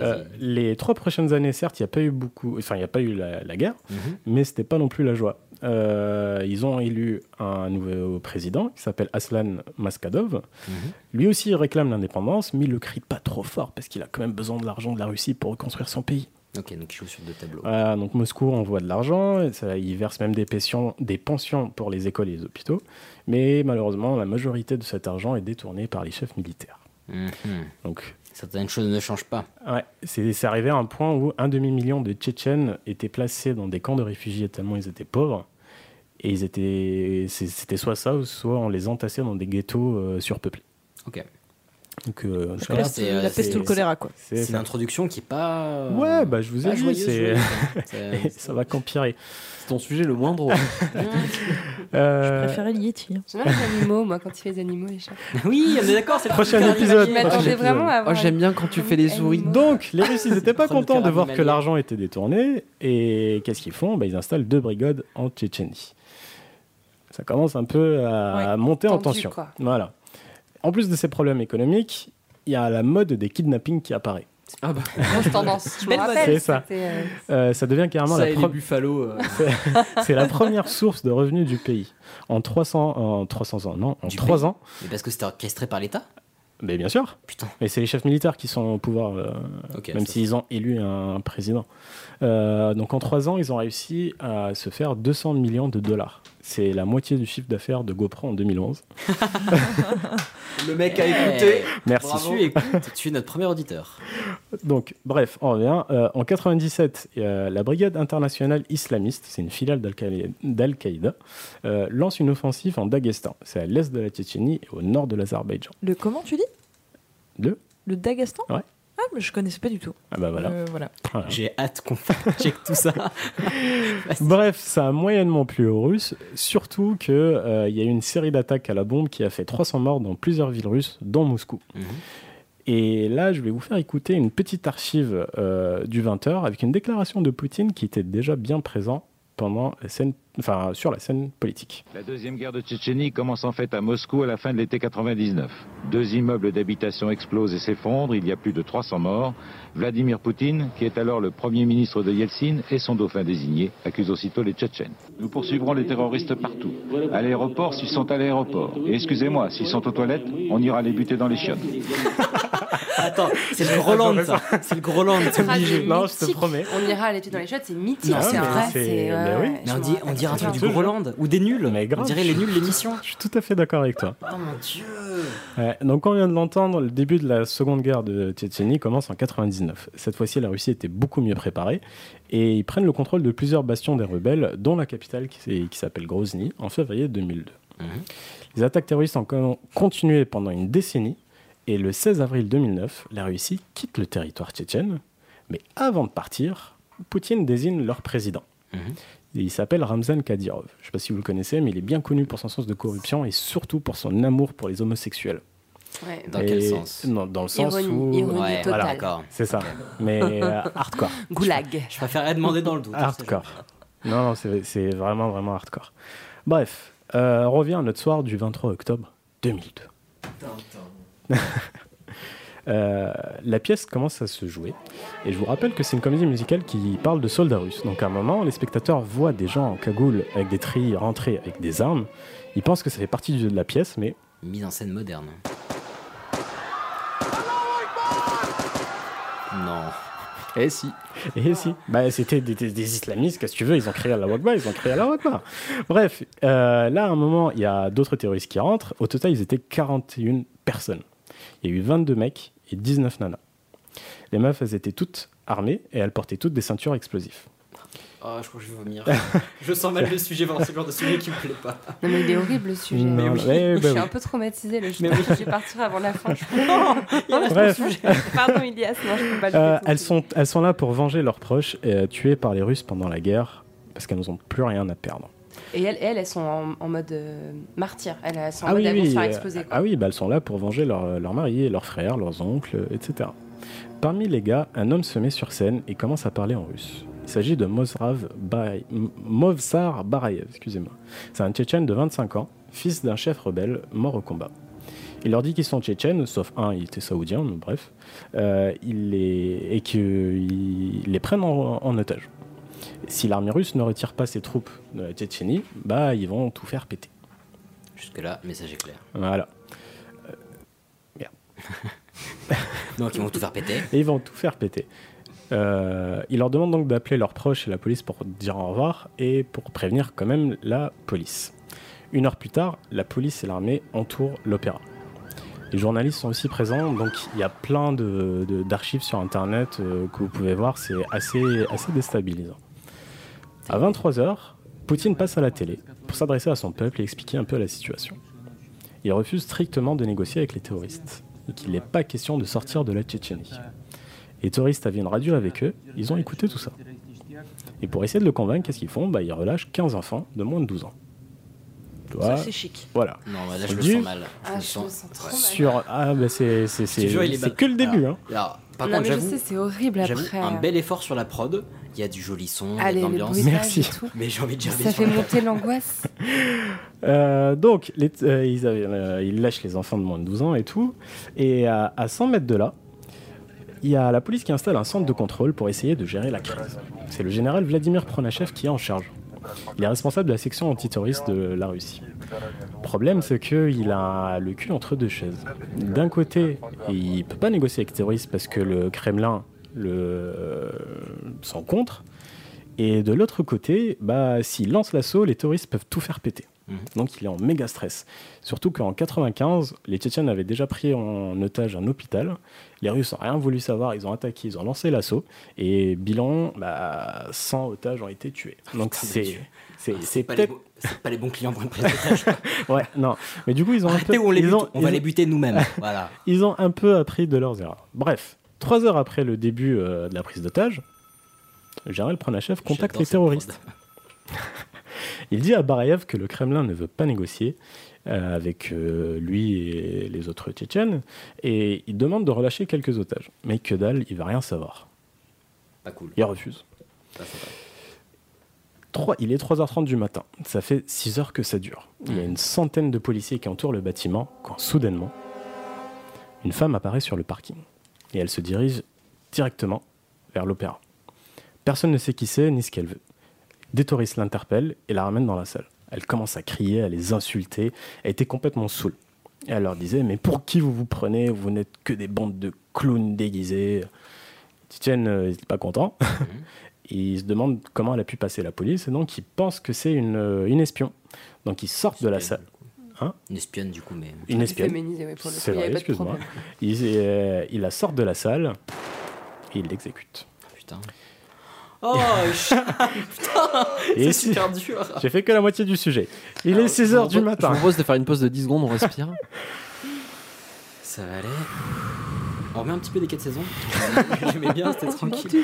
Euh, les trois prochaines années, certes, il n'y a pas eu beaucoup, enfin, il n'y a pas eu la, la guerre, Mhm. mais c'était pas non plus la joie. Euh, ils ont élu un nouveau président qui s'appelle Aslan Maskadov. Mhm. Lui aussi, il réclame l'indépendance, mais il le crie pas trop fort parce qu'il a quand même besoin de l'argent de la Russie pour reconstruire son pays. Ok, donc il joue sur deux tableaux. Voilà, donc Moscou envoie de l'argent, il verse même des pensions, des pensions pour les écoles et les hôpitaux, mais malheureusement, la majorité de cet argent est détourné par les chefs militaires. Mhm. Donc Certaines choses ne changent pas. Ouais, c'est arrivé à un point où un demi-million de Tchétchènes étaient placés dans des camps de réfugiés tellement ils étaient pauvres. Et ils étaient, c'était soit ça, soit on les entassait dans des ghettos euh, surpeuplés. Ok. Donc, euh, La ça- peste, c'est, euh, La peste ou le choléra, quoi. c'est une introduction qui est pas. Ouais, bah je vous ai dit, c'est... hein. Ça va qu'empirer. C'est ton sujet le moins drôle. Euh, Je préférais le Yeti. hein. J'aime bien les animaux, moi, quand il fait les animaux, les chats. Oui, on est d'accord, c'est le Prochain épisode, Je m'attendais vraiment à Oh, avoir j'aime bien quand tu fais les souris. Donc, les Russes, ils n'étaient pas contents de voir que l'argent était détourné. Et qu'est-ce qu'ils font? Bah, Ils installent deux brigades en Tchétchénie. Ça commence un peu à monter en tension. Voilà. En plus de ces problèmes économiques, il y a la mode des kidnappings qui apparaît. Ah bah, Grosse tendance. Je rappelle. C'est ça. euh, Euh, ça devient carrément ça la, pro- buffalo. euh, c'est la première source de revenus du pays. En 300, en 300 ans, non, en Du 3 pays. ans. Mais parce que c'était orchestré par l'État Mais bien sûr. Putain. Mais c'est les chefs militaires qui sont au pouvoir, euh, Ok, même s'ils ont élu un président. Euh, donc en trois ans, ils ont réussi à se faire 200 millions de dollars. C'est la moitié du chiffre d'affaires de GoPro en 2011. Le mec a écouté. Merci. Tu écoutes, tu es notre premier auditeur. Donc, bref, on revient. Euh, en 97, euh, la Brigade internationale islamiste, c'est une filiale d'Al-Qaïda, d'Al-Qaïda, euh, lance une offensive en Daghestan. C'est à l'est de la Tchétchénie et au nord de l'Azerbaïdjan. Le comment tu dis? Le Le Daghestan? Ouais. Ah, mais je connaissais pas du tout. Ah bah voilà. Euh, voilà. Voilà. J'ai hâte qu'on check tout ça. Bref, ça a moyennement plu aux Russes, surtout qu'il y a eu une série d'attaques à la bombe qui a fait 300 morts dans plusieurs villes russes, dont Moscou. Mhm. Et là, je vais vous faire écouter une petite archive euh, du 20h avec une déclaration de Poutine qui était déjà bien présent pendant la scène, enfin, sur la scène politique. La deuxième guerre de Tchétchénie commence en fait à Moscou à la fin de l'été 99. Deux immeubles d'habitation explosent et s'effondrent, il y a plus de 300 morts. Vladimir Poutine, qui est alors le premier ministre de Yeltsin et son dauphin désigné, accuse aussitôt les Tchétchènes. Nous poursuivrons les terroristes partout. À l'aéroport s'ils sont à l'aéroport. Et excusez-moi, s'ils sont aux toilettes, on ira les buter dans les chiottes. Attends, c'est le Groland, ça. C'est le Groland, Non, je te promets. On ira les pieds dans les chiottes, c'est mythique, c'est vrai. on, dit, dirait un truc du. Groland ou des nuls. Mais grave. On dirait les nuls l'émission. Je suis tout à fait d'accord avec toi. Oh mon dieu. Ouais, donc, on vient de l'entendre, le début de la seconde guerre de Tchétchénie commence en 99. Cette fois-ci, la Russie était beaucoup mieux préparée et ils prennent le contrôle de plusieurs bastions des rebelles, dont la capitale qui, s'appelle Grozny, en février 2002. Mhm. Les attaques terroristes ont con- continué pendant une décennie et le 16 avril 2009, la Russie quitte le territoire tchétchène. Mais avant de partir, Poutine désigne leur président. Mhm. Et il s'appelle Ramzan Kadyrov. Je ne sais pas si vous le connaissez, mais il est bien connu pour son sens de corruption et surtout pour son amour pour les homosexuels. Ouais. Dans Et- quel sens? non, Dans le sens Ironie, où... ironie Ouais, totale. Voilà, c'est ça. Mais euh, hardcore. Goulag. Je préférerais demander dans le doute. Hardcore. Non, non, c'est c'est vraiment, vraiment hardcore. Bref, euh, on revient à notre soir du 23 octobre 2002. Euh, la pièce commence à se jouer et je vous rappelle que c'est une comédie musicale qui parle de soldats russes. Donc à un moment, les spectateurs voient des gens en cagoule avec des trilles rentrer avec des armes. Ils pensent que ça fait partie du jeu de la pièce, mais Mise en scène moderne. Non. Eh si. Et si, bah, c'était des, des- des islamistes, qu'est-ce que tu veux, ils ont créé la Wakba, ils ont créé la Wakba. Bref, euh, là, à un moment, il y a d'autres terroristes qui rentrent. Au total, ils étaient 41 personnes. Il y a eu 22 mecs et 19 nanas. Les meufs, elles étaient toutes armées et elles portaient toutes des ceintures explosifs. Oh, je crois que je vais vomir. je sens mal le sujet, vraiment, c'est le genre de sujet qui me plaît pas. Non, mais il est horrible le sujet. Non, Mais oui. mais- je bah suis oui. un peu traumatisée. Je, Mais oui. je vais partir avant la fin. Je... Non, il reste Bref. le sujet. Pardon, Ilias. Non, je peux pas le Euh, elles, sont, elles sont là pour venger leurs proches euh, tués par les Russes pendant la guerre parce qu'elles n'ont plus rien à perdre. Et elles, elles, elles sont en, en mode euh, martyr. Elles, elles sont en Ah mode oui, elles vont oui, se faire euh, exploser. quoi. ah oui, bah elles sont là pour venger leurs leur maris, leurs frères, leurs oncles, euh, etc. Parmi les gars, un homme se met sur scène et commence à parler en russe. Il s'agit de M- Movsar Barayev, excusez-moi. C'est un Tchétchène de 25 ans, fils d'un chef rebelle mort au combat. Il leur dit qu'ils sont tchétchènes, sauf un, il était saoudien, mais bref, euh, il les, et qu'ils les prennent en, en otage. Si l'armée russe ne retire pas ses troupes de la Tchétchénie, bah ils vont tout faire péter. Jusque-là, message est clair. Voilà. Donc ils vont tout faire péter. Et ils vont tout faire péter. Euh, ils leur demandent donc d'appeler leurs proches et la police pour dire au revoir et pour prévenir quand même la police. Une heure plus tard, la police et l'armée entourent l'opéra. Les journalistes sont aussi présents, donc il y a plein de- de- d'archives sur Internet euh, que vous pouvez voir, c'est assez, assez déstabilisant. À 23h, Poutine passe à la télé pour s'adresser à son peuple et expliquer un peu la situation. Il refuse strictement de négocier avec les terroristes et qu'il n'est pas question de sortir de la Tchétchénie. Les terroristes avaient une radio avec eux, ils ont écouté tout ça. Et pour essayer de le convaincre, qu'est-ce qu'ils font? Bah, Ils relâchent 15 enfants de moins de 12 ans. Ça, c'est chic. Voilà. Non, bah là, On je le sens mal. Ah, je me sens trop mal. Sur... Ah, bah c'est c'est- c'est mal. que le début. Alors, hein. alors, par Non, contre, mais je j'avoue, sais, c'est horrible après. un bel effort sur la prod. Il y a du joli son, il y a de l'ambiance. Merci. et tout. Mais j'ai envie de dire Ça fait monter l'angoisse. Euh, donc, les- euh, ils, avaient, euh, ils lâchent les enfants de moins de 12 ans et tout. Et à, à 100 mètres de là, il y a la police qui installe un centre de contrôle pour essayer de gérer la crise. C'est le général Vladimir Pronachev qui est en charge. Il est responsable de la section antiterroriste de la Russie. Le problème, c'est qu'il a le cul entre deux chaises. D'un côté, il peut pas négocier avec les terroristes parce que le Kremlin le, euh, s'en contre. Et de l'autre côté, bah, s'il lance l'assaut, les terroristes peuvent tout faire péter. Donc il est en méga stress. Surtout qu'en 95, les Tchétchènes avaient déjà pris en otage un hôpital. Les Russes n'ont rien voulu savoir, ils ont attaqué, ils ont lancé l'assaut. Et bilan, bah, 100 otages ont été tués. Donc c'est c'est c'est pas, pas les bons clients pour une prise d'otage. ouais non. Mais du coup ils ont un peu où on les ils bute, ont- on va les buter nous-mêmes. Voilà. ils ont un peu appris de leurs erreurs. Bref, trois heures après le début euh, de la prise d'otage, le général Pronachev contacte les terroristes. Il dit à Barayev que le Kremlin ne veut pas négocier euh, avec euh, lui et les autres Tchétchènes et il demande de relâcher quelques otages. Mais que dalle, il va rien savoir. Pas cool. Il refuse. Pas sympa. Trois- il est 3h30 du matin. Ça fait 6 heures que ça dure. Il y a une centaine de policiers qui entourent le bâtiment quand soudainement, une femme apparaît sur le parking. Et elle se dirige directement vers l'opéra. Personne ne sait qui c'est ni ce qu'elle veut. Des touristes l'interpellent et la ramènent dans la salle. Elle commence à crier, à les insulter. Elle était complètement saoule. Et elle leur disait Mais pour qui vous vous prenez? Vous n'êtes que des bandes de clowns déguisés. Titienne euh, n'était pas content. il se demande comment elle a pu passer la police. Et donc, il pense que c'est une, euh, une espion. Donc, ils sortent de la salle. Hein? Une espionne, du coup, mais. Une espionne. C'est vrai, excuse-moi. Il, euh, il la sort de la salle et il l'exécute. Putain. Oh, putain, Et c'est si- super dur. J'ai fait que la moitié du sujet. Il est 6 heures du Je matin. vous propose de faire une pause de 10 secondes, on respire. Ça va aller. On remet un petit peu des 4 saisons. J'aimais bien, c'était tranquille.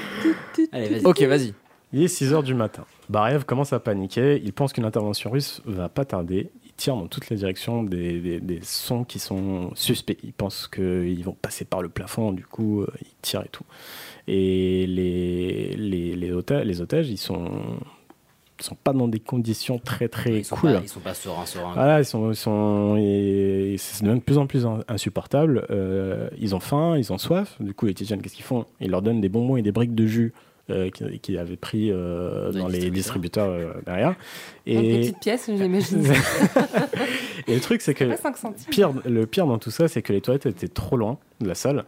Allez, vas-y. Ok, vas-y. Il est 6 heures du matin. Barev commence à paniquer. Il pense qu'une intervention russe va pas tarder. Il tire dans toutes les directions des, des- des sons qui sont suspects. Il pense qu'ils vont passer par le plafond. Du coup, euh, il tire et tout. Et les, les, les, otages, les otages, ils sont, ils sont pas dans des conditions très très Ils cool. pas, ils sont pas sereins, sereins. Voilà, ils sont, ils sont et de plus en plus in- insupportable. Euh, ils ont faim, ils ont soif. Du coup, les Tchétchènes, qu'est-ce qu'ils font? Ils leur donnent des bonbons et des briques de jus euh, qu'ils avaient pris euh, Dans les distributeurs euh, derrière. Une Et, petite pièce, j'imagine. et le truc, c'est que Pas 5 centimes. pire, le pire dans tout ça, c'est que les toilettes étaient trop loin de la salle.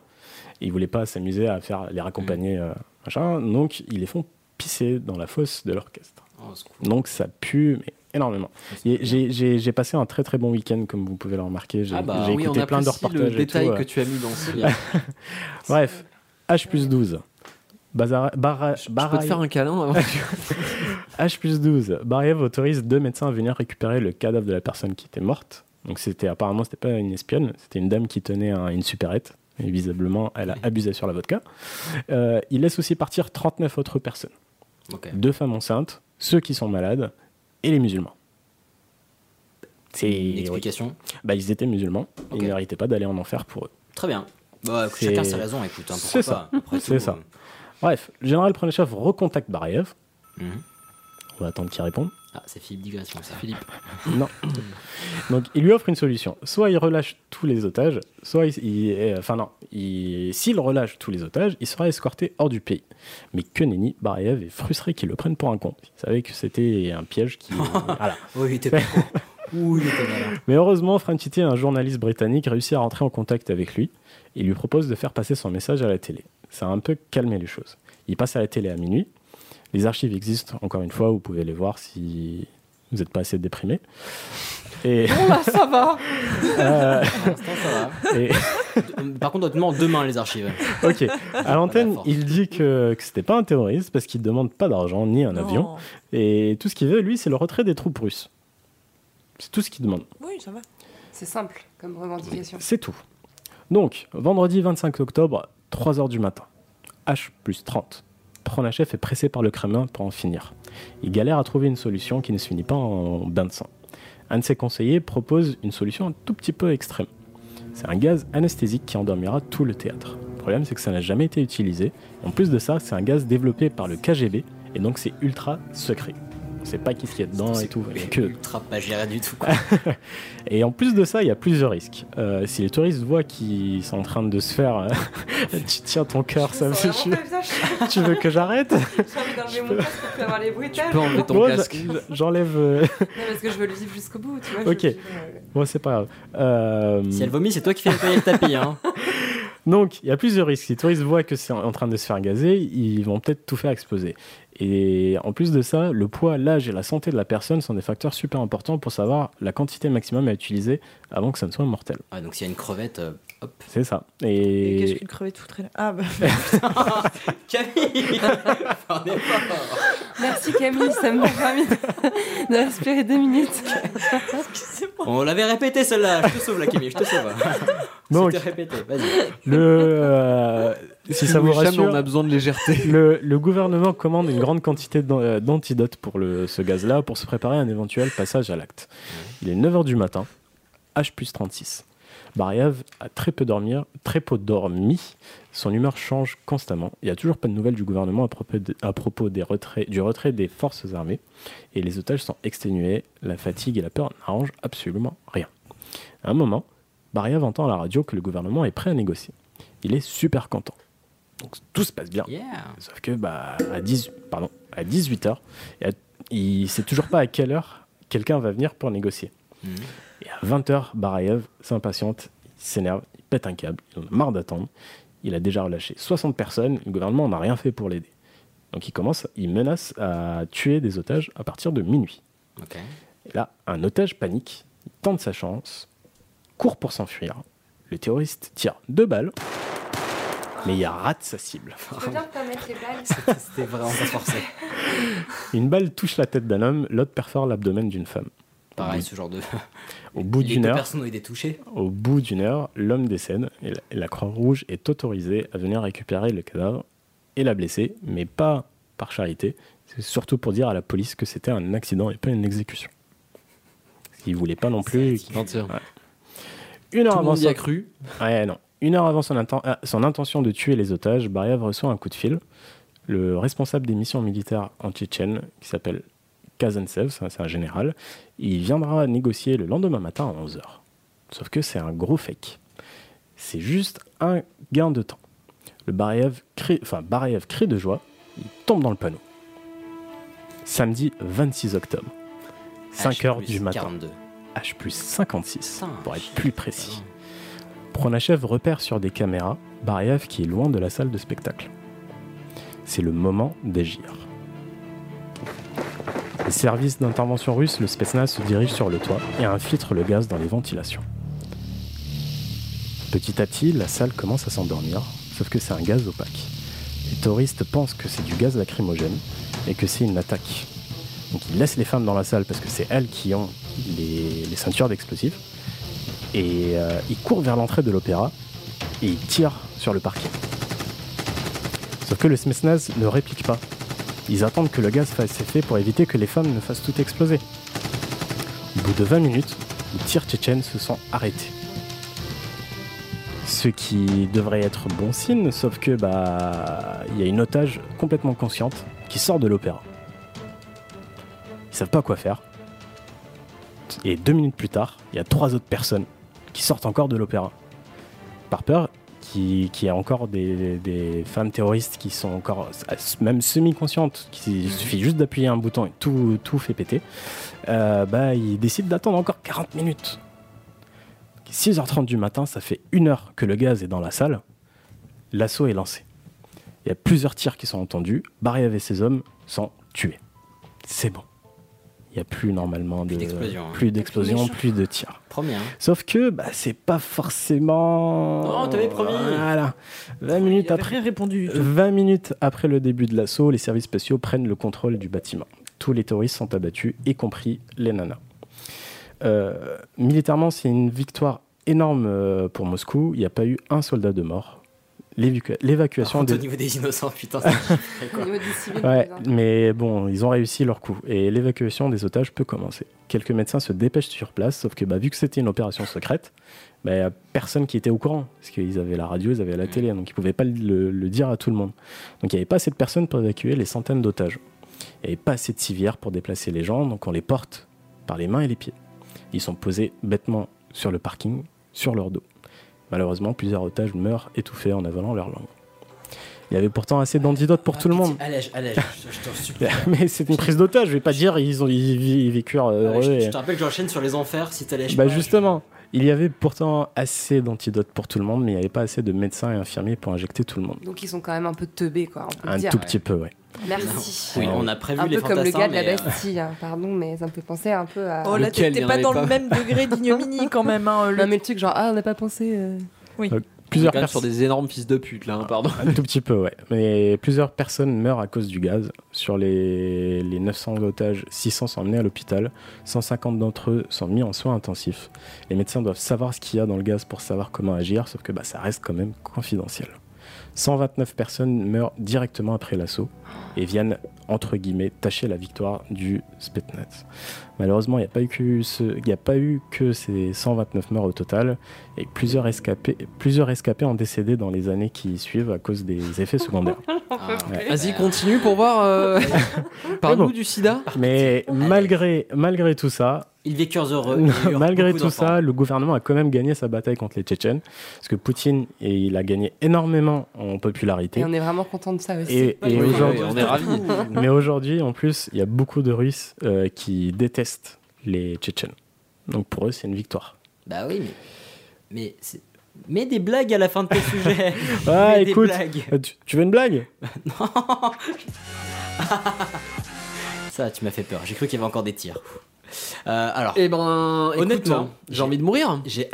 Ils voulaient pas s'amuser à faire les raccompagner, euh, machin. Donc, ils les font pisser dans la fosse de l'orchestre. Oh, cool. Donc ça pue mais énormément. Et J'ai passé un très très bon week-end comme vous pouvez le remarquer. J'ai Ah bah oui, on écouté plein de reportages. le et détail tout, que euh. tu as mis dans ce. Bref, H plus 12. Bazar, Je peux te faire un câlin avant H plus 12. Bariev autorise deux médecins à venir récupérer le cadavre de la personne qui était morte. Donc c'était apparemment c'était pas une espionne, c'était une dame qui tenait un- une supérette. Et visiblement, elle a abusé sur la vodka. Euh, il laisse aussi partir 39 autres personnes. Deux femmes enceintes, ceux qui sont malades et les musulmans. C'est Une explication Bah, ils étaient musulmans. Ok. Ils ne méritaient pas d'aller en enfer pour eux. Très bien. Bah, chacun ses raisons, écoute. Hein, C'est pourquoi ça. C'est ça. euh, Bref, le général Pronechev recontacte Bariev. Mhm. On va attendre qu'il réponde. Ah, c'est Philippe Digression, ça. Philippe. Non. Donc il lui offre une solution. Soit il relâche tous les otages, soit il, il- euh, enfin non, il- s'il relâche tous les otages, il sera escorté hors du pays. Mais que nenni, Bariev est frustré qu'il le prenne pour un con. Il savait que c'était un piège qui. voilà. Oui, il était il malin. Mais heureusement, Franchitti, un journaliste britannique, réussit à rentrer en contact avec lui et lui propose de faire passer son message à la télé. Ça a un peu calmé les choses. Il passe à la télé à minuit. Les archives existent, encore une fois, vous pouvez les voir si, Vous n'êtes pas assez déprimé. Et... Bon, bah, ça va. Euh, Pour l'instant, ça va. et- Par contre, honnêtement, demain les archives. Ok. À l'antenne, il dit que, que c'était pas un terroriste parce qu'il demande pas d'argent ni un Non. avion. Et tout ce qu'il veut, lui, c'est le retrait des troupes russes. C'est tout ce qu'il demande. Oui, ça va. C'est simple comme revendication. C'est tout. Donc, vendredi 25 octobre, 3h du matin. H plus 30. Pronachev est pressé par le Kremlin pour en finir. Il galère à trouver une solution qui ne se finit pas en bain de sang. Un de ses conseillers propose une solution un tout petit peu extrême. C'est un gaz anesthésique qui endormira tout le théâtre. Le problème, c'est que ça n'a jamais été utilisé. En plus de ça, c'est un gaz développé par le KGB, et donc c'est ultra secret. On sait pas qui ce qu'il y a dedans et tout. A que Ultra pas géré du tout. quoi. et en plus de ça, il y a plusieurs risques. Euh, si les touristes voient qu'ils sont en train de se faire. euh, tu tiens ton cœur, ça me fait chier. Tu veux que j'arrête? J'ai envie d'enlever mon casque pour avoir les bruitages. Bon, j'a- J'enlève. euh, Non, parce que je veux le vivre jusqu'au bout, tu vois. ok. Bon, c'est pas grave. Euh, Si elle vomit, c'est toi qui fais nettoyer le tapis. Hein. Donc, il y a plusieurs risques. Si les touristes voient que c'est en train de se faire gazer, ils vont peut-être tout faire exploser. Et en plus de ça, le poids, l'âge et la santé de la personne sont des facteurs super importants pour savoir la quantité maximum à utiliser avant que ça ne soit mortel. Ouais, donc s'il y a une crevette, euh, hop. C'est ça. Et qu'est-ce qu'une crevette foutrait là? Ah bah. Camille Merci Camille, ça me permet de respirer deux minutes. On l'avait répété celle-là. Je te sauve la Camille, je te sauve. Donc, répété, vas-y. le, euh, si ça vous rassure, on a besoin de légèreté. le, le gouvernement commande une grande quantité euh, d'antidotes pour le, ce gaz-là pour se préparer à un éventuel passage à l'acte. Il est 9h du matin, H plus 36. Bariev a très peu, dormir, très peu dormi, son humeur change constamment. Il n'y a toujours pas de nouvelles du gouvernement à propos, de- à propos des retraits, du retrait des forces armées et les otages sont exténués. La fatigue et la peur n'arrangent absolument rien. À un moment, Bariev entend à la radio que le gouvernement est prêt à négocier. Il est super content. Donc tout se passe bien. Yeah. Sauf que bah, à, 10, pardon, à 18h, il ne sait toujours pas à quelle heure quelqu'un va venir pour négocier. Mhm. Et à 20h, Barayev s'impatiente, il s'énerve, il pète un câble, il en a marre d'attendre. Il a déjà relâché 60 personnes, le gouvernement n'a rien fait pour l'aider. Donc il commence, il menace à tuer des otages à partir de minuit. Et là, un otage panique, il tente sa chance, court pour s'enfuir. Le terroriste tire deux balles, mais il rate sa cible. C'était vraiment pas forcé. Une balle touche la tête d'un homme, l'autre perfore l'abdomen d'une femme. Pareil, ce genre de. Au bout d'une heure, ont été touchées. au bout d'une heure, l'homme décède et la, Croix-Rouge est autorisée à venir récupérer le cadavre et la blessée, mais pas par charité. C'est surtout pour dire à la police que c'était un accident et pas une exécution. Parce qu'ils voulaient pas non plus. Ouais. Une heure Tout avant a son- cru. Ouais, non. Une heure avant son, inten- ah, son intention de tuer les otages, Bariev reçoit un coup de fil. Le responsable des missions militaires en Tchétchène, qui s'appelle Kazantsev, c'est un général, il viendra négocier le lendemain matin à 11h. Sauf que c'est un gros fake. C'est juste un gain de temps. Le Bariev crie, enfin, crie de joie, il tombe dans le panneau. Samedi 26 octobre, 5h plus du matin. 42. H plus 56, Putain, pour être plus précis. Pronachev repère sur des caméras Bariev qui est loin de la salle de spectacle. C'est le moment d'agir. Les services d'intervention russes, le Spetsnaz se dirige sur le toit et infiltre le gaz dans les ventilations. Petit à petit, la salle commence à s'endormir, sauf que c'est un gaz opaque. Les touristes pensent que c'est du gaz lacrymogène et que c'est une attaque. Donc ils laissent les femmes dans la salle parce que c'est elles qui ont les, ceintures d'explosifs. Et euh, ils courent vers l'entrée de l'opéra et ils tirent sur le parquet. Sauf que le Smesnaz ne réplique pas. Ils attendent que le gaz fasse effet pour éviter que les femmes ne fassent tout exploser. Au bout de 20 minutes, les tirs tchétchènes se sont arrêtés. Ce qui devrait être bon signe, sauf que bah il y a une otage complètement consciente qui sort de l'opéra. Ils savent pas quoi faire. Et deux minutes plus tard, il y a trois autres personnes qui sortent encore de l'opéra. Par peur qui a encore des, des femmes terroristes qui sont encore même semi-conscientes, qui il suffit juste d'appuyer un bouton et tout, tout fait péter, euh, bah, ils décident d'attendre encore 40 minutes. 6h30 du matin, ça fait une heure que le gaz est dans la salle. L'assaut est lancé. Il y a plusieurs tirs qui sont entendus. Bariev et ses hommes sont tués. C'est bon. Il n'y a plus normalement de d'explosion, hein. plus d'explosion, Méchant. plus de tirs. Promis, hein. Sauf que bah, c'est pas forcément. Oh, t'avais promis. Voilà. 20 minutes Il après. rien répondu du tout. 20 minutes après le début de l'assaut, les services spéciaux prennent le contrôle du bâtiment. Tous les terroristes sont abattus, y compris les nanas. Euh, militairement, c'est une victoire énorme euh, pour Moscou. Il n'y a pas eu un soldat de mort. L'évacu- L'évacuation des... au niveau des innocents, putain, c'est Au niveau des civils, Ouais, par exemple. mais bon, ils ont réussi leur coup et l'évacuation des otages peut commencer. Quelques médecins se dépêchent sur place, sauf que bah, vu que c'était une opération secrète, bah, y a personne qui était au courant parce qu'ils avaient la radio, ils avaient la télé, donc ils pouvaient pas le, le dire à tout le monde. Donc il n'y avait pas assez de personnes pour évacuer les centaines d'otages. Il n'y avait pas assez de civières pour déplacer les gens, donc on les porte par les mains et les pieds. Ils sont posés bêtement sur le parking, sur leur dos. Malheureusement, plusieurs otages meurent étouffés en avalant leur langue. Il y avait pourtant assez d'antidotes pour tout le monde. Allège, allège, je, je t'en supplie. Mais c'est une prise d'otage, je vais pas dire ils ont ils, vécurent Ouais, heureux. je, je te rappelle que j'enchaîne sur les enfers si t'allèges Bah pas, justement, il y avait pourtant assez d'antidotes pour tout le monde, mais il n'y avait pas assez de médecins et infirmiers pour injecter tout le monde. Donc ils sont quand même un peu teubés, quoi. on peut le Un dire. tout petit peu, ouais. Merci. Oui, on a prévu un les peu comme le gars de la euh, Bastille, hein, pardon, mais ça me fait penser un peu à. Oh là, t'es t'es pas dans le même degré d'ignominie quand même. Hein, le- Non, mais le truc, genre, ah, on n'a pas pensé. euh. Oui. Euh, On est plusieurs même sur personnes. des énormes fils de pute là, hein, pardon. Un tout petit peu, ouais. Mais plusieurs personnes meurent à cause du gaz. Sur les, les 900 otages, 600 sont emmenés à l'hôpital. 150 d'entre eux sont mis en soins intensifs. Les médecins doivent savoir ce qu'il y a dans le gaz pour savoir comment agir, sauf que bah, ça reste quand même confidentiel. 129 personnes meurent directement après l'assaut et viennent, entre guillemets, tâcher la victoire du Spetsnaz. Malheureusement, il n'y a, pas eu que ce- il n'y a pas eu que ces 129 morts au total et plusieurs escapés, plusieurs escapés ont décédé dans les années qui suivent à cause des effets secondaires. Ouais. Vas-y, continue pour voir. euh, Parle-nous bon. du sida. Mais malgré, malgré tout ça, Ils vécurent heureux. il malgré tout ça, le gouvernement a quand même gagné sa bataille contre les Tchétchènes. Parce que Poutine, et il a gagné énormément en popularité. Et on est vraiment content de ça aussi. Et, et Oui, aujourd'hui, on est ravis. mais aujourd'hui, en plus, il y a beaucoup de Russes euh, qui détestent les Tchétchènes. Donc pour eux, c'est une victoire. Bah oui, mais. Mais c'est. Mets des blagues à la fin de tes sujets. Ah, Mets des écoute, blagues. euh, tu, tu veux une blague? Ça, tu m'as fait peur. J'ai cru qu'il y avait encore des tirs. Euh, alors, Eh ben, honnêtement, honnêtement, j'ai envie de mourir. j'ai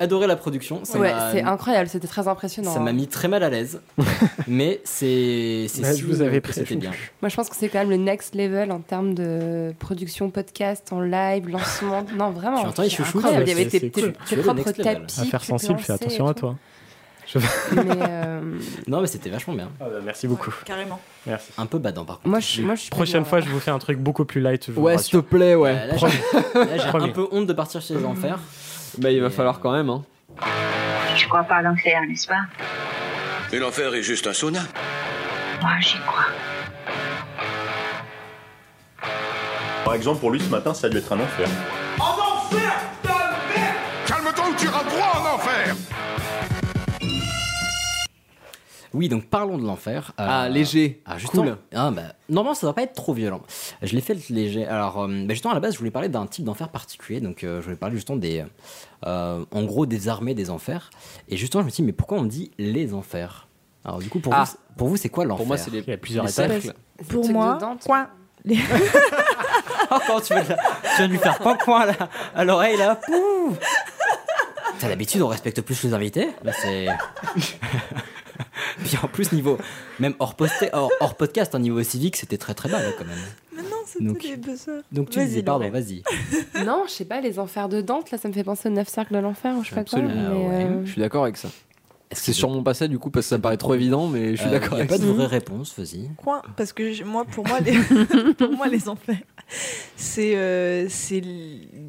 adoré, la production. Ça Ouais, m'a- c'est incroyable, c'était très impressionnant. Ça m'a hein. mis très mal à l'aise. mais c'est. c'est Bah, si je vous c'était prévenu. bien. Moi, je pense que c'est quand même le next level en termes de production podcast, en live, lancement. Non, vraiment. Tu entends, il chouchoute. Il y avait tes, tes- propres tapis. Affaire sensible, fais attention à tout. Mais euh, Non, mais c'était vachement bien. Ah bah, merci beaucoup. Carrément. Merci. Un peu badant par contre. moi, je, moi, je suis. Prochaine fois, je vous fais un truc beaucoup plus light. je Ouais, s'il te plaît, ouais. Euh, là, j'ai- un peu honte de partir chez les enfers. Bah, il va falloir quand même. Hein. Tu crois pas à l'enfer, n'est-ce pas? Et l'enfer est juste un sauna. Moi, j'y crois. Par exemple, pour lui, ce matin, ça a dû être un enfer. Calme-toi Oui, donc parlons de l'enfer. Euh, Ah, léger. Ah, justement. Cool. Ah, bah, normalement, ça ne va pas être trop violent. Je l'ai fait léger. Alors, euh, bah, justement, à la base, je voulais parler d'un type d'enfer particulier. Donc, euh, je voulais parler justement des. euh, en gros, des armées des enfers. Et justement, je me suis dit, mais pourquoi on dit les enfers? Alors, du coup, pour Ah. vous, c'est- pour vous, c'est quoi l'enfer? Pour moi, c'est les, Il y a plusieurs les étages. Pour moi, de Dante. quoi Oh, tu, vas, tu vas lui faire point point là, à l'oreille là. Pouh T'as l'habitude, on respecte plus les invités. Là, c'est. Puis en plus, niveau. Même hors, posté- hors, hors podcast, en niveau civique, c'était très très bas là, quand même. Mais non, c'était Donc- des buzzers. Donc tu Vas-y, disais, pardon, vas-y. Non, je sais pas, les enfers de Dante, là, ça me fait penser aux neuf cercles de l'enfer ou je sais pas quoi. Mais, Ah ouais. euh, Je suis d'accord avec ça. C'est sur mon passé du coup parce que ça paraît trop évident, mais je suis Euh, d'accord y a avec pas ça. de vraie réponse, vas-y. Quoi Parce que moi, pour moi, les, pour moi, les enfers, c'est euh, c'est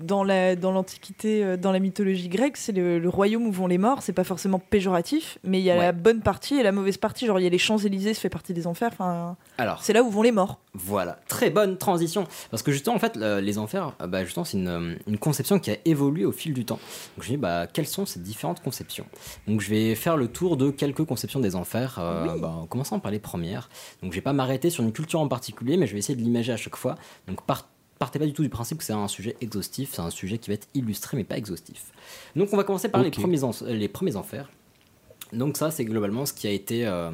dans la dans l'antiquité, euh, dans la mythologie grecque, c'est le, le royaume où vont les morts. C'est pas forcément péjoratif, mais il y a Ouais. la bonne partie et la mauvaise partie. Genre, il y a les Champs Élysées, ça fait partie des enfers. Enfin, Alors, c'est là où vont les morts. Voilà, très bonne transition. Parce que justement, en fait, le- les enfers, euh, bah, justement, c'est une, une conception qui a évolué au fil du temps. Donc je me dis, bah, quelles sont ces différentes conceptions? Donc je vais faire le tour de quelques conceptions des enfers, euh, bah, en commençant par les premières. Donc je vais pas m'arrêter sur une culture en particulier, mais je vais essayer de l'imager à chaque fois. Donc par- partez pas du tout du principe que c'est un sujet exhaustif, c'est un sujet qui va être illustré mais pas exhaustif. Donc on va commencer par les, Ok. premiers en- les premiers enfers. Donc ça, c'est globalement ce qui a été, euh,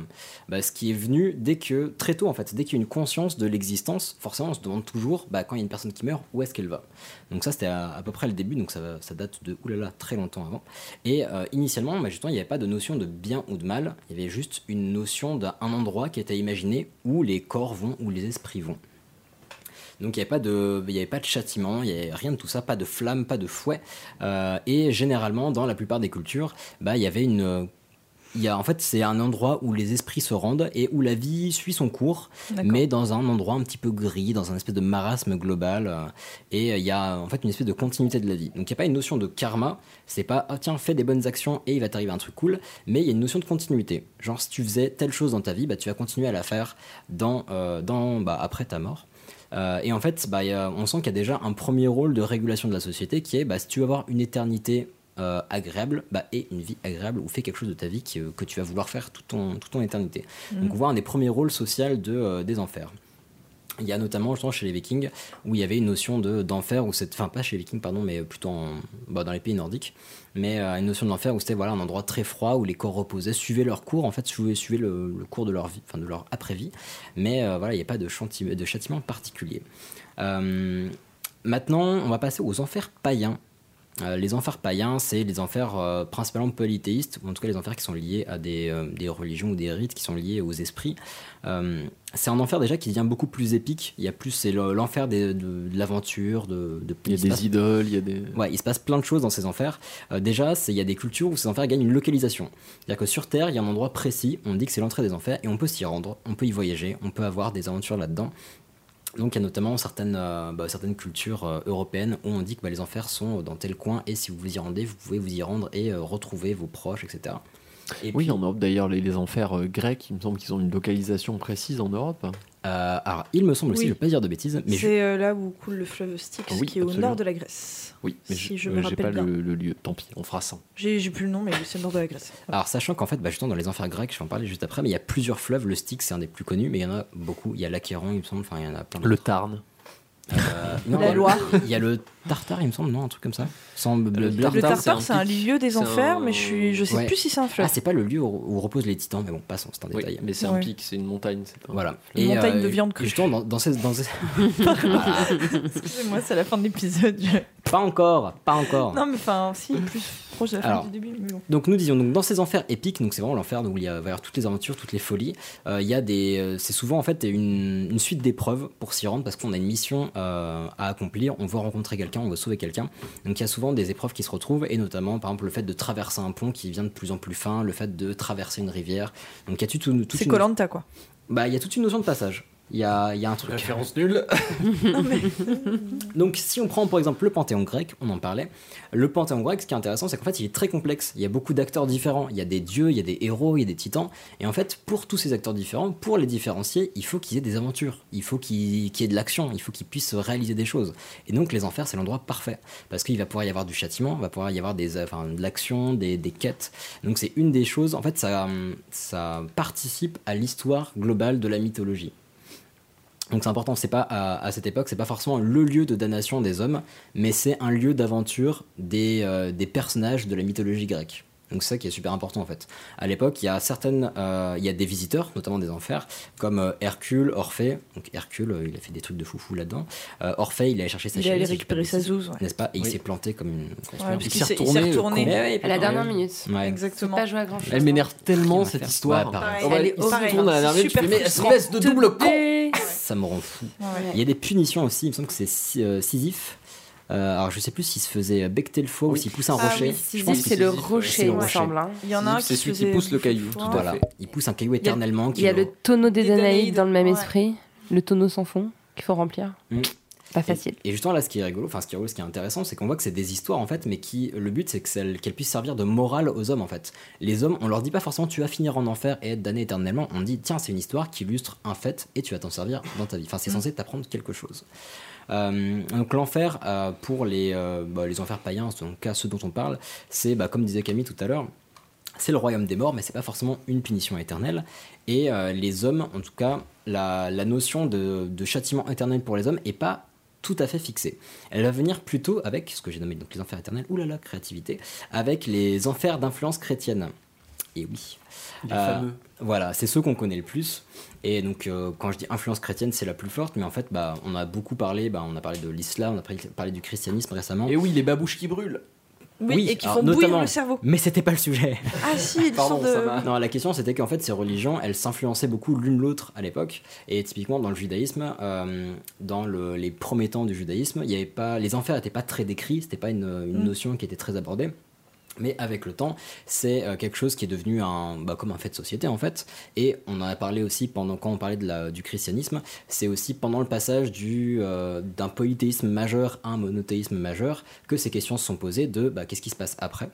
bah, ce qui est venu dès que très tôt en fait, dès qu'il y a une conscience de l'existence, forcément on se demande toujours, bah, quand il y a une personne qui meurt, où est-ce qu'elle va? Donc ça, c'était à, à peu près le début, donc ça, ça date de oulala très longtemps avant. Et euh, initialement, bah, justement, il n'y avait pas de notion de bien ou de mal, il y avait juste une notion d'un endroit qui était imaginé où les corps vont, où les esprits vont. Donc il n'y avait avait pas de châtiment, il n'y avait rien de tout ça, pas de flamme, pas de fouet. Euh, et généralement, dans la plupart des cultures, bah, il y avait une il y a, en fait, c'est un endroit où les esprits se rendent et où la vie suit son cours, mais dans un endroit un petit peu gris, dans un espèce de marasme global. euh, Et euh, il y a en fait une espèce de continuité de la vie. Donc il n'y a pas une notion de karma, c'est pas ah tiens, fais des bonnes actions et il va t'arriver un truc cool, mais il y a une notion de continuité. Genre si tu faisais telle chose dans ta vie, bah, tu vas continuer à la faire dans, euh, dans, bah, après ta mort. Euh, et en fait, bah, a- on sent qu'il y a déjà un premier rôle de régulation de la société qui est bah, si tu veux avoir une éternité euh, agréable bah, et une vie agréable ou fais quelque chose de ta vie qui, euh, que tu vas vouloir faire toute ton, toute ton éternité. Mhm. Donc on voit un des premiers rôles sociaux de, euh, des enfers. Il y a notamment justement chez les Vikings où il y avait une notion de d'enfer ou cette enfin pas chez les Vikings pardon mais plutôt en- bah, dans les pays nordiques mais euh, une notion d'enfer où c'était voilà un endroit très froid où les corps reposaient suivaient leur cours en fait suivaient, suivaient le, le cours de leur vie enfin de leur après vie mais euh, voilà il n'y a pas de, chanti- de châtiment particulier Euh, maintenant on va passer aux enfers païens les enfers païens, c'est les enfers euh, principalement polythéistes, ou en tout cas les enfers qui sont liés à des, euh, des religions ou des rites qui sont liés aux esprits. Euh, c'est un enfer déjà qui devient beaucoup plus épique. Il y a plus, c'est le- l'enfer de, de l'aventure, de, de- Il y a des passe- idoles, il y a des. Ouais, il se passe plein de choses dans ces enfers. Euh, déjà, il y a des cultures où ces enfers gagnent une localisation. C'est-à-dire que sur Terre, il y a un endroit précis, on dit que c'est l'entrée des enfers, et on peut s'y rendre, on peut y voyager, on peut avoir des aventures là-dedans. Donc il y a notamment certaines, euh, bah, certaines cultures euh, européennes où on dit que bah, les enfers sont dans tel coin, et si vous vous y rendez, vous pouvez vous y rendre et euh, retrouver vos proches, etc. Et oui, puis- en Europe d'ailleurs, les, les enfers grecs, il me semble qu'ils ont une localisation précise en Europe. Euh, alors, il me semble aussi, Oui. je ne vais pas dire de bêtises, mais je- C'est euh, là où coule le fleuve Styx, Oui, qui est au nord de la Grèce. Oui, mais si je je euh, me rappelle pas bien. le, le lieu. Tant pis, on fera ça. J'ai plus le nom, mais c'est le nord de la Grèce. Alors, sachant qu'en fait, bah, justement, dans les enfers grecs, je vais en parler juste après, mais il y a plusieurs fleuves. Le Styx, c'est un des plus connus, mais il y en a beaucoup. Il y a l'Achéron, il me semble, enfin, il y en a plein. Le Tarn. Euh, non, La il y a le- Loire. Il y a le Tartare, il me semble, non, un truc comme ça. Sans le, Le bleu- Le Tartare, c'est un lieu des enfers, un- mais je, suis, je sais Ouais. plus si c'est un fleuve. Ah, c'est pas le lieu où, où reposent les titans, mais bon, passons, c'est un Oui, détail. mais c'est un pic, c'est une montagne. Voilà. Une montagne de viande crue. Justement, dans, dans ces. Dans ces- Excusez-moi, c'est la fin de l'épisode. je- pas encore, pas encore. Non, mais enfin, si, plus proche de la fin Alors, du début. Mais bon. Donc nous disions donc dans ces enfers épiques, donc c'est vraiment l'enfer où il y a, va y avoir toutes les aventures, toutes les folies. euh, il y a des, euh, c'est souvent en fait une, une suite d'épreuves pour s'y rendre parce qu'on a une mission euh, à accomplir. On veut rencontrer quelqu'un, on veut sauver quelqu'un. Donc il y a souvent des épreuves qui se retrouvent et notamment par exemple le fait de traverser un pont qui devient de plus en plus fin, le fait de traverser une rivière. Donc y a tout, tout, C'est une- Colanta, quoi. Bah il y a toute une notion de passage. Il y a, il y a un truc. Référence nulle. Donc, si on prend par exemple le panthéon grec, on en parlait. Le panthéon grec, ce qui est intéressant, c'est qu'en fait, il est très complexe. Il y a beaucoup d'acteurs différents. Il y a des dieux, il y a des héros, il y a des titans. Et en fait, pour tous ces acteurs différents, pour les différencier, il faut qu'ils aient des aventures. Il faut qu'il y ait de l'action. Il faut qu'ils puissent réaliser des choses. Et donc, les enfers, c'est l'endroit parfait. Parce qu'il va pouvoir y avoir du châtiment, il va pouvoir y avoir des, enfin, de l'action, des, des quêtes. Donc, c'est une des choses. En fait, ça, ça participe à l'histoire globale de la mythologie. Donc c'est important, c'est pas à, cette époque, c'est pas forcément le lieu de damnation des hommes, mais c'est un lieu d'aventure des, euh, des personnages de la mythologie grecque. Donc c'est ça qui est super important en fait. À l'époque, il y a certaines, euh, il y a des visiteurs, notamment des enfers, comme euh, Hercule, Orphée. Donc Hercule, euh, il a fait des trucs de foufou là-dedans. Euh, Orphée, il allait chercher sa Il si dis pas de récupérer sa zouze, ouais. N'est-ce pas? Et il s'est planté comme une. Ouais, parce il s'est retourné. Ouais, À la ouais. dernière minute. Ouais. Exactement. Pas joué à grand chose. Elle m'énerve tellement cette faire. histoire. Ouais, pareil. On va Elle aller- est il se horrible, retourne à la dernière minute, mais espèce de double con Ça me rend fou. Il y a des punitions aussi, il me semble que c'est Si- Sisyphe. Euh, alors je sais plus s'il se faisait becter le foie ou s'il pousse un Ah rocher. oui, Je pense c'est le rocher, il me semble. hein. Il y en a un C'est qui celui se qui pousse le caillou, tout à fait. il pousse un caillou éternellement. Il y a le- tonneau des Des Danaïdes dans le même esprit. Le tonneau sans fond qu'il faut remplir. Mm. Pas facile. Et justement là, ce qui est rigolo, enfin ce qui est rigolo, ce qui est intéressant, c'est qu'on voit que c'est des histoires en fait, mais qui le but c'est qu'elles puissent servir de morale aux hommes en fait. Les hommes, on leur dit pas forcément tu vas finir en enfer et être damné éternellement. On dit tiens c'est une histoire qui illustre un fait et tu vas t'en servir dans ta vie. Enfin c'est censé t'apprendre quelque chose. Euh, donc l'enfer euh, pour les, euh, bah, les enfers païens, en tout cas ceux dont on parle, c'est bah, comme disait Camille tout à l'heure, c'est le royaume des morts, mais c'est pas forcément une punition éternelle. Et euh, les hommes, en tout cas, la, la notion de, de châtiment éternel pour les hommes est pas tout à fait fixée. Elle va venir plutôt avec ce que j'ai nommé donc les enfers éternels, oulala, créativité, avec les enfers d'influence chrétienne. Et oui. Les Euh, fameux. Voilà, c'est ceux qu'on connaît le plus. Et donc, euh, quand je dis influence chrétienne, c'est la plus forte. Mais en fait, bah, on a beaucoup parlé. Bah, on a parlé de l'islam, on a parlé- du christianisme récemment. Et oui, les babouches qui brûlent. Oui, et qui alors, font bouillir le cerveau. Mais c'était pas le sujet. Ah si, une sorte de... Non, la question c'était qu'en fait ces religions elles s'influençaient beaucoup l'une l'autre à l'époque et typiquement dans le judaïsme, euh, dans le- les premiers temps du judaïsme, il y avait pas les enfers n'étaient pas très décrits, c'était pas une, une Mm. notion qui était très abordée. Mais avec le temps, c'est euh, quelque chose qui est devenu un, bah, comme un fait de société en fait. Et on en a parlé aussi pendant quand on parlait du christianisme. C'est aussi pendant le passage du, euh, d'un polythéisme majeur à un monothéisme majeur que ces questions se sont posées de bah, qu'est-ce qui se passe après?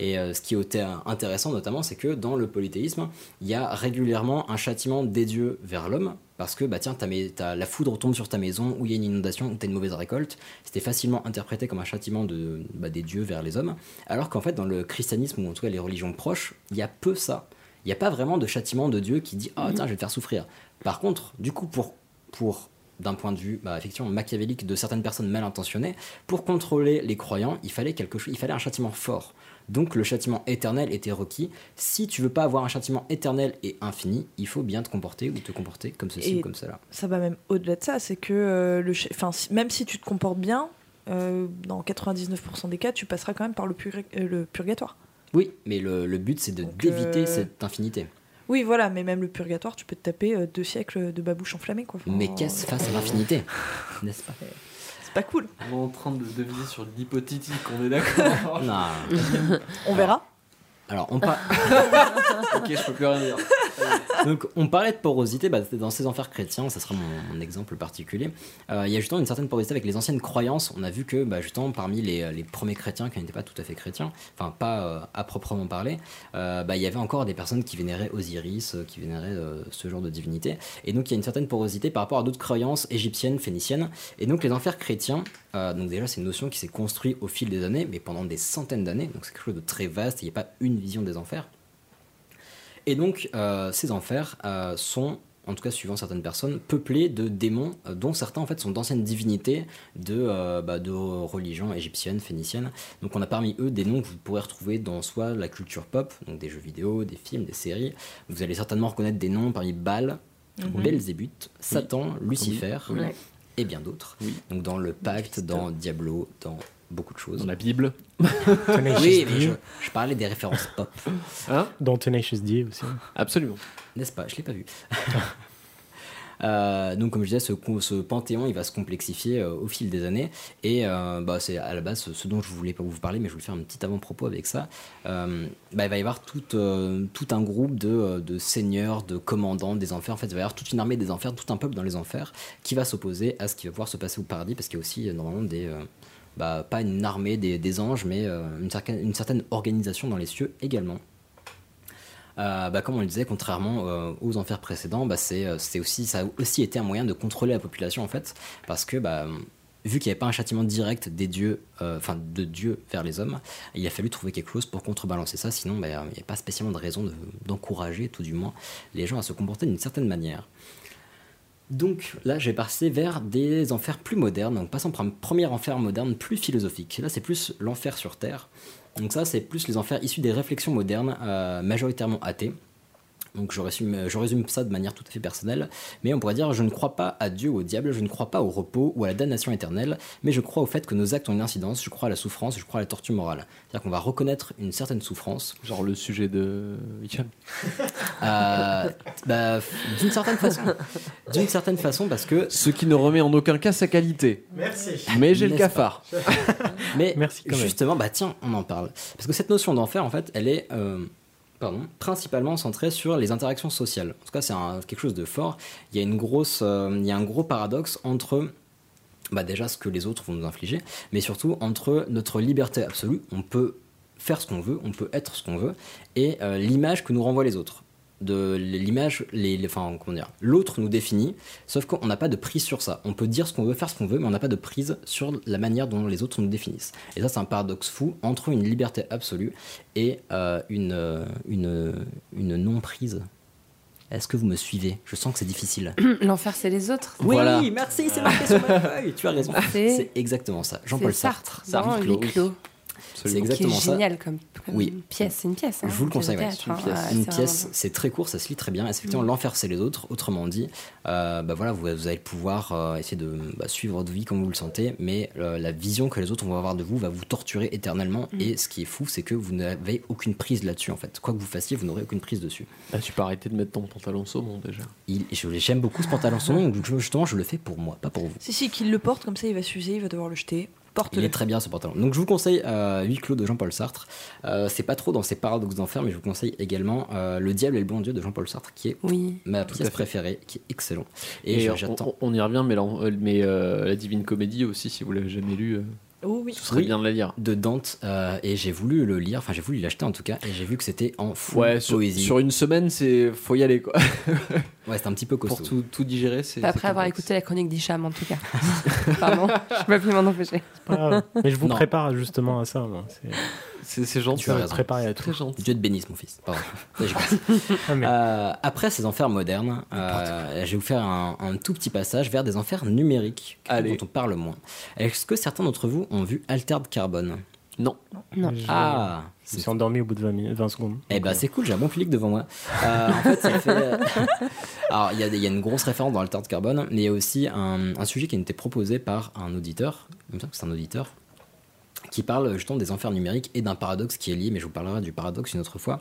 Et euh, ce qui était intéressant notamment, c'est que dans le polythéisme, il y a régulièrement un châtiment des dieux vers l'homme. Parce que bah tiens, la foudre tombe sur ta maison, ou il y a une inondation, ou t'as une mauvaise récolte. C'était facilement interprété comme un châtiment de, bah, des dieux vers les hommes. Alors qu'en fait, dans le christianisme, ou en tout cas les religions proches, il y a peu ça. Il n'y a pas vraiment de châtiment de Dieu qui dit Ah, tiens, je vais te faire souffrir. Par contre, du coup, pour, pour d'un point de vue bah, effectivement machiavélique de certaines personnes mal intentionnées, pour contrôler les croyants, il fallait quelque chose, il fallait un châtiment fort. Donc le châtiment éternel était requis. Si tu veux pas avoir un châtiment éternel et infini, il faut bien te comporter ou te comporter comme ceci Et ou comme cela. Ça va même au-delà de ça, c'est que euh, le, enfin, même si tu te comportes bien, euh, dans 99% des cas, tu passeras quand même par le, purg- euh, le purgatoire. Oui, mais le, le but c'est de d'éviter euh, cette infinité. Oui, voilà, mais même le purgatoire, tu peux te taper deux siècles de babouche enflammée, quoi. Enfin, Mais qu'est-ce face à l'infinité? N'est-ce pas? C'est pas cool. On est en train de deviner sur l'hypothétique, on est d'accord Non. On verra. Alors, on parle. ok, je peux plus rien dire. Donc, on parlait de porosité, bah, dans ces enfers chrétiens, ça sera mon, exemple particulier. Euh, il y a justement une certaine porosité avec les anciennes croyances. On a vu que, bah, justement, parmi les, premiers chrétiens qui n'étaient pas tout à fait chrétiens, enfin, pas euh, à proprement parler, euh, bah, il y avait encore des personnes qui vénéraient Osiris, qui vénéraient ce genre de divinité. Et donc, il y a une certaine porosité par rapport à d'autres croyances égyptiennes, phéniciennes. Et donc, les enfers chrétiens, donc déjà, c'est une notion qui s'est construite au fil des années, mais pendant des centaines d'années. Donc, c'est quelque chose de très vaste, il n'y a pas une vision des enfers. Et donc, euh, ces enfers euh, sont, en tout cas suivant certaines personnes, peuplés de démons, euh, dont certains en fait sont d'anciennes divinités de, euh, bah, de religions égyptiennes, phéniciennes. Donc, on a parmi eux des noms que vous pourrez retrouver dans soit la culture pop, donc des jeux vidéo, des films, des séries. Vous allez certainement reconnaître des noms parmi Baal, Mhm. Belzébuth, Satan, Lucifer Oui, oui. et bien d'autres. Donc, dans le Pacte, dans Diablo, dans beaucoup de choses. Dans la Bible. Tenacious oui, mais je, je parlais des références pop. Hein Dans Tenacious D aussi. Absolument. N'est-ce pas? Je l'ai pas vu. Euh, donc comme je disais, ce, panthéon, il va se complexifier euh, au fil des années. Et euh, bah, c'est à la base ce, ce dont je voulais pas vous parler, mais je voulais faire un petit avant-propos avec ça. Euh, bah, il va y avoir tout, euh, tout un groupe de, de seigneurs, de commandants des enfers. En fait, il va y avoir toute une armée des enfers, tout un peuple dans les enfers, qui va s'opposer à ce qui va pouvoir se passer au paradis, parce qu'il y a aussi normalement des... bah, pas une armée des, anges, mais euh, une, certaine, organisation dans les cieux également. Euh, bah, comme on le disait, contrairement euh, aux enfers précédents, bah, c'est, aussi, ça a aussi été un moyen de contrôler la population en fait, parce que vu qu'il n'y avait pas un châtiment direct des dieux, de Dieu vers les hommes, il a fallu trouver quelque chose pour contrebalancer ça, sinon il n'y a pas spécialement de raison de- d'encourager tout du moins les gens à se comporter d'une certaine manière. Donc là, je vais passer vers des enfers plus modernes. Donc passons par un premier enfer moderne plus philosophique. Là, c'est plus l'enfer sur Terre. Donc ça, c'est plus les enfers issus des réflexions modernes, euh, majoritairement athées. Donc je résume, je résume ça de manière tout à fait personnelle, mais on pourrait dire je ne crois pas à Dieu ou au diable, je ne crois pas au repos ou à la damnation éternelle, mais je crois au fait que nos actes ont une incidence, je crois à la souffrance, je crois à la torture morale. C'est-à-dire qu'on va reconnaître une certaine souffrance. Genre le sujet de Hicham. Euh, bah, d'une certaine façon. D'une certaine façon parce que... Ce qui ne remet en aucun cas sa qualité. Merci. Mais j'ai le cafard. Mais Merci quand même. justement, bah tiens, on en parle. Parce que cette notion d'enfer, en fait, elle est euh, principalement centrée sur les interactions sociales. En tout cas, c'est quelque chose de fort. Il y a, euh, un gros paradoxe entre bah, déjà ce que les autres vont nous infliger, mais surtout entre notre liberté absolue, on peut faire ce qu'on veut, on peut être ce qu'on veut, et euh, l'image que nous renvoient les autres. De l'image, les, les- enfin, comment dire, l'autre nous définit, sauf qu'on n'a pas de prise sur ça. On peut dire ce qu'on veut, faire ce qu'on veut, mais on n'a pas de prise sur la manière dont les autres nous définissent. Et ça, c'est un paradoxe fou entre une liberté absolue et euh, une, euh, une, une non-prise. Est-ce que vous me suivez? Je sens que c'est difficile. L'enfer, c'est les autres. Oui, merci, c'est marqué sur ma feuille. Tu as raison. C'est- C'est exactement ça. Jean-Paul Sartre. Sartre, Huis clos. C'est exactement qui est ça. génial comme, comme Oui. pièce. C'est une pièce. hein, Je vous le conseille, ouais. théâtre, une hein. pièce, une c'est pièce, vraiment- c'est très court, ça se lit très bien. Et c'est effectivement Mm. l'enfer c'est les autres, autrement dit. Euh, bah voilà, vous, vous allez pouvoir euh, essayer de bah, suivre votre vie comme vous le sentez, mais euh, la vision que les autres vont avoir de vous va vous torturer éternellement. Mm. Et ce qui est fou, c'est que vous n'avez aucune prise là-dessus en fait. Quoi que vous fassiez, vous n'aurez aucune prise dessus. Ah, tu peux arrêter de mettre ton pantalon saumon déjà. J'aime beaucoup ce pantalon saumon, donc justement je le fais pour moi, pas pour vous. Si, si, qu'il le porte, comme ça il va s'user, il va devoir le jeter. Il est très bien ce pantalon. Donc je vous conseille euh, Huis clos de Jean-Paul Sartre. Euh, c'est pas trop dans ses paradoxes d'enfer, mais je vous conseille également euh, Le Diable et le Bon Dieu de Jean-Paul Sartre, qui est Oui. ma Tout pièce préférée, qui est excellent. Et, j'attends. on, on y revient, mais, la, mais la Divine Comédie aussi, si vous l'avez jamais lu, euh, Oh oui. ce serait Oui. bien de la lire. de Dante euh, et j'ai voulu le lire, enfin j'ai voulu l'acheter en tout cas et j'ai vu que c'était en Ouais, sur, poésie. sur une semaine, c'est faut y aller quoi. Ouais, c'est un petit peu Pour costaud. tout, tout digérer, c'est. Après avoir complexe. écouté la chronique d'Hicham, en tout cas. Pardon, je peux plus m'en empêcher. Pas grave. Mais je vous Non. prépare justement à ça. moi. C'est- C'est c'est gentil. Tu as Je vais raison. préparer à tout. Très gentil. Dieu te bénisse mon fils. Pardon. Ah, mais- Euh, après ces enfers modernes, euh, je vais vous faire un, un tout petit passage vers des enfers numériques Allez. dont on parle moins. Est-ce que certains d'entre vous ont vu Altered Carbone Non. Non. Je- Ah Je me suis endormi au bout de 20, minutes, 20 secondes. Eh ben c'est cool, j'ai un bon public devant moi. Euh, en fait, ça fait. Alors, il y, a y a une grosse référence dans Altered Carbone, mais il y a aussi un, un sujet qui nous était proposé par un auditeur, il me semble que c'est un auditeur, qui parle justement des enfers numériques et d'un paradoxe qui est lié, mais je vous parlerai du paradoxe une autre fois.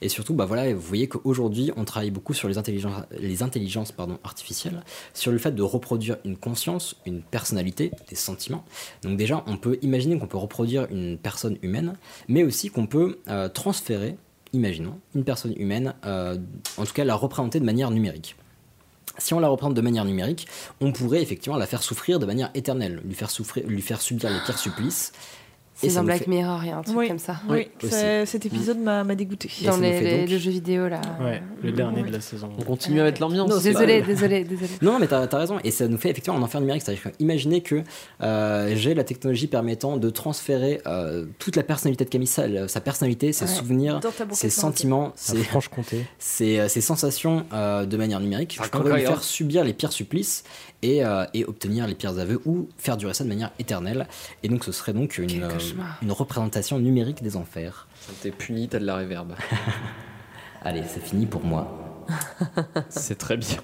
Et surtout, bah voilà, vous voyez qu'aujourd'hui, on travaille beaucoup sur les intelligences, les intelligences pardon, artificielles, sur le fait de reproduire une conscience, une personnalité, des sentiments. Donc déjà, on peut imaginer qu'on peut reproduire une personne humaine, mais aussi qu'on peut euh, transférer, imaginons, une personne humaine, euh, en tout cas la représenter de manière numérique. Si on la représente de manière numérique, on pourrait effectivement la faire souffrir de manière éternelle, lui faire, souffrir, lui faire subir les pires supplices. C'est dans Black fait- Mirror, il y a un truc Oui. comme ça. Oui, ça- cet épisode m'a dégoûté. Et Dans les, les- donc- le jeu vidéo, là. Ouais, le dernier de la saison. On continue à mettre l'ambiance. Désolé, pas- désolé, désolé. Non, mais t'as as raison, et ça nous fait effectivement un enfer numérique. C'est-à-dire imaginez que euh, j'ai la technologie permettant de transférer euh, toute la personnalité de Camille, sa, sa personnalité, ses Ouais. souvenirs, ses sentiments, C'est ses, Franche-Comté. ses, ses sensations euh, de manière numérique. Ça Je pourrais lui faire subir les pires supplices et, euh, et obtenir les pires aveux ou faire durer ça de manière éternelle. Et donc ce serait donc une, euh. Une représentation numérique des enfers. T'es puni, t'as de la réverb. Allez, c'est fini pour moi. c'est très bien.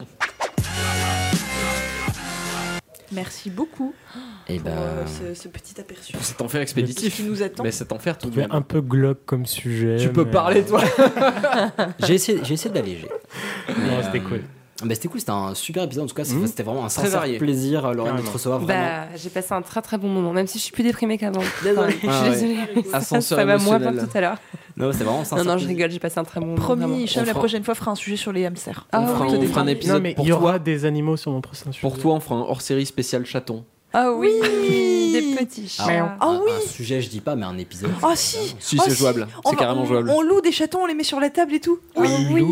Merci beaucoup Et pour ben, euh, ce, ce petit aperçu. Pour cet enfer expéditif. Qui nous attend. Mais cet enfer tout de même. un peu glauque comme sujet. Tu peux parler toi. j'ai essayé, essayé d'alléger. Non, c'était cool. Bah, c'était cool, c'était un super épisode en tout cas, Mhm. c'était vraiment un Très sincère varié. plaisir euh, Lorraine de te recevoir. Bah, j'ai passé un très très bon moment, même si je suis plus déprimée qu'avant. Désolée. Enfin, je Ah suis ouais. désolée. Ça, Ascenseur ça va moins que tout à l'heure. Non, c'était vraiment un Non, sincère non, je rigole, j'ai passé un très bon moment. Promis, On la fera- prochaine fois fera un sujet sur les hamsters. Ah on fera, oui. on fera un Non, épisode mais pour il y aura toi. des animaux sur mon prochain sujet. Pour toi, on fera un hors-série spécial chaton. Ah oui, des petits Ah, chiens. Ah un- oui. Un sujet, je dis pas, mais un épisode. Ah si Si, Oh, c'est jouable. On C'est carrément on- jouable. On loue des chatons, on les met sur la table et tout. Oui, oui.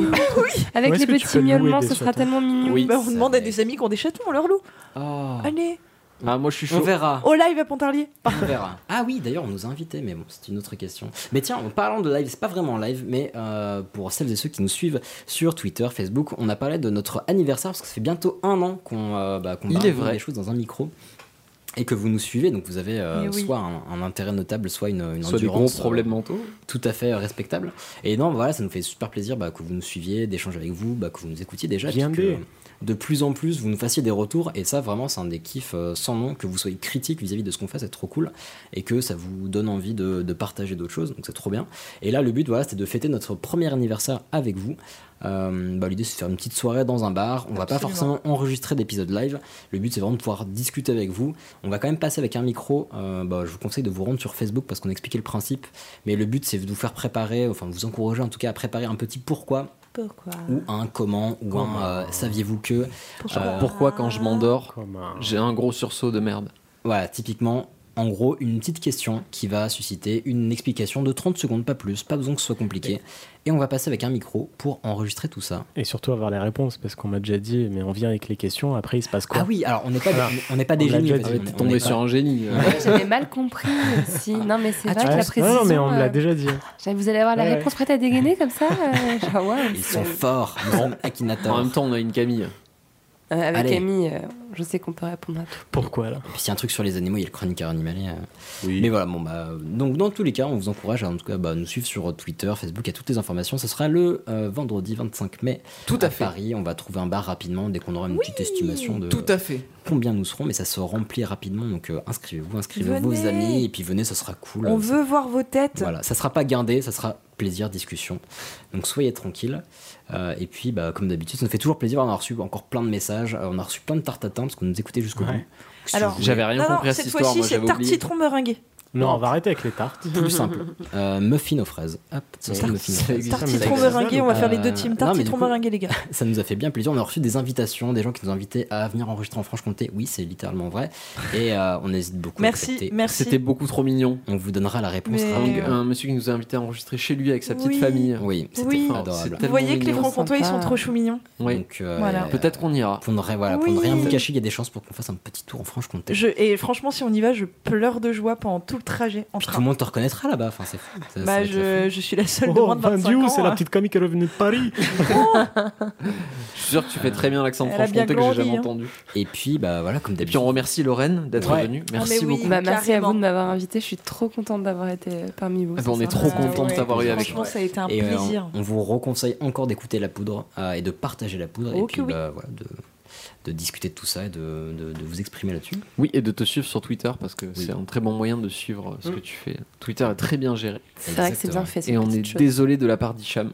Avec Où les petits miaulements, ce sera chatons tellement mignon. Oui. Bah, on demande à des amis qui ont des chatons, on leur loue. Oh, Allez, Ah, moi je suis on chaud. verra. au live à Pontarlier. On verra. Ah oui, d'ailleurs, on nous a invités, mais bon, c'est une autre question. Mais tiens, en parlant de live, c'est pas vraiment live, mais euh, pour celles et ceux qui nous suivent sur Twitter, Facebook, on a parlé de notre anniversaire parce que ça fait bientôt un an qu'on euh, bah, qu'on Il parle est de vrai. des choses dans un micro. Et que vous nous suivez, donc vous avez euh, oui. soit un, un intérêt notable, soit une, une Soit des gros endurance euh, problèmes mentaux. tout à fait euh, respectable. Et non, voilà, ça nous fait super plaisir bah, que vous nous suiviez, d'échanger avec vous, bah, que vous nous écoutiez déjà. Bien que. De plus en plus, vous nous fassiez des retours. Et ça, vraiment, c'est un des kiffs euh, sans nom, que vous soyez critique vis-à-vis de ce qu'on fait, c'est trop cool. Et que ça vous donne envie de, de partager d'autres choses, donc c'est trop bien. Et là, le but, voilà, c'était de fêter notre premier anniversaire avec vous. Euh, bah, L'idée, c'est de faire une petite soirée dans un bar. On va pas forcément enregistrer d'épisodes live. Le but, c'est vraiment de pouvoir discuter avec vous. On va quand même passer avec un micro. Euh, bah, je vous conseille de vous rendre sur Facebook parce qu'on a expliqué le principe. Mais le but, c'est de vous faire préparer, enfin, de vous encourager en tout cas à préparer un petit pourquoi Pourquoi ou un comment ou Comment. un euh, saviez-vous que. Euh, Pourquoi quand je m'endors, j'ai un gros sursaut de merde Voilà, typiquement, en gros, une petite question qui va susciter une explication de 30 secondes, pas plus, pas besoin que ce soit compliqué. Et on va passer avec un micro pour enregistrer tout ça. Et surtout avoir les réponses, parce qu'on m'a déjà dit, mais on vient avec les questions, après il se passe quoi Ah oui, alors on n'est pas, Voilà. on n'est pas des On génies. dit. on est- tombé sur pas- un génie. euh. Ouais, J'avais mal compris aussi. Non, mais c'est Ah, vrai que la précision. Non, mais on me l'a euh, déjà dit. Vous allez avoir la Ouais, réponse prête à dégainer comme ça euh, genre, ouais, Ils sont forts, hommes En même temps, on a une Camille. Euh, avec Allez. Camille, euh, Je sais qu'on peut répondre à tout. Pourquoi là puis s'il y a un truc sur les animaux, il y a le chroniqueur animalier. euh. Mais voilà, bon bah donc dans tous les cas, on vous encourage à en tout cas bah, nous suivre sur Twitter, Facebook, il y a toutes les informations. Ce sera le euh, vendredi 25 mai Tout à fait. Paris. On va trouver un bar rapidement dès qu'on aura une petite estimation de Tout à fait. combien nous serons, mais ça se remplit rapidement. Donc euh, inscrivez-vous, inscrivez vos Venez. amis et puis venez, ça sera cool. On veut voir vos têtes. Voilà, ça sera pas guindé, ça sera plaisir, discussion. Donc soyez tranquilles. Euh, et puis, bah, comme d'habitude, ça nous fait toujours plaisir. On a reçu encore plein de messages, euh, on a reçu plein de tartes à tatin parce qu'on nous écoutait jusqu'au bout. Alors, J'avais rien non, non, compris à cette cette histoire, fois-ci, moi c'est citron meringuée. Non, on va arrêter avec les tartes. Plus simple. Euh, muffin aux fraises. Hop, ça sera Ouais, muffin aux ça fraises. Ça existe. meringuée, on va faire les deux Euh, teams. coup- meringuée, les gars. Ça nous a fait bien plaisir. On a reçu des invitations, des gens qui nous ont invités à venir enregistrer en Franche-Comté. Oui, c'est littéralement vrai. Et euh, on hésite beaucoup Merci, à merci. C'était beaucoup trop mignon. On vous donnera la réponse. Mais-. Un, monsieur qui nous a invités à enregistrer chez lui avec sa petite Oui. famille. Oui, c'était Oui. adorable. C'est Vous voyez que les francs-comtois, ils sont trop chou mignons. Oui. Donc, euh, Voilà. Peut-être qu'on ira. Pour ne, voilà, pour ne rien vous cacher, il y a des chances pour qu'on fasse un petit tour en Franche-Comté. Et franchement, si on y va, je pleure de joie pendant tout le trajet en Puis tout train. le monde te reconnaîtra là-bas. Enfin, c'est fou. Ça- Bah, je, je suis la seule de Oh, moins de 25 Van Dieu, ans. c'est la hein. petite comique qui est revenue de Paris. Je suis sûr que tu fais très bien l'accent de Franche-Comté que j'ai jamais hein. entendu. Et puis, bah voilà, comme Et puis d'habitude. on remercie Lorraine d'être Ouais. venue. Ah, Merci oui. beaucoup. Bah, merci à vous de m'avoir invité. Je suis trop contente d'avoir été parmi vous. Ah bah, on est trop content de t'avoir eu avec Franchement, nous. ça a été un euh, plaisir. on, vous reconseille encore d'écouter la poudre euh, et de partager la poudre. Oh et puis, que oui. bah, voilà, de, de discuter de tout ça et de, de- de vous exprimer là-dessus. Oui, et de te suivre sur Twitter parce que c'est un très bon moyen de suivre ce Mm. que tu fais. Twitter est très bien géré. C'est vrai que c'est bien fait. Et on est chose. désolé de la part d'Hicham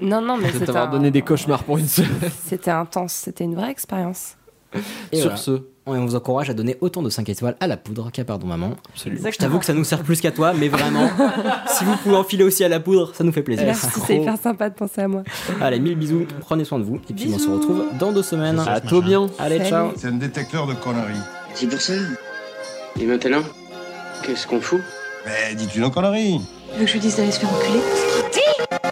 Non, non, mais de t'avoir un- donné des cauchemars pour une semaine. C'était intense. C'était une vraie expérience. Et Sur voilà. ce, on vous encourage à donner autant de 5 étoiles à la poudre qu'à Pardon Maman. absolument. Je t'avoue que ça nous sert plus qu'à toi, mais vraiment, si vous pouvez enfiler aussi à la poudre, ça nous fait plaisir. Merci, c'est hyper sympa de penser à moi. Allez, mille bisous, prenez soin de vous, et puis on se retrouve dans deux semaines. À toi bien. Allez, Salut. ciao. C'est un détecteur de conneries. C'est pour ça. Et maintenant, qu'est-ce qu'on fout? Mais dis-tu nos conneries Tu veux que je lui dise d'aller se faire enculer?